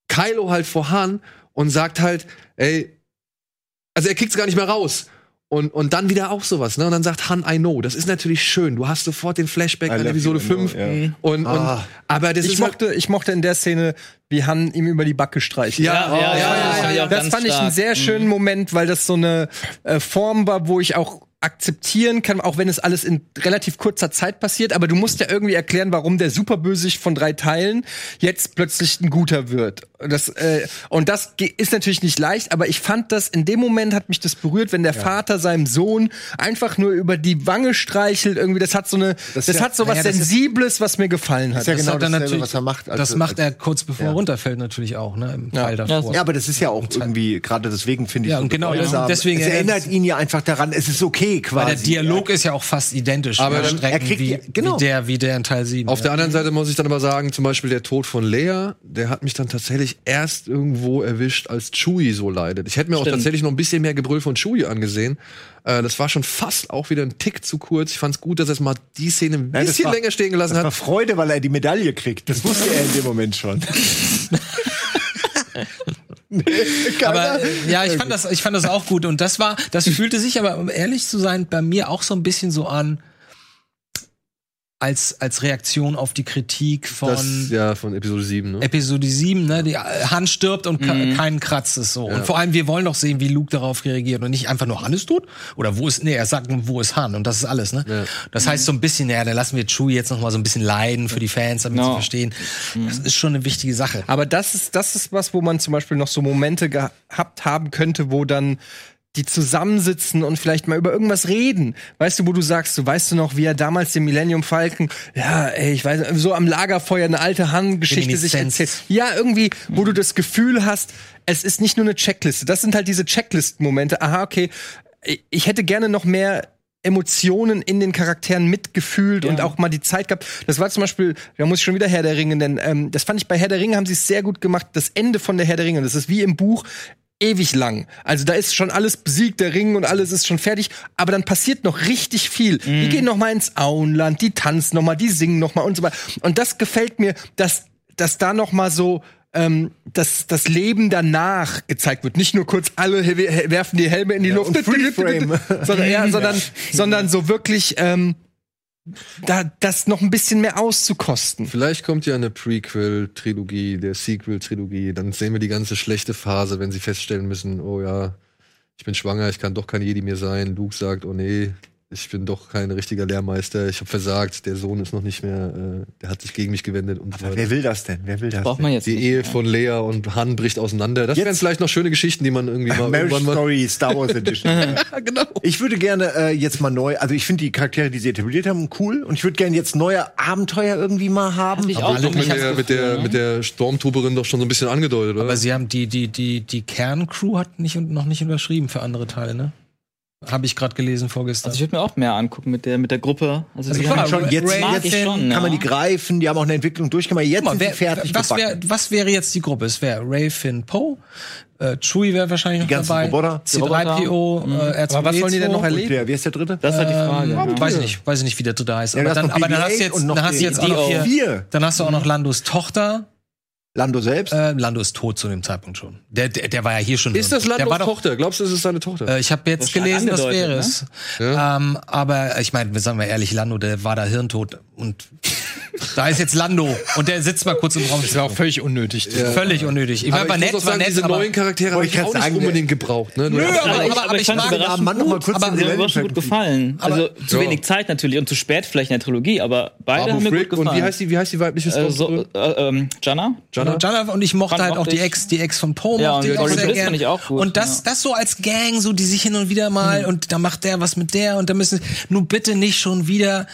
Kylo halt vor Han und sagt halt, ey, also er kriegt's gar nicht mehr raus. Und, und dann wieder auch sowas, ne? Und dann sagt Han, I know. Das ist natürlich schön. Du hast sofort den Flashback I an Episode you, I know, 5. ja. Und, und, Ah. aber das Ich ist halt, mochte, ich mochte in der Szene, wie Han ihm über die Backe streicht. Ja, Ja, ja, ja, das fand ich auch Das ganz fand ich einen sehr schönen Moment, weil das so eine äh, Form war, wo ich auch akzeptieren kann, auch wenn es alles in relativ kurzer Zeit passiert, aber du musst ja irgendwie erklären, warum der Superbösewicht von drei Teilen jetzt plötzlich ein guter wird. Das, äh, und das ist natürlich nicht leicht, aber ich fand das, in dem Moment hat mich das berührt, wenn der Vater seinem Sohn einfach nur über die Wange streichelt, irgendwie, das hat so eine, das, ist ja- hat so was naja, das ist- Sensibles, was mir gefallen hat. ist ja Das genau hat er dasselbe, natürlich- was er macht. als- das macht er kurz bevor ja. er runterfällt natürlich auch, ne? Im Teil Ja, davor. Ja, aber das ist ja auch irgendwie, gerade deswegen finde ich Ja, so und genau, deswegen es erinnert ihn ja einfach daran, es ist okay quasi. Weil der Dialog ist ja auch fast identisch. Aber an dann- Strecken er kriegt wie, ja- genau. wie, der, wie der in Teil 7. Auf ja. der anderen Seite muss ich dann aber sagen, zum Beispiel der Tod von Leia, der hat mich dann tatsächlich erst irgendwo erwischt, als Chewie so leidet. Ich hätte mir auch Stimmt. tatsächlich noch ein bisschen mehr Gebrüll von Chewie angesehen. Äh, das war schon fast auch wieder ein Tick zu kurz. Ich fand es gut, dass er es mal die Szene ein bisschen war- länger stehen gelassen das war hat. Freude, weil er die Medaille kriegt. Das wusste er in dem Moment schon. Aber ja, ich fand das, ich fand das auch gut. Und das war, das fühlte sich aber, um ehrlich zu sein, bei mir auch so ein bisschen so an als als Reaktion auf die Kritik von Das, ja, von Episode 7, ne? Episode 7, ne, die äh, Han stirbt und Mhm. keinen kratzt es so. Und vor allem, wir wollen doch sehen, wie Luke darauf reagiert und nicht einfach nur Han ist tot oder wo ist, nee, er sagt, nur, wo ist Han und das ist alles, ne? Ja. Das heißt so ein bisschen, ja, dann lassen wir Chewie jetzt noch mal so ein bisschen leiden für die Fans, damit sie Ja. verstehen. Das ist schon eine wichtige Sache. Aber das ist, das ist was, wo man zum Beispiel noch so Momente gehabt haben könnte, wo dann die zusammensitzen und vielleicht mal über irgendwas reden. Weißt du, wo du sagst, du weißt du noch, wie er damals den Millennium Falcon, ja, ey, ich weiß, so am Lagerfeuer eine alte Han-Geschichte sich erzählt. Ja, irgendwie, wo du das Gefühl hast, es ist nicht nur eine Checkliste. Das sind halt diese Checklist-Momente. Aha, okay, ich hätte gerne noch mehr Emotionen in den Charakteren mitgefühlt und auch mal die Zeit gehabt. Das war zum Beispiel, da muss ich schon wieder Herr der Ringe nennen. Ähm, das fand ich bei Herr der Ringe haben sie es sehr gut gemacht. Das Ende von der Herr der Ringe, das ist wie im Buch ewig lang. Also da ist schon alles besiegt, der Ring und alles ist schon fertig, aber dann passiert noch richtig viel. Die gehen noch mal ins Auenland, die tanzen noch mal, die singen noch mal und so weiter. Und das gefällt mir, dass dass da noch mal so ähm, dass das Leben danach gezeigt wird. Nicht nur kurz alle werfen die Helme in die Luft, und Freeframe. sondern, ja, sondern, sondern so wirklich ähm, da das noch ein bisschen mehr auszukosten. Vielleicht kommt ja eine Prequel-Trilogie, der Sequel-Trilogie. Dann sehen wir die ganze schlechte Phase, wenn sie feststellen müssen, oh ja, ich bin schwanger, ich kann doch kein Jedi mehr sein. Luke sagt, oh nee, ich bin doch kein richtiger Lehrmeister, ich habe versagt, der Sohn ist noch nicht mehr, äh, der hat sich gegen mich gewendet und so weiter. Wer will das denn? Wer will das Braucht man jetzt Die nicht Ehe von Lea und Han bricht auseinander. Das Jetzt- wären vielleicht noch schöne Geschichten, die man irgendwie mal Marriage irgendwann mal. Story Star Wars Edition. genau. Ich würde gerne äh, jetzt mal neu, also ich finde die Charaktere, die sie etabliert haben, cool. Und ich würde gerne jetzt neue Abenteuer irgendwie mal haben. Ich Aber auch doch mit der, mit, der, mit ne? der Stormtrooperin doch schon so ein bisschen angedeutet, oder? Aber sie haben die, die, die, die Kerncrew hat nicht, noch nicht unterschrieben für andere Teile, ne? Habe ich gerade gelesen vorgestern. Also ich würde mir auch mehr angucken mit der mit der Gruppe. Also, Also klar, schon jetzt, Ray- jetzt schon, kann ja. man die greifen, die haben auch eine Entwicklung durch, kann man jetzt mal, sind wer, sie fertig was, wär, was wäre jetzt die Gruppe? Es wäre Ray, Finn, Poe, äh, Chewie wäre wahrscheinlich noch Die ganzen dabei, Roboter. C3PO, äh, R2D2. Aber was wollen die denn noch erleben? der, wer ist der dritte? das ist halt die Frage. Ähm, weiß ich nicht, weiß ich nicht, wie der dritte heißt. Ja, aber, dann, noch aber dann BB-8 hast du jetzt, noch dann hast du die- jetzt auch noch hier, Vier. dann hast du auch noch Landos Tochter. Lando selbst? Äh, Lando ist tot zu dem Zeitpunkt schon. Der, der, der war ja hier schon. ist das der Landos war doch, Tochter? Glaubst du, es ist seine Tochter? Äh, ich habe jetzt Stark gelesen, das wäre ne? es. Ja. Ähm, aber ich meine, wir sagen mal ehrlich, Lando, der war da hirntot und da ist jetzt Lando und der sitzt mal kurz im Raum. Das war auch völlig unnötig. Völlig unnötig. Ich aber meine, war ich nett, muss war sagen, nett, diese aber neuen Charaktere habe ich auch grad nicht sagen, unbedingt gebraucht. Ne? Nö, aber, Aber ich- aber, aber aber ich mag am Mann noch mal kurz aber den mir gut gefallen. Also zu Ja. wenig Zeit natürlich und zu spät vielleicht in der Trilogie, aber beide Babu haben mir Frick gut gefallen. und wie heißt die, wie heißt die weibliche äh, so, Stormtrooper? äh, ähm, Jana? Jana? Jana und ich mochte Fand halt auch die. Ex, die Ex von Poe Ja, mochte und ich auch sehr Bliss gern. fand ich auch gut, Und das. Mhm. das so als Gang, so die sich hin und wieder mal und da macht der was mit der und da müssen nur bitte nicht schon wieder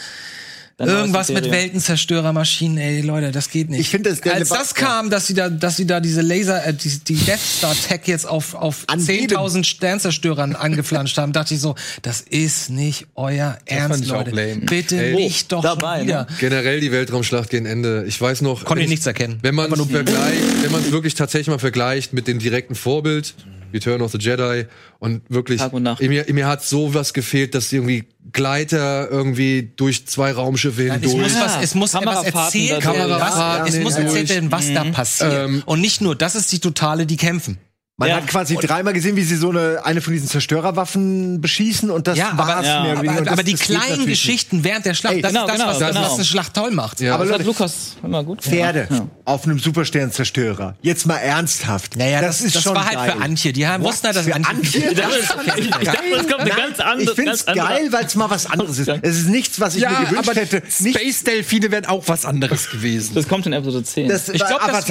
Dann irgendwas mit. Weltenzerstörermaschinen, ey Leute, das geht nicht. Ich finde, das- als Debatte- das kam, dass sie da, dass sie da diese Laser, äh, die, die Death Star Tech jetzt auf auf An 10.000 Sternzerstörern angeflanscht haben, dachte ich so, das ist nicht euer Ernst, fand ich auch Leute. lame. Bitte Ey, nicht doch dabei, schon wieder. ne? Generell die Weltraumschlacht gegen Ende. Ich weiß noch. Konnte ich nichts erkennen. Wenn man Einfach nur- vergleicht, wenn man es wirklich tatsächlich mal vergleicht mit dem direkten Vorbild, Return of the Jedi, und wirklich, Tag und Nacht. mir, mir hat sowas gefehlt, dass irgendwie Gleiter irgendwie durch zwei Raumschiffe Es hindurch. muss, was, es muss etwas erzählt werden, was, es muss erzählt werden, was da passiert. Ähm, und nicht nur, das ist die totale, die kämpfen. Man Ja. hat quasi dreimal gesehen, wie sie so eine, eine von diesen Zerstörerwaffen beschießen und das Ja, war's aber, ja, mehr oder weniger. aber, Und das- aber die das kleinen. Geschichten während der Schlacht, Ey, das genau, ist das, genau, was, genau. was eine Schlacht toll macht. Ja. Aber Das hat Leute, Lukas immer gut. Pferde Ja. auf einem Supersternzerstörer. Jetzt mal ernsthaft. Naja, das, das, ist das schon war halt geil. für Antje. Die haben, wussten halt, dass Für Antje. Antje? Ich dachte, es kommt eine ganz andere. Ich find's geil, weil es mal was anderes ist. Es ist nichts, was ich mir gewünscht aber hätte. Nicht, Space-Delfine wären auch was anderes gewesen. Das kommt in Episode 10. das Ich war glaub, das- das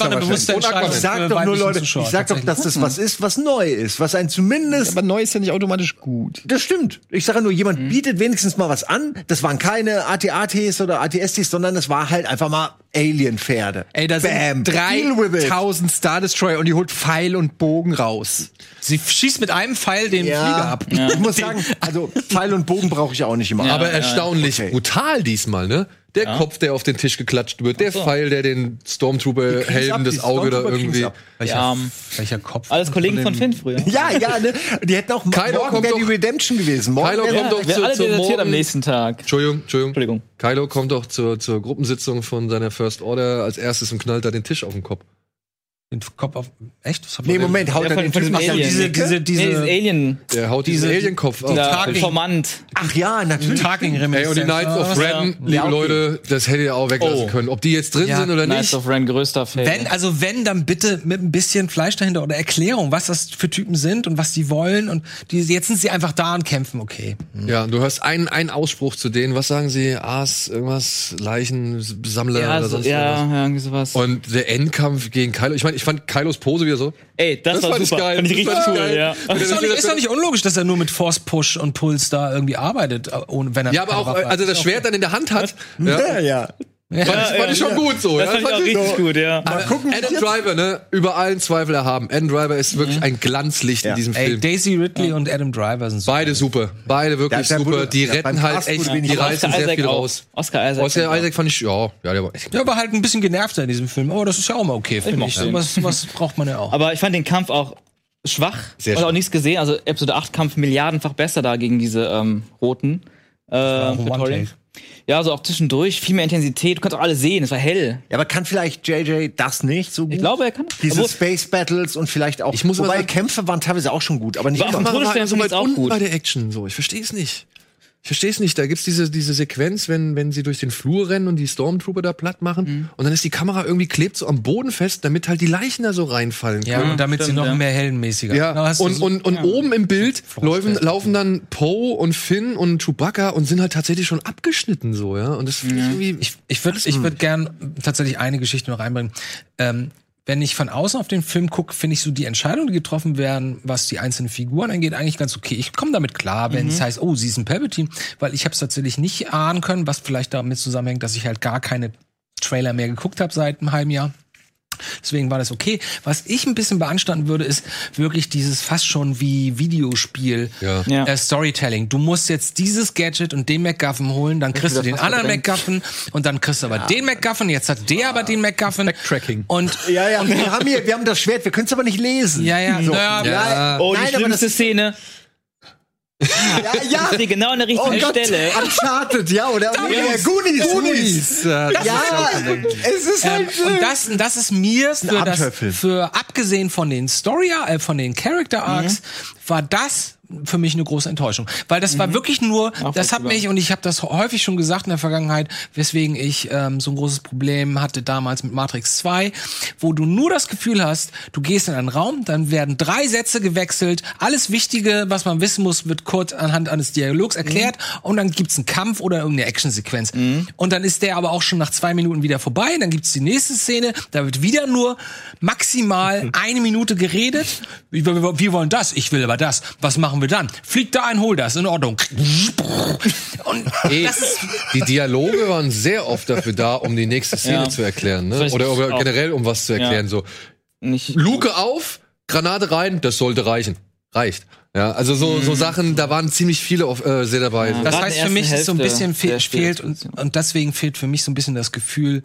war eine bewusste. Entscheidung Ich sag doch nur, Leute, ich sag doch, dass das was ist, was neu ist, was ein zumindest Aber neu ist ja nicht automatisch gut. Das stimmt. Ich sage nur, jemand Mhm. bietet wenigstens mal was an. Das waren keine AT-ATs oder ATSTs, sondern es war halt einfach mal Alien-Pferde. Ey, da Bam. sind Deal with it. 3000 Star Destroyer und die holt Pfeil und Bogen raus. Sie schießt mit einem Pfeil den Flieger ab. Ich muss sagen, also Pfeil und Bogen brauche ich auch nicht immer. Aber erstaunlich Okay. brutal diesmal, ne? Der Kopf, der auf den Tisch geklatscht wird, der Pfeil, der den Stormtrooper-Helden das Auge da irgendwie. ab. ja, Welcher Kopf? alles Kollegen von Finn früher. Ja, ja, ne? Die hätten auch Kylo morgen kommt wäre die doch- Redemption gewesen. Morgen Kylo kommt doch Wir zu, alle zu desertiert am morgen. nächsten Tag. Entschuldigung, Entschuldigung. Entschuldigung. Kylo kommt doch zur, zur Gruppensitzung von seiner First Order als erstes und knallt da den Tisch auf den Kopf. Den Kopf auf. Echt? Was Nee, Moment, haut Ja, er von- den von macht Alien. diese, Diese, diese, Nee, Alien. Der haut diesen Diese- Alienkopf auf. Tisch. Formant. Ach ja, natürlich. Tarking Ey, und die Knights of Ren, liebe Ja, okay. Leute, das hätte ihr auch weglassen Oh. können. Ob die jetzt drin Ja, sind oder Knights nicht. of Ren, größter Fan. Wenn, also wenn, dann bitte mit ein bisschen Fleisch dahinter oder Erklärung, was das für Typen sind und was die wollen und die, jetzt sind sie einfach da und kämpfen, okay. Ja, und du hörst einen, einen Ausspruch zu denen. Was sagen sie? Aas, irgendwas, Leichensammler ja, oder so, sonst ja, irgendwas. ja, irgendwie sowas. Und der Endkampf gegen Kylo, ich meine, ich fand Kylos Pose wieder so. Ey, das, war fand ich super. geil. Fand ich Das richtig cool, ich geil. ja. Und Ist das doch, nicht, ist doch nicht unlogisch, dass er nur mit Force Push und Puls da irgendwie arbeitet, äh, ohne wenn er Ja, aber auch, Waffe hat. also das Schwert dann in der Hand hat. Ja, Ja, ja. fand, ich, fand ich schon gut so. Das ja, fand ich auch richtig gut, ja. Mal gucken, Adam Driver, ne? Über allen Zweifel erhaben. Adam Driver ist wirklich ein Glanzlicht Ja. in diesem Ey, Film. Daisy Ridley und Adam Driver sind super. Beide super. Beide wirklich Ja, der super. die ja, retten halt echt, die reißen sehr viel auch. raus. Oscar Isaac. Oscar Isaac fand ich, ja, ja, der war echt Ja, aber halt ein bisschen genervter in diesem Film. Aber das ist ja auch mal okay, finde ich. ihn. Was, was braucht man ja auch. Aber ich fand den Kampf auch schwach. Sehr und auch nichts gesehen. Also Episode 8 Kampf milliardenfach besser da gegen diese ähm, roten. Äh, ja, so auch zwischendurch viel mehr Intensität. Du kannst auch alles sehen. Es war hell. Ja, aber kann vielleicht JJ das nicht so gut? Ich glaube, er kann. Diese Obwohl- Space Battles und vielleicht auch. Ich muss aber wobei sagen- Kämpfe waren teilweise auch schon gut, aber nicht War immer. ein Todesstern so finde weit ich auch unten gut. bei der Action so. Ich verstehe es nicht. Ich verstehe es nicht. Da gibt's diese, diese Sequenz, wenn, wenn sie durch den Flur rennen und die Stormtrooper da platt machen. Mhm. Und dann ist die Kamera irgendwie klebt so am Boden fest, damit halt die Leichen da so reinfallen ja, können. und damit sie stimmt, noch ja. mehr heldenmäßiger. Ja, und, so- und, und oben im Bild laufen, laufen dann Poe und Finn und Chewbacca und sind halt tatsächlich schon abgeschnitten so, ja. Und das finde ich irgendwie. Ich, ich würde ich würd gern tatsächlich eine Geschichte noch reinbringen. Ähm, wenn ich von außen auf den Film gucke, finde ich so die Entscheidungen, die getroffen werden, was die einzelnen Figuren angeht, eigentlich ganz okay. Ich komme damit klar, wenn es heißt, oh, sie ist ein Palpatine, weil ich habe es tatsächlich nicht ahnen können, was vielleicht damit zusammenhängt, dass ich halt gar keine Trailer mehr geguckt habe seit einem halben Jahr. Deswegen war das okay. Was ich ein bisschen beanstanden würde, ist wirklich dieses fast schon wie Videospiel Ja. Ja. äh, Storytelling. Du musst jetzt dieses Gadget und den MacGuffin holen, dann kriegst du den anderen MacGuffin und dann kriegst du aber den MacGuffin, jetzt hat der aber den MacGuffin. Backtracking. Und Ja, ja, wir haben hier, wir haben das Schwert, wir können es aber nicht lesen. ja, ja, So. naja, Ja. Oh, die Nein, aber schlimmste das- Szene. Ja, ja. Die genau an der richtigen Oh Gott, Stelle. Uncharted, ja, oder ja, Goonies. Goonies. Ja, es ist Ähm, halt und das, das ist mir für das, für abgesehen von den Story, äh, von den Character Arcs, war das für mich eine große Enttäuschung, weil das war wirklich nur, das hat mich und ich habe das häufig schon gesagt in der Vergangenheit, weswegen ich ähm, so ein großes Problem hatte damals mit Matrix 2, wo du nur das Gefühl hast, du gehst in einen Raum, dann werden drei Sätze gewechselt, alles Wichtige, was man wissen muss, wird kurz anhand eines Dialogs erklärt und dann gibt's einen Kampf oder irgendeine Actionsequenz. Und dann ist der aber auch schon nach zwei Minuten wieder vorbei, dann gibt's die nächste Szene, da wird wieder nur maximal eine Minute geredet. Wir, wir, wir wollen das, ich will aber das. Was machen wir dann? Flieg da ein, hol das, in Ordnung. Und Ey, die Dialoge waren sehr oft dafür da, um die nächste Szene Ja. zu erklären, ne? Oder, oder generell um was zu erklären. Ja. So Nicht. Luke auf, Granate rein, das sollte reichen. Reicht. Ja, also so, so Sachen, da waren ziemlich viele auf, äh, sehr dabei. Ja. Das heißt, für mich ist so ein bisschen fe fehlt und, und deswegen fehlt für mich so ein bisschen das Gefühl,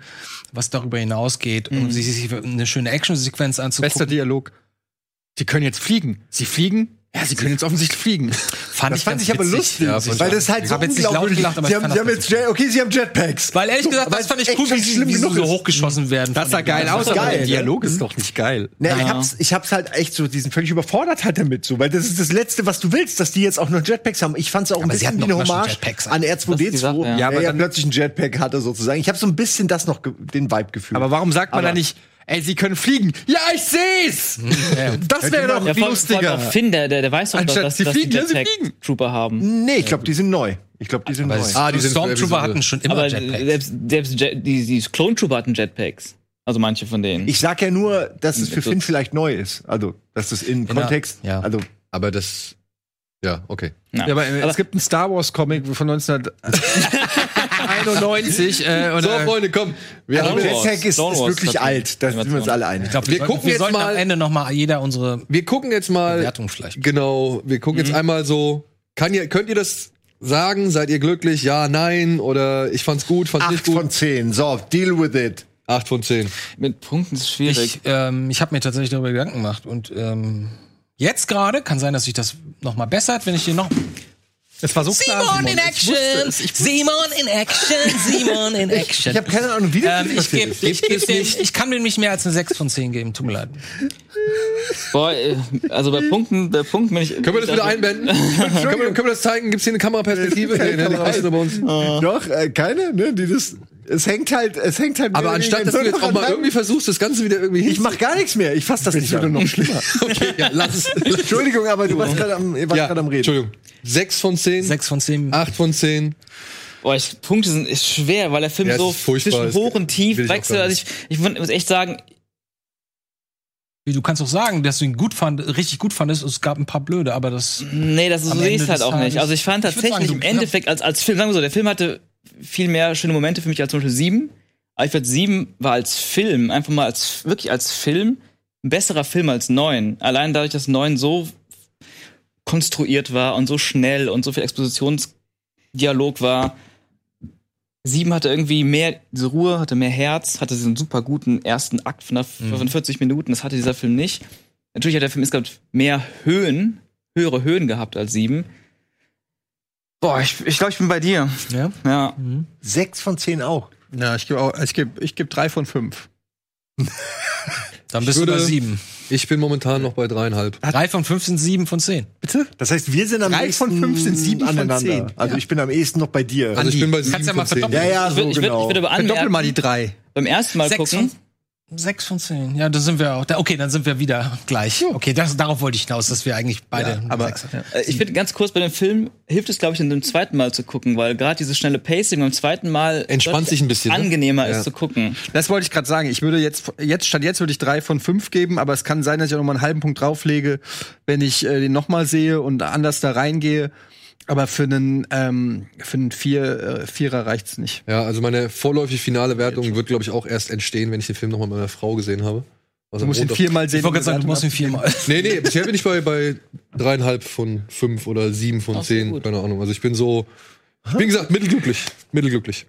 was darüber hinausgeht, um sich sich eine schöne Actionsequenz Bester anzugucken. Dialog. Die können jetzt fliegen. Sie fliegen, Ja, sie können jetzt offensichtlich fliegen. Fand Das ich fand ich aber lustig, Ja, fand ich weil das halt Ich so hab jetzt nicht laut unglaublich. gelacht, aber sie ich haben, fand sie haben jetzt Jet, okay, sie haben Jetpacks. Weil ehrlich So, gesagt, weil das fand ich cool, wie sie, schlimm wie so ist. hochgeschossen werden. Das sah geil aus, aber der? Dialog ist doch nicht geil. Ne, ich, Ja. hab's, ich hab's halt echt so, diesen völlig überfordert halt damit so, weil das ist das Letzte, was du willst, dass die jetzt auch noch Jetpacks haben. Ich fand's auch ein Aber sie bisschen hatten wie eine Hommage an Das ist die R2D2, Sache, ja. aber ja plötzlich ein Jetpack hatte sozusagen. Ich habe so ein bisschen das noch, den Vibe gefühlt. Aber warum sagt man da nicht, ey, sie können fliegen? Ja, ich seh's! Das wäre doch Ja, vor, vor lustiger. auch Finn, der, der, der weiß doch, Anstatt dass, sie dass fliegen, die ja, sie Jetpack fliegen. Trooper haben. nee, ich glaube, die sind neu. Ich glaube, die sind neu. Ah, die Stormtrooper hatten schon immer Aber Jetpacks. selbst, selbst Jet, die, die Clone Trooper hatten Jetpacks. Also manche von denen. Ich sag ja nur, dass es für Also- Finn vielleicht neu ist. Also, dass das in der- Kontext, ja. also Aber das. Ja, okay. Ja. Ja, aber, äh, es gibt einen Star Wars Comic von 1991 äh, und, So, Freunde, komm. Wir Wars. Jetpack ist, ist wirklich alt. Da sind wir uns alle einig. Ich glaub, Wir wir, gucken wir jetzt sollten mal- am Ende noch mal jeder unsere Wir gucken jetzt mal. Bewertung vielleicht. Genau, wir gucken Mhm. jetzt einmal so. Kann ihr, könnt ihr das sagen? Seid ihr glücklich? Ja, nein? Oder ich fand's gut, fand's nicht Acht gut? von zehn. So, deal with it. Acht von zehn. Mit Punkten ist es schwierig. Ich, ähm, ich habe mir tatsächlich darüber Gedanken gemacht und ähm, jetzt gerade kann sein, dass sich das noch mal bessert, wenn ich hier noch es war so klar. Simon in Ich wusste Action, es. Ich Simon in Action, Simon in Action. Ich habe keine Ahnung, wie das ähm, ich, geb, ist. ich, geb dem, ich kann dem nicht mehr als eine 6 von 10 geben, tut mir leid. Boah, äh, also bei Punkten, bei Punkten bin ich. Können wir das wieder einblenden? können, wir, können wir das zeigen? Gibt's hier eine Kameraperspektive? Nee, nee, nee, ist bei uns. Doch, äh, keine, ne? Die das, es hängt halt, es hängt halt. Aber anstatt, dass du jetzt auch mal irgendwie versuchst, das Ganze wieder irgendwie Ich mach gar nichts mehr. Ich fass das nicht an. noch schlimmer. Okay, ja, lass es. Entschuldigung, aber du warst gerade am, ihr Ja, gerade am Reden. Entschuldigung. Sechs von zehn, 6 von 10. acht von zehn. Boah, ich, Punkte sind ist schwer, weil der Film Ja, so zwischen hoch und tief ich wechselt. Also ich, ich muss echt sagen, Du kannst auch sagen, dass du ihn gut fand, richtig gut fandest. Es gab ein paar blöde, aber das nee, das so sehe ich halt auch nicht. Also ich fand Ich tatsächlich sagen, im Endeffekt als, als Film, sagen wir so, der Film hatte viel mehr schöne Momente für mich als zum Beispiel sieben. Aber ich finde, sieben war als Film, einfach mal als, wirklich als Film, ein besserer Film als neun. Allein dadurch, dass neun so konstruiert war und so schnell und so viel Expositionsdialog war. Sieben hatte irgendwie mehr diese Ruhe, hatte mehr Herz, hatte diesen super guten ersten Akt von, der, von 40 Minuten. Das hatte dieser Film nicht. Natürlich hat der Film insgesamt mehr Höhen, höhere Höhen gehabt als sieben. Boah, ich, ich glaube, ich bin bei dir. Ja? Ja. Sechs von zehn auch. Ja, ich gebe auch, ich gebe, ich gebe drei von fünf. Dann bist würde- du bei 7. Ich bin momentan noch bei dreieinhalb. 3 von 5 sind 7 von 10. Bitte? Das heißt, wir sind am Drei nächsten von fünf sind sieben von aneinander. zehn. Also ich bin am ehesten noch bei dir. Also ich bin bei kannst sieben ja mal von zehn. verdoppeln. ja, ja, Ich so würde ich würd, genau. ich würd aber Verdoppel mal die anmerken, drei. beim ersten Mal Sechs gucken. von, 6 von 10. Ja, da sind wir auch. Da, okay, dann sind wir wieder gleich. Okay, das, darauf wollte ich hinaus, dass wir eigentlich beide. eine aber- Sechs haben. Äh, Ich finde ganz kurz bei dem Film hilft es, glaube ich, in dem zweiten Mal zu gucken, weil gerade dieses schnelle Pacing beim zweiten Mal Entspannt sich ein bisschen, ne? angenehmer Ja. ist zu gucken. Das wollte ich gerade sagen. Ich würde jetzt, jetzt, statt jetzt würde ich drei von fünf geben, aber es kann sein, dass ich auch noch mal einen halben Punkt drauflege, wenn ich äh, den noch mal sehe und anders da reingehe. Aber für einen, ähm, für einen Vier, äh, Vierer reicht's nicht. Ja, also meine vorläufig finale Wertung wird, glaube ich, auch erst entstehen, wenn ich den Film nochmal mit meiner Frau gesehen habe. Was Du musst ihn viermal sehen. Ich wollte gerade sagen, du musst ihn viermal. Nee, nee, bisher bin ich bei, bei dreieinhalb von fünf oder sieben von Ach, zehn, gut. keine Ahnung. Also ich bin so, wie gesagt, mittelglücklich. Mittelglücklich.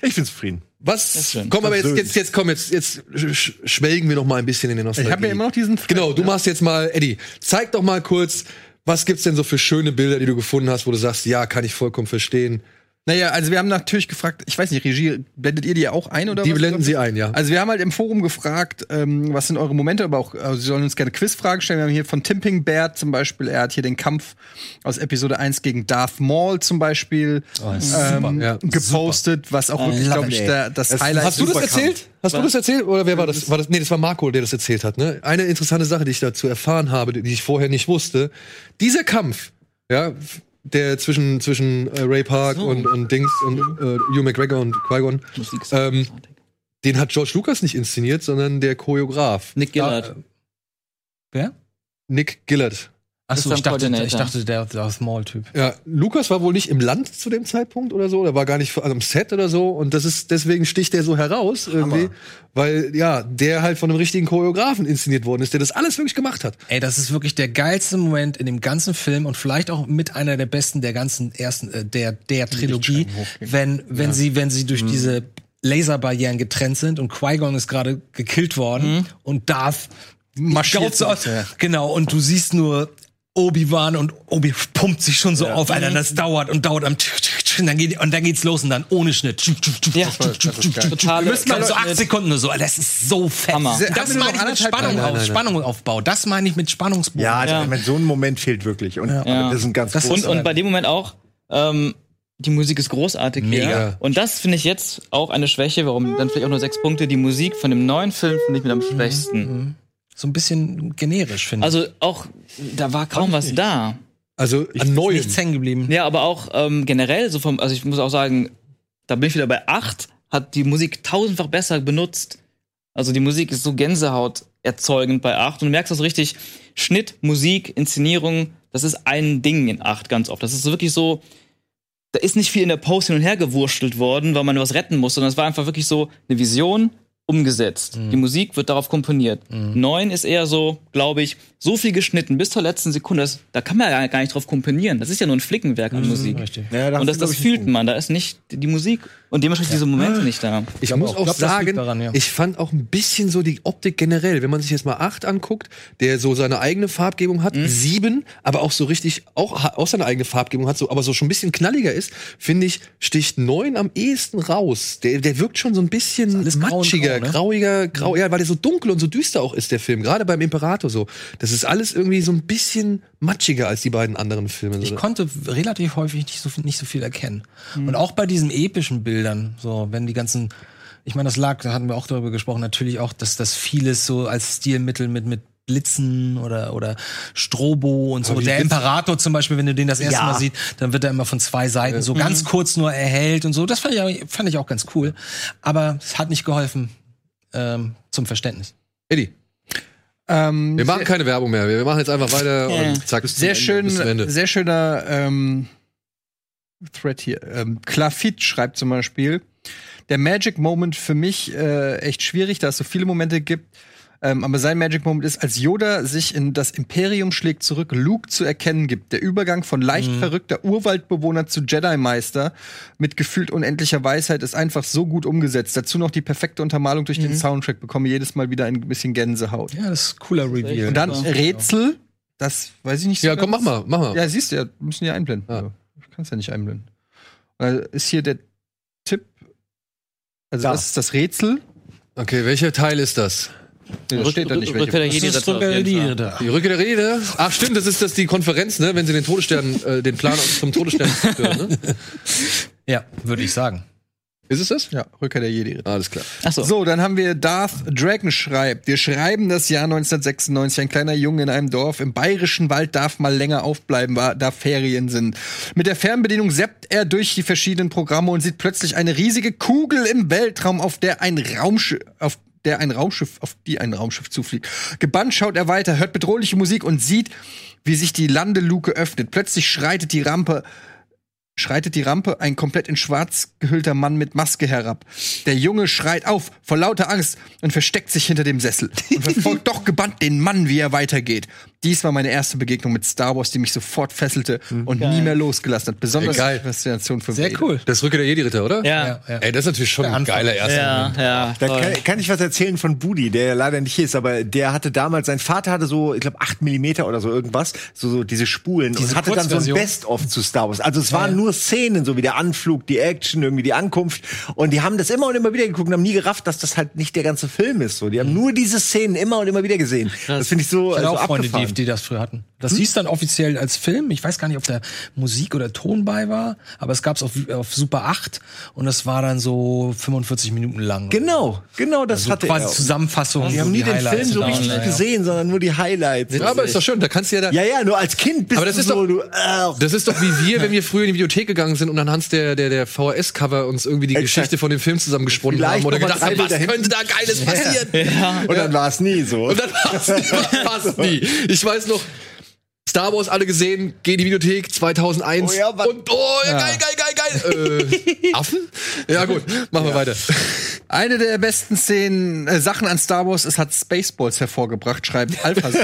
Ich bin zufrieden. Was? Komm, aber jetzt, jetzt, jetzt komm, jetzt, jetzt sch- schwelgen wir noch mal ein bisschen in den Nostalgie. Ich habe ja immer noch diesen. Genau, du machst jetzt mal, Eddie, zeig doch mal kurz, was gibt's denn so für schöne Bilder, die du gefunden hast, wo du sagst, ja, kann ich vollkommen verstehen. Naja, also wir haben natürlich gefragt, ich weiß nicht, Regie, blendet ihr die auch ein oder Die was? blenden sie ein, ja. Also wir haben halt im Forum gefragt, ähm, was sind eure Momente, aber auch, also sie sollen uns gerne Quizfragen stellen. Wir haben hier von Timping Bert zum Beispiel, er hat hier den Kampf aus Episode 1 gegen Darth Maul zum Beispiel ähm, Ja. gepostet, was auch wirklich, glaube ich, der, das Highlight Hast du das super erzählt? Hast du das erzählt? Oder wer war das? War das? Nee, das war Marco, der das erzählt hat. Ne? Eine interessante Sache, die ich dazu erfahren habe, die ich vorher nicht wusste. Dieser Kampf, ja, der zwischen, zwischen äh, Ray Park und, und Dings und äh, Hugh McGregor und Qui-Gon, ähm, den hat George Lucas nicht inszeniert, sondern der Choreograf. Nick Gillard. Wer? Nick Gillard. Achso, ich dachte, ich dachte, der Darth Maul-Typ. Ja, Lukas war wohl nicht im Land zu dem Zeitpunkt oder so, der war gar nicht also am Set oder so und das ist deswegen sticht der so heraus irgendwie, weil ja, der halt von einem richtigen Choreografen inszeniert worden ist, der das alles wirklich gemacht hat. Ey, das ist wirklich der geilste Moment in dem ganzen Film und vielleicht auch mit einer der besten der ganzen ersten äh, der der Trilogie, wenn wenn sie wenn sie durch diese Laserbarrieren getrennt sind und Qui-Gon ist gerade gekillt worden und Darth marschiert. Genau und du siehst nur Obi-Wan und Obi pumpt sich schon so auf, Alter, das dauert und dauert am und dann, geht, und dann geht's los und dann ohne Schnitt. Ja, Wir müssen mal so acht Sekunden oder so, Alter, das ist so fett. Hammer. Das meine ich mit Spannung, Nein, nein, auf, nein, nein. Spannung aufbau. Das meine ich mit Spannungsbogen. Ja, also, Ja. ich meine, so ein Moment fehlt wirklich. Und Ja. das ist ein ganz Das- Und, und bei dem Moment auch, ähm, die Musik ist großartig. Mega. Hier. Und das finde ich jetzt auch eine Schwäche, warum dann vielleicht auch nur sechs Punkte. Die Musik von dem neuen Film finde ich mit am schwächsten. So ein bisschen generisch, finde ich. Also auch, da war kaum was da. Also an neuem. nichts hängen geblieben. Ja, aber auch ähm, generell, so vom, also ich muss auch sagen, da bin ich wieder bei acht, hat die Musik tausendfach besser benutzt. Also die Musik ist so Gänsehaut erzeugend bei acht. Und du merkst das richtig, Schnitt, Musik, Inszenierung, das ist ein Ding in acht ganz oft. Das ist wirklich so, da ist nicht viel in der Post hin und her gewurschtelt worden, weil man was retten muss, sondern es war einfach wirklich so eine Vision umgesetzt. Die Musik wird darauf komponiert. Neun ist eher so, glaube ich, so viel geschnitten bis zur letzten Sekunde. Das, da kann man ja gar nicht drauf komponieren. Das ist ja nur ein Flickenwerk an Musik. Richtig. Ja, Und das, das fühlt man. Da ist nicht die Musik und dementsprechend diese Momente nicht da. Ich glaube muss auch- auch, glaub, sagen, daran, ja. ich fand auch ein bisschen so die Optik generell, wenn man sich jetzt mal acht anguckt, der so seine eigene Farbgebung hat, Mhm. sieben, aber auch so richtig, auch, auch seine eigene Farbgebung hat, so, aber so schon ein bisschen knalliger ist, finde ich, sticht neun am ehesten raus. Der, der wirkt schon so ein bisschen matschiger, grau, ne? grauiger, grau, ja, weil der so dunkel und so düster auch ist, der Film, gerade beim Imperator so. Das ist alles irgendwie so ein bisschen matschiger als die beiden anderen Filme. Ich konnte relativ häufig nicht so viel, nicht so viel erkennen. Und auch bei diesen epischen Bildern, so wenn die ganzen, ich meine, das lag, da hatten wir auch darüber gesprochen, natürlich auch, dass das vieles so als Stilmittel mit mit Blitzen oder oder Strobo und so. Der Imperator zum Beispiel, wenn du den das erste Ja. Mal siehst, dann wird er immer von zwei Seiten so ganz kurz nur erhellt und so. Das fand ich, auch- fand ich auch ganz cool. Aber es hat nicht geholfen ähm, zum Verständnis. Eddie, Ähm, wir machen keine Werbung mehr. Wir machen jetzt einfach weiter und zack, sehr schön, bis zum Ende. sehr schöner ähm, Thread hier. Ähm, Klafit schreibt zum Beispiel, der Magic Moment für mich äh, echt schwierig, da es so viele Momente gibt. Ähm, aber sein Magic Moment ist, als Yoda sich in das Imperium schlägt zurück, Luke zu erkennen gibt. Der Übergang von leicht verrückter Urwaldbewohner zu Jedi-Meister mit gefühlt unendlicher Weisheit ist einfach so gut umgesetzt. Dazu noch die perfekte Untermalung durch den Soundtrack. Bekomme jedes Mal wieder ein bisschen Gänsehaut. Ja, das ist ein cooler Reveal. Und dann Ja. Rätsel, das weiß ich nicht Ja, komm, mach mal, mach mal. Ja, siehst du ja, wir müssen ja einblenden. Ah. Ich kann es ja nicht einblenden. Äh, ist hier der Tipp. Also, Da. das ist das Rätsel. Okay, welcher Teil ist das? Nee, das steht da nicht. Rückkehr der da. Die Rückkehr der Rede. Ach stimmt, das ist das die Konferenz, ne, wenn sie den Todesstern, äh, den Plan zum Todesstern zerstören, ne? Ja, würde ich sagen. Ist es das? Ja, Rückkehr der Jedi. Alles klar. Achso. So, dann haben wir Darth Dragon schreibt. Wir schreiben das Jahr 1996. Ein kleiner Junge in einem Dorf im bayerischen Wald darf mal länger aufbleiben, da Ferien sind. Mit der Fernbedienung seppt er durch die verschiedenen Programme und sieht plötzlich eine riesige Kugel im Weltraum, auf der ein Raumschiff, auf der ein Raumschiff, auf die ein Raumschiff zufliegt. Gebannt schaut er weiter, hört bedrohliche Musik und sieht, wie sich die Landeluke öffnet. Plötzlich schreitet die Rampe schreitet die Rampe ein komplett in schwarz gehüllter Mann mit Maske herab. Der Junge schreit auf vor lauter Angst und versteckt sich hinter dem Sessel und verfolgt doch gebannt den Mann, wie er weitergeht. Dies war meine erste Begegnung mit Star Wars, die mich sofort fesselte und nie mehr losgelassen hat. Besonders Ey, geil. die Faszination für Sehr Vader. cool. Das Rückkehr der Jedi-Ritter, oder? Ja. Ja. Ey, das ist natürlich schon ein geiler erster Ja, Moment. ja. Da toll. kann, kann ich was erzählen von Budi, der leider nicht hier ist, aber der hatte damals, sein Vater hatte so, ich glaube, 8 Millimeter oder so irgendwas, so, so diese Spulen Diese und hatte dann so ein Kurzversion. Best-of zu Star Wars. Also es waren ja. Nur Szenen, so wie der Anflug, die Action, irgendwie die Ankunft. Und die haben das immer und immer wieder geguckt und haben nie gerafft, dass das halt nicht der ganze Film ist. So, die haben nur diese Szenen immer und immer wieder gesehen. Das finde ich so, Ich hatte also auch Freunde, die, die das früher hatten. Das hieß dann offiziell als Film. Ich weiß gar nicht, ob da Musik oder Ton bei war, aber es gab's auf, auf Super 8 und das war dann so 45 Minuten lang. Genau, genau das Also hatte quasi er. Zusammenfassung. Die so haben nie die den Highlights Film so richtig dann, ja. gesehen, sondern nur die Highlights. Ja, aber ist doch schön, da kannst du ja da. Ja, ja, nur als Kind bist Aber das du ist so, doch- du, äh, Das ist doch wie wir, wenn wir früher in die Bibliothek gegangen sind und anhand der, der, der VHS-Cover uns irgendwie die Exakt. Geschichte von dem Film zusammengesponnen haben oder gedacht haben, was könnte da Geiles passieren? und dann war es nie so. Und dann war's nie, fast nie. Ich weiß noch, Star Wars alle gesehen, geh in die Videothek 2001 Oh ja, und oh, ja, geil, geil, geil, geil. Äh, Affen? Ja gut, machen wir weiter. Eine der besten Szenen, äh, Sachen an Star Wars, es hat Spaceballs hervorgebracht, schreibt Alpha.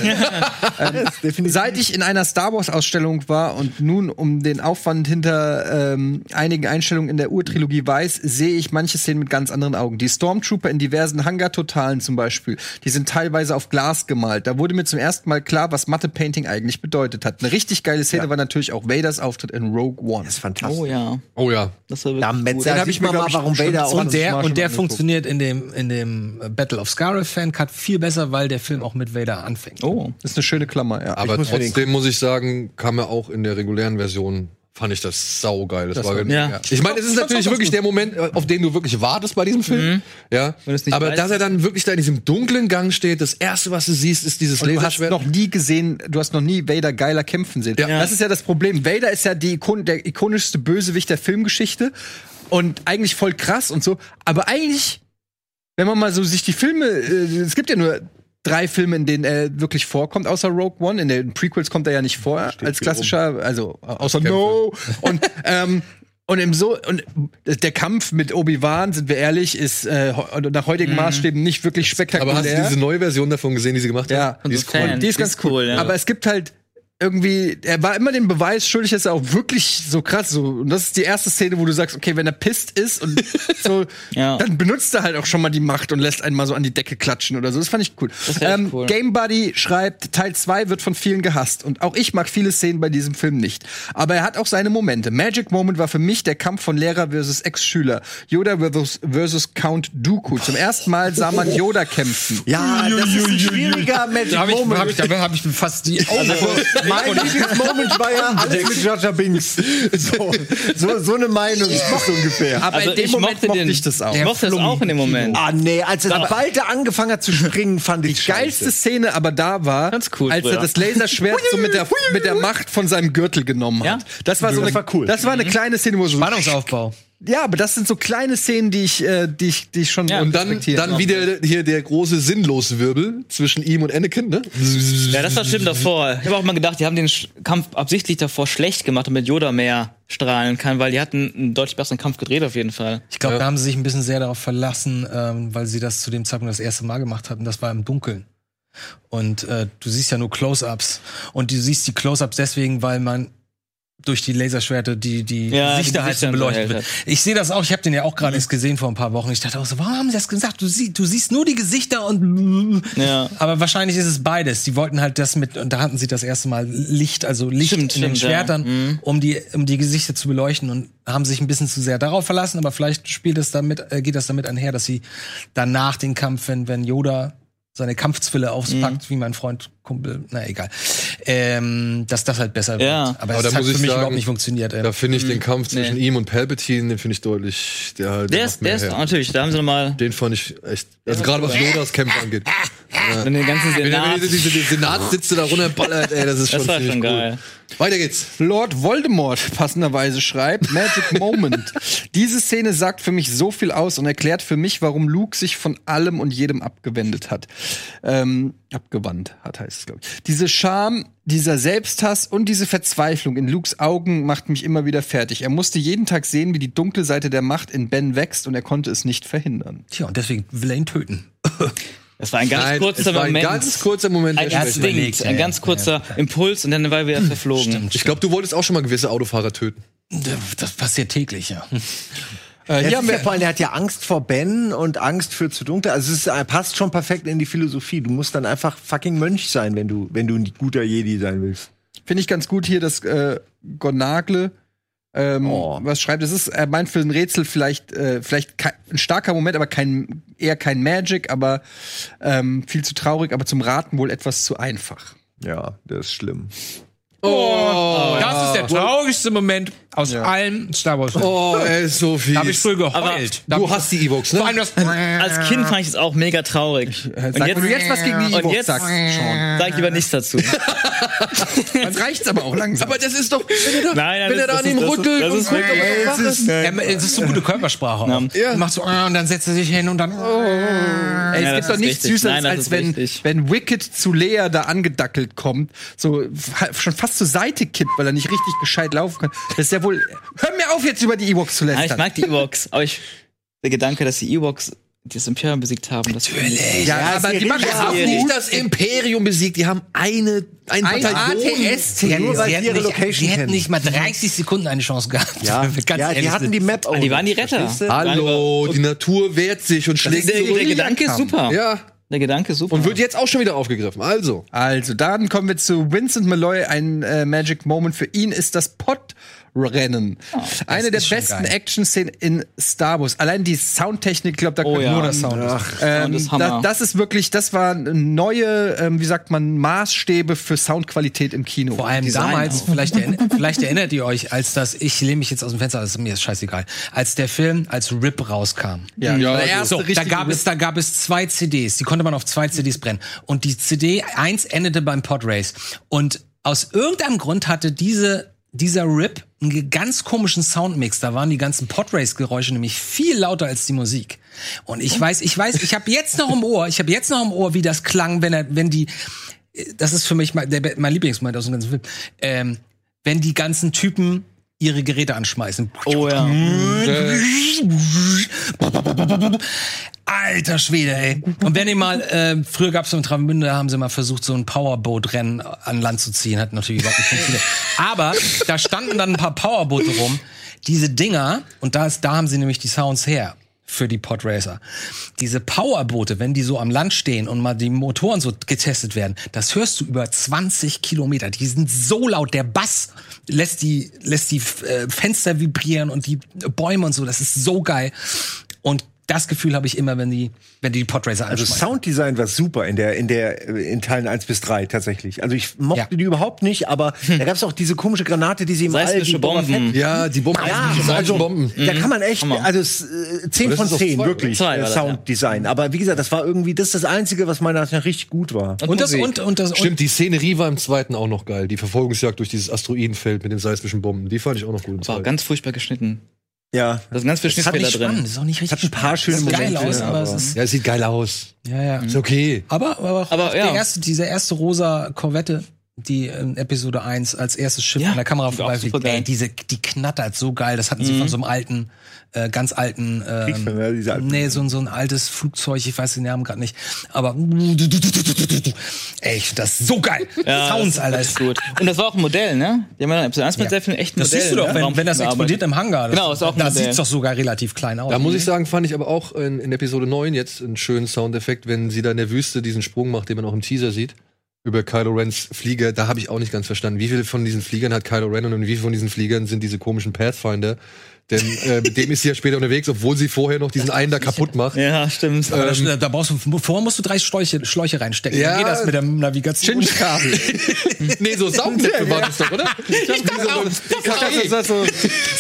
ähm, seit ich in einer Star Wars Ausstellung war und nun um den Aufwand hinter ähm, einigen Einstellungen in der Urtrilogie weiß, sehe ich manche Szenen mit ganz anderen Augen. Die Stormtrooper in diversen Hangar-Totalen zum Beispiel, die sind teilweise auf Glas gemalt. Da wurde mir zum ersten Mal klar, was Matte-Painting eigentlich bedeutet hat. Eine richtig geile Szene war natürlich auch Vaders Auftritt in Rogue One. Das ist fantastisch. Oh ja. Oh ja. Das war Da wirklich Metzer Den hab sieht ich mir, mal, warum Vader 20 Und der, und der angeguckt. Funktioniert in dem, in dem Battle of Scarif Fan Cut viel besser, weil der Film auch mit Vader anfängt. Oh. Das ist eine schöne Klammer, ja. Aber muss trotzdem muss ich sagen, kam er auch in der regulären Version. Fand ich das saugeil. Das, Das war, war- ja. Ich meine, es ist natürlich wirklich der Moment, äh, auf den du wirklich wartest bei diesem Film. Ja. Wenn du's nicht Aber weißt. dass er dann wirklich da in diesem dunklen Gang steht, das erste, was du siehst, ist dieses Und du hast Laserschwert. noch nie gesehen, du hast noch nie Vader geiler kämpfen sehen. Ja. Das ist ja das Problem. Vader ist ja die Ikon der ikonischste Bösewicht der Filmgeschichte und eigentlich voll krass und so. Aber eigentlich, wenn man mal so sich die Filme, äh, es gibt ja nur drei Filme, in denen er wirklich vorkommt, außer Rogue One. In den Prequels kommt er ja nicht vor als klassischer, also außer No. Und ähm, und im so und der Kampf mit Obi-Wan, sind wir ehrlich, ist äh, nach heutigen Maßstäben nicht wirklich spektakulär. Aber hast du diese neue Version davon gesehen, die sie gemacht Ja, haben? Und Die so ist cool. Die ist ganz cool. cool, ja. Aber es gibt halt irgendwie, er war immer den Beweis schuldig, dass er auch wirklich so krass so. Und das ist die erste Szene, wo du sagst, okay, wenn er pisst ist und so, Ja. dann benutzt er halt auch schon mal die Macht und lässt einen mal so an die Decke klatschen oder so. Das fand ich cool. Ähm, cool. Game Buddy schreibt, Teil 2 wird von vielen gehasst. Und auch ich mag viele Szenen bei diesem Film nicht. Aber er hat auch seine Momente. Magic Moment war für mich der Kampf von Lehrer versus Ex-Schüler. Yoda versus, versus Count Dooku. Zum ersten Mal sah man Yoda kämpfen. Ja, das ist ein schwieriger Magic Da habe ich, Moment. hab ich, da hab ich fast die Augen. Mein Lieblingsmoment war ja alles mit Jaja Binks. So, so, so eine Meinung ist das ungefähr. Aber Also in dem ich Moment mochte den- ich das auch. Ich mochte das auch in dem Moment. Ah, nee, als er bald angefangen hat zu springen, fand ich Die geilste. Szene aber da war, Ganz cool als er das Laserschwert so mit der, mit der Macht von seinem Gürtel genommen hat. Ja. Das war so Das eine, war cool. Das war eine kleine Szene, wo so Spannungsaufbau. Ja, aber das sind so kleine Szenen, die ich, äh, die ich, die ich schon Ja, Und dann, dann wieder hier der große Sinnloswirbel zwischen ihm und Anakin, ne? Ja, das war schlimm davor. Ich habe auch mal gedacht, die haben den Sch- Kampf absichtlich davor schlecht gemacht, damit Yoda mehr strahlen kann, weil die hatten einen deutlich besseren Kampf gedreht auf jeden Fall. Ich glaube, da haben sie sich ein bisschen sehr darauf verlassen, ähm, weil sie das zu dem Zeitpunkt das erste Mal gemacht hatten. Das war im Dunkeln. Und äh, du siehst ja nur Close-ups. Und du siehst die Close-ups deswegen, weil man durch die Laserschwerte die die Ja, die Gesichter halt so beleuchtet wird. Ich sehe das auch. Ich habe den ja auch gerade erst gesehen vor ein paar Wochen. Ich dachte auch so, warum haben sie das gesagt? Du, sie, du siehst nur die Gesichter und Ja. aber wahrscheinlich ist es beides. Die wollten halt das mit und da hatten sie das erste Mal Licht, also Licht Stimmt, in den stimmt, ja. Schwertern, Mhm. um die um die Gesichter zu beleuchten und haben sich ein bisschen zu sehr darauf verlassen. Aber vielleicht spielt es damit äh, geht das damit einher, dass sie danach den Kampf, wenn wenn Yoda seine Kampfzwille auspackt, wie mein Freund Kumpel, na egal, ähm, dass das halt besser Ja. wird. Aber, Aber es da hat muss für ich mich sagen, überhaupt nicht funktioniert. Ey. Da finde ich den Kampf zwischen Nee. ihm und Palpatine, den finde ich deutlich. Der, Der macht ist, der ist natürlich, da haben sie nochmal Den fand ich echt. Also gerade was Yodas Kämpfe angeht. den ganzen Wenn er Senat. wenn er diese, diese Senatssitze da runterballert, ey, das ist schon Das war schon cool. geil. Weiter geht's. Lord Voldemort passenderweise schreibt, Magic Moment. Diese Szene sagt für mich so viel aus und erklärt für mich, warum Luke sich von allem und jedem abgewendet hat. Ähm, abgewandt hat, heißt es, glaube ich. Diese Scham, dieser Selbsthass und diese Verzweiflung in Lukes Augen macht mich immer wieder fertig. Er musste jeden Tag sehen, wie die dunkle Seite der Macht in Ben wächst und er konnte es nicht verhindern. Tja, und deswegen will er ihn töten. Das war ein ganz Nein, kurzer es war ein Moment. ganz kurzer Moment. ein Instinkt, ein ja, ganz ja. kurzer Impuls und dann war er wieder verflogen. Ich glaube, du wolltest auch schon mal gewisse Autofahrer töten. Das passiert täglich, ja. Äh, Ja, hier haben ja wir vor allem, er hat ja Angst vor Ben und Angst für zu dunkel. Also es ist, er passt schon perfekt in die Philosophie. Du musst dann einfach fucking Mönch sein, wenn du, wenn du ein guter Jedi sein willst. Finde ich ganz gut hier, dass äh, Gonagle ähm, Oh. was schreibt. Es ist, er meint für ein Rätsel vielleicht, äh, vielleicht ein starker Moment, aber kein, eher kein Magic, aber ähm, viel zu traurig, aber zum Raten wohl etwas zu einfach. Ja, das ist schlimm. Oh, Das ist der traurigste Moment aus allen Star Wars. oh, ey, ist so viel. Da habe ich früher geheult. Da Du ich- hast die Evox, ne? Vor allem das Als Kind fand ich es auch mega traurig. Äh, Und jetzt, wenn du jetzt was gegen die jetzt sagst, Sean. sag ich lieber nichts dazu. Dann reicht's aber auch langsam. Aber das ist doch, wenn er da, Nein, nein, wenn er das- da an ihm das ist- rüttelt das ist er noch wach ist. Er, es ist so gute Körpersprache. Ja. Er Macht so, äh, und dann setzt er sich hin und dann. Ey, es Ja, gibt das doch ist nichts richtig. Süßeres, Nein, das als ist wenn, richtig. wenn Wicked zu Lea da angedackelt kommt, so schon fast zur Seite kippt, weil er nicht richtig gescheit laufen kann. Das ist ja wohl. Hör mir auf, jetzt über die Ewoks zu Ja, ich lästern. mag die Ewoks, aber ich, der Gedanke, dass die Ewoks die das Imperium besiegt haben. Das Natürlich. Ja, aber die machen Die haben nicht das Imperium besiegt, die haben eine, ein Ein. ATS Die Nur weil sie hätten, ihre nicht, Location sie hätten kennen. nicht mal 30 Sekunden eine Chance gehabt. Ja, Ganz ja die hatten die Map auch. die waren die Retter. Hallo, die Natur wehrt sich und schlägt Der, der. Gedanke ist super. Ja, Der Gedanke ist super. und wird jetzt auch schon wieder aufgegriffen. Also, Also, dann kommen wir zu Vincent Malloy. Ein äh, Magic Moment für ihn ist das Podrennen. Eine der besten. Action-Szenen in Star Wars. Allein die Soundtechnik, ich glaube, da Oh ja. nur das Sound. Ach, ähm, Sound ist Hammer. das, das ist wirklich, das waren neue, ähm, wie sagt man, Maßstäbe für Soundqualität im Kino. Vor allem Design damals, auch. vielleicht, erinner- vielleicht erinnert ihr euch, als das, ich lehne mich jetzt aus dem Fenster, das ist mir ist scheißegal, als der Film als Rip rauskam. ja, Ja, der so. erste So, da gab es, da gab es zwei CDs, die konnte man auf zwei CDs brennen. Und die CD 1 endete beim Podrace. Und aus irgendeinem Grund hatte diese, dieser Rip einen ganz komischen Soundmix. Da waren die ganzen Podrace-Geräusche nämlich viel lauter als die Musik. Und ich weiß, ich weiß, ich habe jetzt noch im Ohr, ich habe jetzt noch im Ohr, wie das klang, wenn er, wenn die, das ist für mich mein, der, mein Lieblingsmoment aus dem ganzen Film, ähm, wenn die ganzen Typen ihre Geräte anschmeißen. oh ja. Alter Schwede, ey. Und wenn ihr mal, äh, früher gab es im Travemünde, da haben sie mal versucht, so ein Powerboat-Rennen an Land zu ziehen. Hat natürlich überhaupt nicht funktioniert. Aber da standen dann ein paar Powerboote rum. Diese Dinger, und da, ist, da haben sie nämlich die Sounds her für die Podracer. Diese Powerboote, wenn die so am Land stehen und mal die Motoren so getestet werden, das hörst du über 20 Kilometer. Die sind so laut, der Bass lässt die, lässt die äh, Fenster vibrieren und die Bäume und so. Das ist so geil. Und das Gefühl habe ich immer, wenn die, wenn die die Podracer Also anschmeißen. Sounddesign war super in der in der in Teilen 1 bis 3 tatsächlich. Also ich mochte Ja. die überhaupt nicht, aber da gab es auch diese komische Granate, die sie im Seismische All, die Boba Bomben. Ja, die Bomben, Ja, die also, Bomben. da kann man echt, also äh, 10 Aber das von ist auf 10, zwei, wirklich, Zwei äh, das. Sounddesign. Aber wie gesagt, das war irgendwie, das ist das Einzige, was meiner Meinung nach richtig gut war. und das, Musik. und, und das, und, Stimmt, die Szenerie war im zweiten auch noch geil. Die Verfolgungsjagd durch dieses Asteroidenfeld mit den seismischen Bomben. Die fand ich auch noch gut. War ganz furchtbar geschnitten. Ja. Da sind ganz viele Das hat Schnittfehler nicht drin. spannend, ist auch nicht richtig Hat ein paar schöne Sieht geil Momente, aus, aber es aber- ist, ja, es sieht geil aus. ja, ja. Ist okay. Aber, aber, Aber, ja. der erste, diese erste rosa Korvette, die in Episode 1 als erstes Schiff Ja, an der Kamera vorbeifliegt, ey, diese, die knattert so geil. Das hatten sie von so einem alten, äh, ganz alten, Kriegsfilm, ähm, ja, diese alten- nee, so, ein- so ein altes Flugzeug, ich weiß den Namen gerade nicht, aber ey, ich find das so geil. Ja, Sounds, das Alter. ist gut. Und das war auch ein Modell, ne? Die haben ja Episode 1 mit Ja. sehr vielen echten Das Modellen. siehst du doch, ne? wenn, wenn das explodiert im Hangar. Das, Genau, ist auch ein Da Modell. sieht's doch sogar relativ klein aus. Da muss ich sagen, fand ich aber auch in, in Episode 9 jetzt einen schönen Soundeffekt, wenn sie da in der Wüste diesen Sprung macht, den man auch im Teaser sieht. Über Kylo Rens Flieger, da habe ich auch nicht ganz verstanden. Wie viele von diesen Fliegern hat Kylo Ren und wie viele von diesen Fliegern sind diese komischen Pathfinder? Denn äh, mit dem ist sie ja später unterwegs, obwohl sie vorher noch diesen einen da kaputt macht. Ja, stimmt. Aber Ähm, da, da brauchst du, vorher musst du drei Schläuche, Schläuche reinstecken. Ja. Dann geht das mit der Navigation. Chinch-Kabel. nee, so Saugnäpfe waren das doch, oder? Ich dachte auch, das so,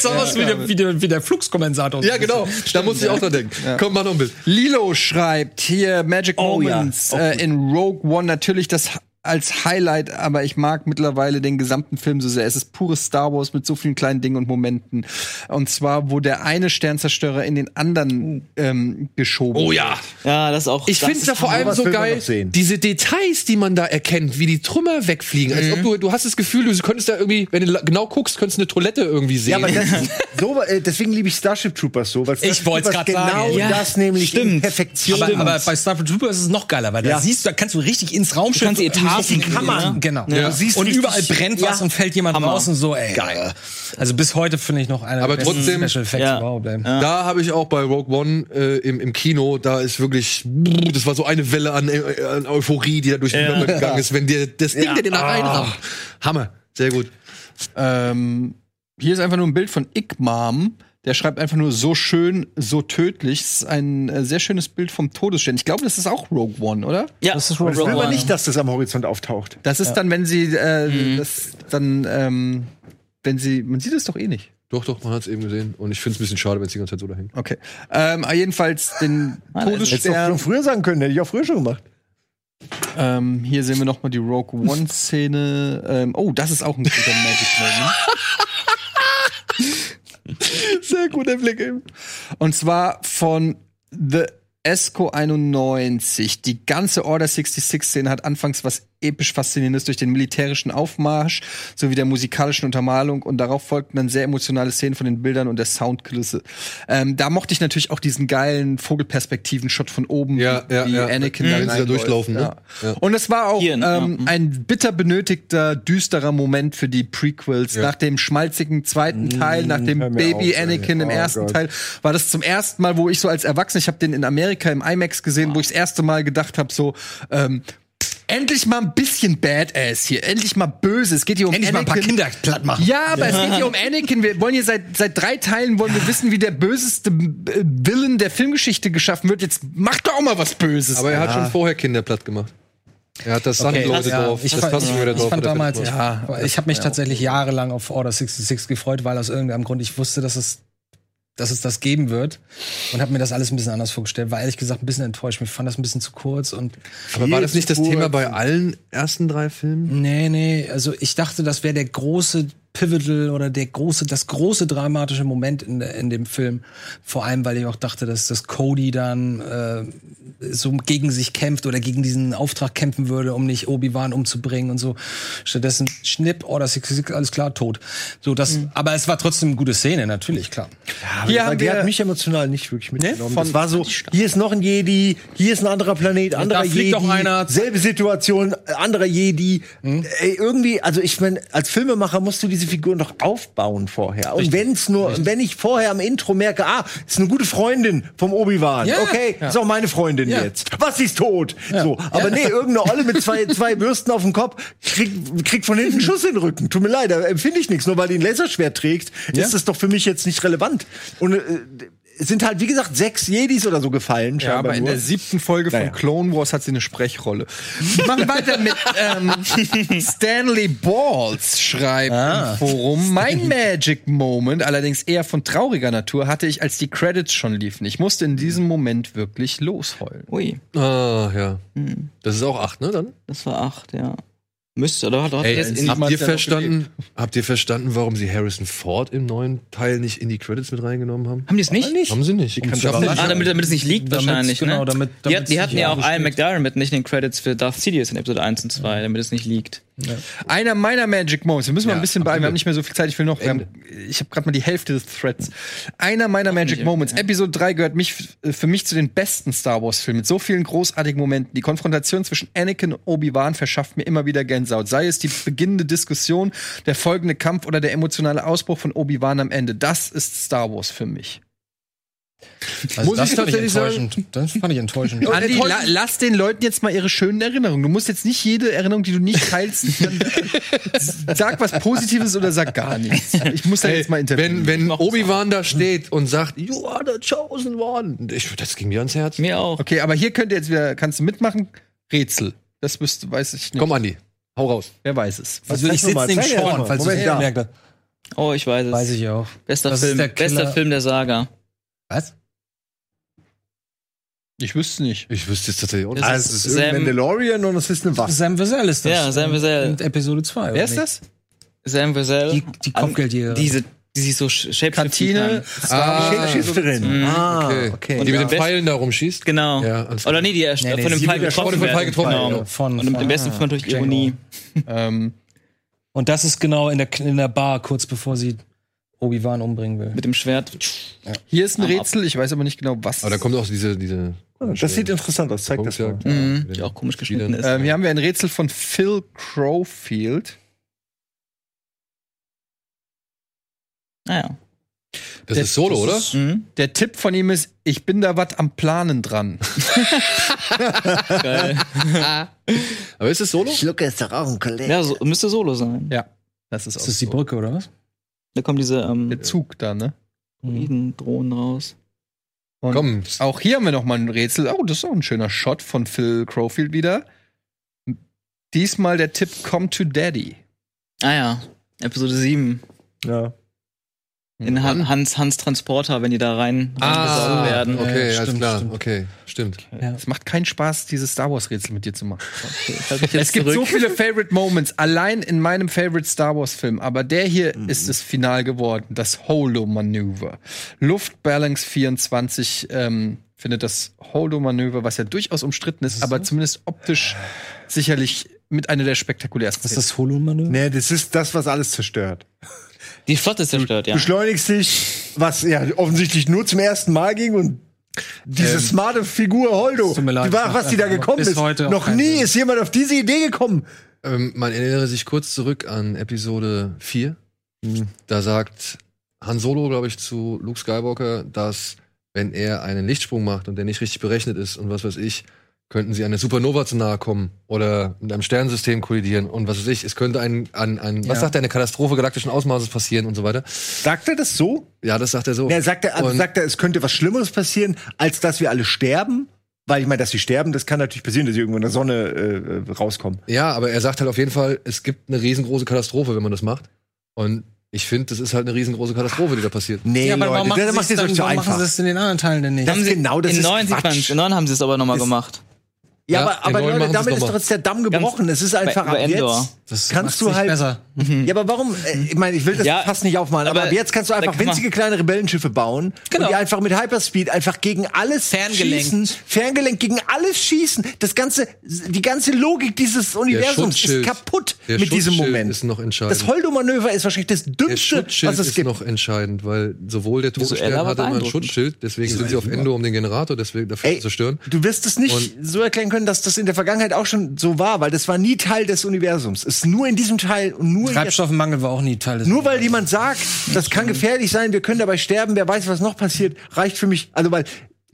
So was wie, der, wie, der, wie der Flugskompensator. Ja, genau. Da musste ich auch dran denken. Komm, mach noch ein Bild. Lilo schreibt hier Magic Oh, ja. Moments Auch äh, in Rogue One natürlich das als Highlight, aber ich mag mittlerweile den gesamten Film so sehr. Es ist pures Star Wars mit so vielen kleinen Dingen und Momenten. Und zwar, wo der eine Sternzerstörer in den anderen ähm, geschoben Oh ja. Ja, das ist auch. Ich das finde es da ist vor allem so geil, diese Details, die man da erkennt, wie die Trümmer wegfliegen. Als ob du, du hast das Gefühl, du könntest da irgendwie, wenn du genau guckst, könntest du eine Toilette irgendwie sehen. Ja, aber das, so, äh, deswegen liebe ich Starship Troopers so, weil Ich Starship wollt's Troopers grad sagen. genau Ja, das nämlich stimmt. in Perfektion. Aber, aber bei Star Trek Trooper ist es noch geiler, weil da Ja. siehst du, da kannst du richtig ins Raumschiff. Du kannst Sehen, Kammern. ne? Genau. Ja. Du siehst und überall brennt was Ja. und fällt jemand Hammer. raus und so, ey. Geil. Also bis heute finde ich noch einer Aber der besten trotzdem- Special Effects Ja. überhaupt, ey. Da habe ich auch bei Rogue One äh, im, im Kino, da ist wirklich, das war so eine Welle an, äh, an Euphorie, die da durch den Körper gegangen ist, wenn dir das Ding, der den da reinrammt. Hammer. Sehr gut. Ähm, hier ist einfach nur ein Bild von Igmam. Der schreibt einfach nur so schön, so tödlich. Das ist ein äh, sehr schönes Bild vom Todesstern. Ich glaube, das ist auch Rogue One, oder? Ja, Das ist Das Rogue will One. nicht, dass das am Horizont auftaucht. Das ist dann, wenn sie äh, das dann, ähm, wenn sie, man sieht es doch eh nicht. Doch, doch, man hat es eben gesehen. Und ich finde es ein bisschen schade, wenn es die ganze Zeit so da hängt. Okay. Ähm, aber jedenfalls den doch Todesstern. schon früher sagen können, hätte ich auch früher schon gemacht. Ähm, hier sehen wir noch mal die Rogue One Szene. Ähm, oh, das ist auch ein guter Magic Moment. Sehr guter Blick. Und zwar von The Esco 91. Die ganze Order 66 Szene hat anfangs was episch faszinierendes durch den militärischen Aufmarsch sowie der musikalischen Untermalung und darauf folgten dann sehr emotionale Szenen von den Bildern und der Soundkulisse. Ähm, da mochte ich natürlich auch diesen geilen Vogelperspektiven-Shot von oben, Ja, ja, wie ja. Anakin Mhm. da sie da durchlaufen, ne? Ja. Ja. Und es war auch Hier, ne? ähm, ein bitter benötigter, düsterer Moment für die Prequels. Ja. Nach dem schmalzigen zweiten Teil, nach dem hör mir Baby auf. Anakin im Oh ersten Gott. Teil, war das zum ersten Mal, wo ich so als Erwachsener, ich habe den in Amerika im IMAX gesehen, wo ich das erste Mal gedacht habe, so ähm, endlich mal ein bisschen Badass hier, endlich mal böse. Es geht hier um Endlich mal ein paar Anakin. Kinder platt machen. Ja, aber es geht hier um Anakin. Wir wollen hier seit, seit drei Teilen wollen wir wissen, wie der böseste äh, Villain der Filmgeschichte geschaffen wird. Jetzt mach doch auch mal was Böses. Aber er hat schon vorher Kinder platt gemacht. Er hat das Okay, Sandleute Ja, drauf. ich das fand, ich drauf. fand hat er damals, ja, ich habe mich tatsächlich jahrelang auf Order 66 gefreut, weil aus irgendeinem Grund ich wusste, dass es, dass es das geben wird und habe mir das alles ein bisschen anders vorgestellt. War ehrlich gesagt ein bisschen enttäuscht. Ich fand das ein bisschen zu kurz und Aber war das nicht das. Thema bei allen ersten drei Filmen? nee, nee, also ich dachte, das wäre der große Pivotal oder der große, das große dramatische Moment in, in dem Film. Vor allem, weil ich auch dachte, dass das Cody dann äh, so gegen sich kämpft oder gegen diesen Auftrag kämpfen würde, um nicht Obi-Wan umzubringen und so. Stattdessen Schnipp, Order 66, alles klar, tot. So, das, aber es war trotzdem eine gute Szene, natürlich, klar. Hier Ja, haben die wir- hat mich emotional nicht wirklich mitgenommen. Von- das war so, hier ist noch ein Jedi, hier ist ein anderer Planet, anderer da fliegt Jedi, doch einer. selbe Situation, äh, anderer Jedi. Ey, irgendwie, also ich meine, als Filmemacher musst du diese Figuren doch aufbauen vorher. Und wenn's nur, wenn ich vorher am Intro merke, ah, ist eine gute Freundin vom Obi-Wan. Ja. Okay, ist auch meine Freundin Ja. jetzt. Was, sie ist tot. So, aber nee, irgendeine Olle mit zwei, zwei Bürsten auf dem Kopf kriegt, kriegt von hinten einen Schuss in den Rücken. Tut mir leid, da empfinde ich nichts. Nur weil die ein Laserschwert trägt, ist das doch für mich jetzt nicht relevant. Und äh, es sind halt, wie gesagt, sechs Jedis oder so gefallen. Ja, aber in nur. der siebten Folge Naja. von Clone Wars hat sie eine Sprechrolle. Wir machen weiter mit ähm, Stanley Balls schreibt im Forum. Mein Magic Moment, allerdings eher von trauriger Natur, hatte ich, als die Credits schon liefen. Ich musste in diesem Moment wirklich losheulen. Ui, Ah, ja. Hm. Das ist auch acht, ne, dann? das war acht, ja. Müsste, oder? Hat, Ey, in, habt ihr ja verstanden, habt ihr verstanden, warum sie Harrison Ford im neuen Teil nicht in die Credits mit reingenommen haben? haben die es nicht? Haben sie nicht. Aber nicht. Ah, damit, damit es nicht liegt wahrscheinlich, genau, ne? damit- die, damit's hat, die hatten nicht ja auch Ian abgespielt. McDermott nicht in den Credits für Darth Sidious in Episode 1 und 2, damit es nicht liegt. Einer meiner Magic Moments. Wir müssen mal Ja, ein bisschen beeilen. Wir haben nicht mehr so viel Zeit. Ich will noch. Haben, ich habe gerade mal die Hälfte des Threads. Einer meiner Magic nicht, Moments. ja. Episode 3 gehört mich äh, für mich zu den besten Star Wars Filmen mit so vielen großartigen Momenten. Die Konfrontation zwischen Anakin und Obi-Wan verschafft mir immer wieder Gänsehaut. Sei es die beginnende Diskussion, der folgende Kampf oder der emotionale Ausbruch von Obi-Wan am Ende. Das ist Star Wars für mich. Also Muss das ich fand ich tatsächlich sagen- enttäuschend. Das fand ich enttäuschend. Andi, la, lass den Leuten jetzt mal ihre schönen Erinnerungen. Du musst jetzt nicht jede Erinnerung, die du nicht teilst, sag was Positives oder sag gar nichts. Ich muss da Ey, jetzt mal intervenieren. wenn wenn Obi-Wan da steht und sagt, you are the chosen one, ich, das ging mir ans Herz. Mir auch. Okay, aber hier könnt ihr jetzt wieder, kannst du mitmachen? Rätsel. Das wüsste, weiß ich nicht. Komm, Andi, hau raus. Wer weiß es? Also ich sitze neben Sean, falls du es da. gemerkt hast. Oh, ich weiß es. Weiß ich auch. Bester Das Film, der bester Film der Saga. Was? Ich wüsste nicht. Ich wüsste jetzt tatsächlich auch nicht. Das Also, es ist Sam- Mandalorian und es ist eine Waffe. Sam Wesell ist das. Ja, Sam Wesell. In Episode 2. Wer ist das? Sam Wesell. Die, die Kopfgeldjäger. Diese, die sich so shapeshiften Kantine. Ah, Shapeshifterin. Ah, okay. okay. Und die mit den Pfeilen da rumschießt? Genau. Ja, Oder nee, die Nee, nee, von dem Pfeil wird getroffen von dem Pfeil getroffen Genau. von, Und im von- besten Fall durch. Ironie. Und das ist genau in der, in der Bar, kurz bevor sie Obi-Wan umbringen will. Mit dem Schwert. hier ist ein Arm ab. Rätsel, ich weiß aber nicht genau, was. Aber da kommt auch diese, diese. Das sieht interessant aus. Zeig das mal. Punktjagd. Mhm, die auch komisch geschnitten ist. ähm, hier haben wir ein Rätsel von Phil Crowfield. Naja. Das ist Solo, oder? Mhm. Der Tipp von ihm ist, ich bin da was am Planen dran. Geil. Aber ist es Solo? Schlucke ist doch auch ein Kollege. ja, so, müsste Solo sein. Ja, das ist, Ist auch das die. Brücke, oder was? Da kommen diese ähm, Der Zug da, ne? Drohnen raus. Und Komm. Auch hier haben wir noch mal ein Rätsel. Oh, das ist auch ein schöner Shot von Phil Crowfield wieder. Diesmal der Tipp Come to Daddy. Ah ja. Episode 7. Ja. In Han Hans, Hans Transporter, wenn die da rein Ah, werden. okay, Ja, alles stimmt, klar. stimmt. Okay, stimmt. Es macht keinen Spaß, dieses Star Wars Rätsel mit dir zu machen. Mich Es gibt so viele Favorite Moments, allein in meinem Favorite Star Wars Film, aber der hier ist es final geworden, das Holo-Manöver. Luftbalance 24 ähm, findet das Holo-Manöver, was ja durchaus umstritten ist, aber zumindest optisch sicherlich mit einer der spektakulärsten. ist das Holo-Manöver? Nee, das ist das, was alles zerstört. Die Flotte ist zerstört, ja. Beschleunigst dich, was ja offensichtlich nur zum ersten Mal ging und diese smarte Figur Holdo, tut mir leid, die war, was die da gekommen bis ist. heute Noch nie Sinn. ist jemand auf diese Idee gekommen. Ähm, man erinnere sich kurz zurück an Episode 4. Da sagt Han Solo, glaube ich, zu Luke Skywalker, dass wenn er einen Lichtsprung macht und der nicht richtig berechnet ist und was weiß ich, könnten sie einer Supernova zu nahe kommen oder mit einem Sternensystem kollidieren und was weiß ich, es könnte ein, ein, ein was Ja. sagt er, eine Katastrophe galaktischen Ausmaßes passieren und so weiter. Sagt er das so? Ja, das sagt er so. Ja, sagt er, also Und- sagt er, es könnte was Schlimmeres passieren, als dass wir alle sterben? Weil ich meine, dass sie sterben, das kann natürlich passieren, dass sie irgendwo in der Sonne äh, rauskommen. Ja, aber er sagt halt auf jeden Fall, es gibt eine riesengroße Katastrophe, wenn man das macht. Und ich finde, das ist halt eine riesengroße Katastrophe, die da passiert. Nee, Ja, aber warum machen, da sie macht es ihr zu warum machen einfach. sie es in den anderen Teilen denn nicht? Das genau, das in ist neun sieht Quatsch. man, in neun haben sie es aber nochmal gemacht. Ja, Ja, aber, aber Leute, damit ist jetzt der Damm gebrochen. Es ist einfach ab jetzt Das kannst du halt besser. Ja, aber warum? Äh, ich meine, ich will das Ja, fast nicht aufmalen, aber, aber ab jetzt kannst du einfach kann winzige kleine Rebellenschiffe bauen Genau. und die einfach mit Hyperspeed einfach gegen alles Ferngelenkt. schießen, ferngelenkt gegen alles schießen. Das ganze, die ganze Logik dieses Universums ist kaputt der mit diesem Moment. ist noch entscheidend. Das Holdo-Manöver ist wahrscheinlich das dümmste, was es ist gibt. noch entscheidend, weil sowohl der Todesstern aber hatte immer ein. Schutzschild, deswegen sind sie auf Endor, um den Generator deswegen dafür Ey, zu zerstören. du wirst es nicht Und- so erklären können, dass das in der Vergangenheit auch schon so war, weil das war nie Teil des Universums. Es ist nur in diesem Teil und nur Treibstoffmangel war auch nie Teil des Nur weil jemand sagt, das kann gefährlich sein, wir können dabei sterben, wer weiß, was noch passiert, reicht für mich. Also, weil,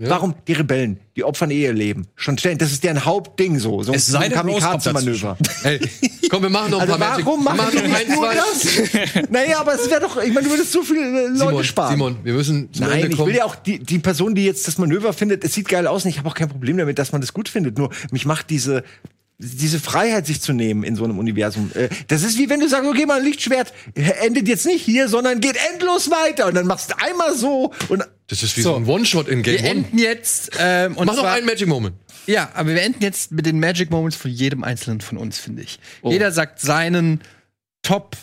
warum die Rebellen, die opfern eh ihr Leben? Schon stellen, das ist deren Hauptding so. So Es so ein Kamikaze-Manöver. Ey, komm, wir machen noch ein Also, paar Magic. warum wir machen noch nicht nur das? naja, aber es wäre doch, ich meine, du würdest so viele Leute Simon, sparen. Simon, wir müssen zum Nein, Ende ich kommen. will ja auch die, die Person, die jetzt das Manöver findet, es sieht geil aus und ich habe auch kein Problem damit, dass man das gut findet. Nur mich macht diese diese Freiheit, sich zu nehmen in so einem Universum. Äh, Das ist wie wenn du sagst, okay, mal ein Lichtschwert endet jetzt nicht hier, sondern geht endlos weiter und dann machst du einmal so und das ist wie so, ein One-Shot in Game Wir One. enden jetzt. Ähm, und Mach noch zwar- einen Magic Moment. Ja, aber wir enden jetzt mit den Magic Moments von jedem einzelnen von uns, finde ich. Jeder sagt seinen Top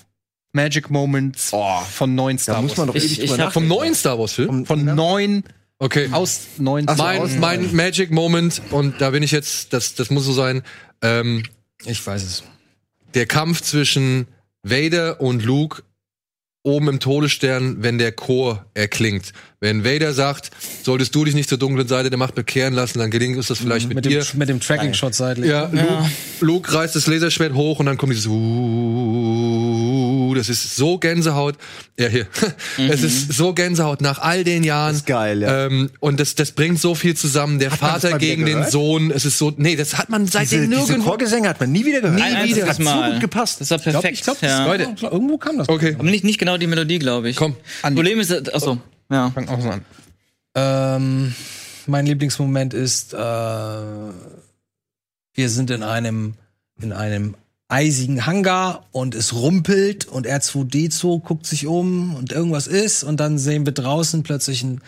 Magic Moments von neun Star da muss man doch Ich- ewig ich hab- Vom neuen Star Wars-Film? Von neun Okay. aus neun Ach so, mein, aus- mein Magic Moment, und da bin ich jetzt, das, das muss so sein, ähm, Ich weiß es. der Kampf zwischen Vader und Luke oben im Todesstern, wenn der Chor erklingt. Wenn Vader sagt, solltest du dich nicht zur dunklen Seite der Macht bekehren lassen, dann gelingt uns das vielleicht mit, Mit dir. dem, mit dem Tracking-Shot seitlich. Ja, Luke, Luke reißt das Laserschwert hoch und dann kommt dieses das ist so Gänsehaut. Ja, hier. Es ist so Gänsehaut nach all den Jahren. Das ist geil, ja. Ähm, und das, das bringt so viel zusammen. Der Hat das Vater wieder gegen den? Sohn. Es ist so, nee, das hat man diese, seitdem diese nirgendwo. Chorgesänge hat man nie wieder gehört. Ein das einziges hat so Mal. gut gepasst. Das war perfekt. Ich glaube, ja. Leute. irgendwo kam das. Okay. Aber nicht, nicht genau die Melodie, glaube ich. Komm, Problem ist, achso, ja. Fang auch so an. Ähm, mein Lieblingsmoment ist, äh, wir sind in einem, in einem eisigen Hangar und es rumpelt und R2D2 guckt sich um und irgendwas ist und dann sehen wir draußen plötzlich einen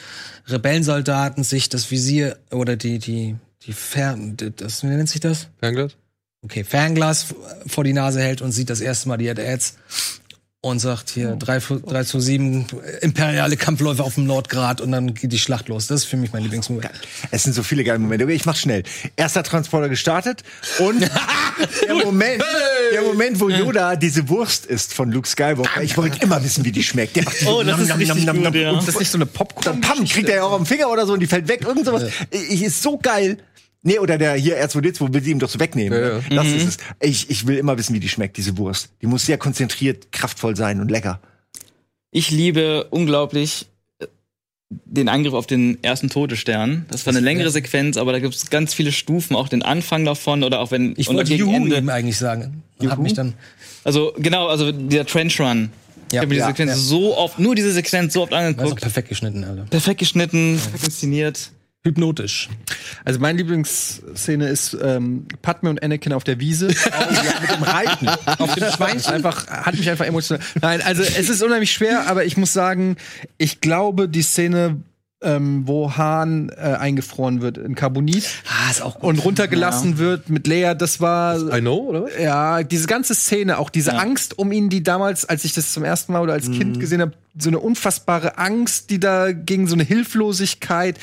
Rebellensoldaten sich das Visier oder die, die, die Fern, das, wie nennt sich das? Fernglas? okay, Fernglas vor die Nase hält und sieht das erste Mal die Ads und sagt hier 3, 3 zu 7 imperiale Kampfläufe auf dem Nordgrad und dann geht die Schlacht los. Das ist für mich mein Lieblingsmoment. Es sind so viele geile Momente. Okay, ich mach's schnell. Erster Transporter gestartet und der Moment, der Moment, wo Yoda diese Wurst isst von Luke Skywalker. Ich wollte immer wissen, wie die schmeckt. Der macht Oh, das ist richtig gut, ja. Das nicht so eine Popcorn. Dann pam, kriegt er ja auch am Finger oder so und die fällt weg. Irgend sowas. Ich, ist so geil. Nee, oder der hier R2D2 will sie ihm doch so wegnehmen. Ja, ne? Das ist es. Ich, ich will immer wissen, wie die schmeckt, diese Wurst. Die muss sehr konzentriert, kraftvoll sein und lecker. Ich liebe unglaublich äh, den Angriff auf den ersten Todesstern. Das war eine längere Sequenz, aber da gibt es ganz viele Stufen, auch den Anfang davon oder auch wenn Ich wollte Juhu Ende. ihm eigentlich sagen. Und Hat mich dann Also genau, also dieser Trench Run. ich habe mir diese ja, Sequenz ja. so oft, nur diese Sequenz so oft Das ist auch angeguckt. perfekt geschnitten, Alter. Perfekt geschnitten, perfekt inszeniert. Hypnotisch. Also meine Lieblingsszene ist ähm, Padme und Anakin auf der Wiese. mit dem Reiten. Auf dem Schweinchen. Einfach, hat mich einfach emotional. Nein, also es ist unheimlich schwer, aber ich muss sagen, ich glaube, die Szene, ähm, wo Han äh, eingefroren wird in Carbonit Ah, ist auch gut. und runtergelassen wird mit Leia. Das war I know, oder ja, diese ganze Szene, auch diese Angst um ihn, die damals, als ich das zum ersten Mal oder als Kind gesehen habe, so eine unfassbare Angst, die da gegen so eine Hilflosigkeit,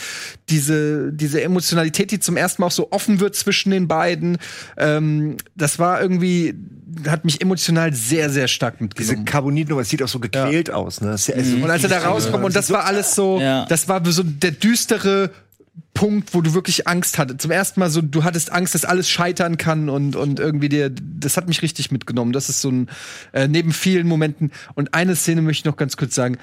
diese, diese Emotionalität, die zum ersten Mal auch so offen wird zwischen den beiden, ähm, das war irgendwie, hat mich emotional sehr, sehr stark Diese mitgenommen. Carbonitnummer, es sieht auch so gequält aus, ne? Ja- Mhm. Und als er da rauskommt, und das war alles so, Ja. das war so der düstere Punkt, wo du wirklich Angst hattest. Zum ersten Mal so, du hattest Angst, dass alles scheitern kann und, und irgendwie dir, das hat mich richtig mitgenommen. Das ist so ein, äh, neben vielen Momenten. Und eine Szene möchte ich noch ganz kurz sagen,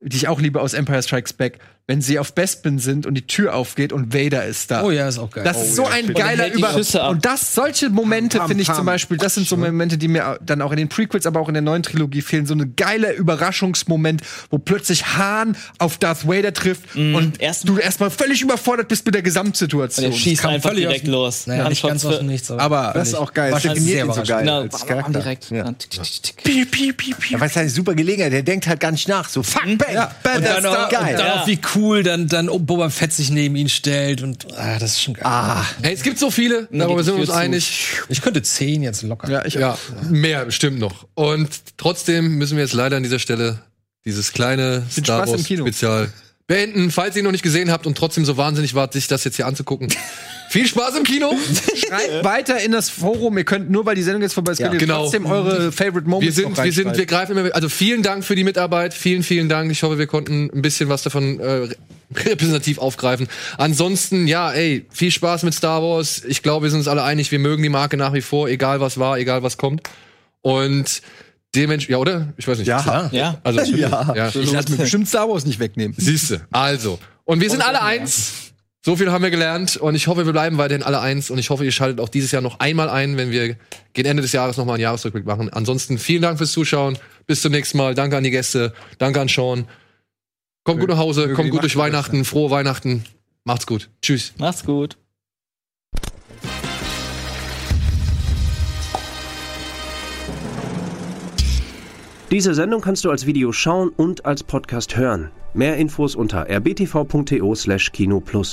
die ich auch liebe aus Empire Strikes Back, wenn sie auf Bespin sind und die Tür aufgeht und Vader ist da. Oh ja, ist auch geil. Das ist so ein geiler Über und das solche Momente finde ich zum Beispiel das sind so Momente die mir dann auch in den Prequels aber auch in der neuen Trilogie fehlen so eine geile Überraschungsmoment wo plötzlich Han auf Darth Vader trifft und erst- du erstmal völlig überfordert bist mit der Der Gesamtsituation schießt kam einfach völlig direkt aus- los. Naja, Kann nicht ganz aus Nichts, aber Das ist auch geil. Das definiert sehr ihn so geil Genau, als Charakter. direkt. Ja. Ja, es eine super Gelegenheit, der denkt halt gar nicht nach. So, fuck, bang, Ja, bang, Und das dann, ist geil. und dann Ja. auch wie cool dann, dann Boba Fett sich neben ihn stellt und ah, das ist schon geil. Ah, Hey, es gibt so viele, darüber sind wir uns einig. Ich könnte zehn jetzt locker. ja ich Ja, mehr bestimmt noch. Und trotzdem müssen wir jetzt leider an dieser Stelle dieses kleine Viel Star Spaß Wars. Spezial beenden. Falls ihr ihn noch nicht gesehen habt und trotzdem so wahnsinnig wart, sich das jetzt hier anzugucken. Viel Spaß im Kino. schreibt weiter in das Forum ihr könnt nur weil die Sendung jetzt vorbei ist könnt ihr genau. trotzdem eure Favorite Moments Wir sind, noch wir sind, wir greifen immer, also vielen Dank für die Mitarbeit, vielen, vielen Dank. Ich hoffe, wir konnten ein bisschen was davon äh, repräsentativ aufgreifen. Ansonsten, ja, ey, viel Spaß mit Star Wars. Ich glaube, wir sind uns alle einig, wir mögen die Marke nach wie vor, egal was war, egal was kommt. Und dementsprechend, ja, oder? Ich weiß nicht. Ja. Ja. Also, Ja. ja. ich lasse mir bestimmt Star Wars nicht wegnehmen Siehste. Also. Und wir sind alle eins. So viel haben wir gelernt und ich hoffe, wir bleiben weiterhin alle eins und ich hoffe, ihr schaltet auch dieses Jahr noch einmal ein, wenn wir gegen Ende des Jahres nochmal einen Jahresrückblick machen. Ansonsten vielen Dank fürs Zuschauen. Bis zum nächsten Mal. Danke an die Gäste. Danke an Sean. Kommt gut nach Hause. Kommt gut durch Weihnachten. Frohe Weihnachten. Macht's gut. Tschüss. Macht's gut. Diese Sendung kannst du als Video schauen und als Podcast hören. Mehr Infos unter rbtv.to/kinoplus.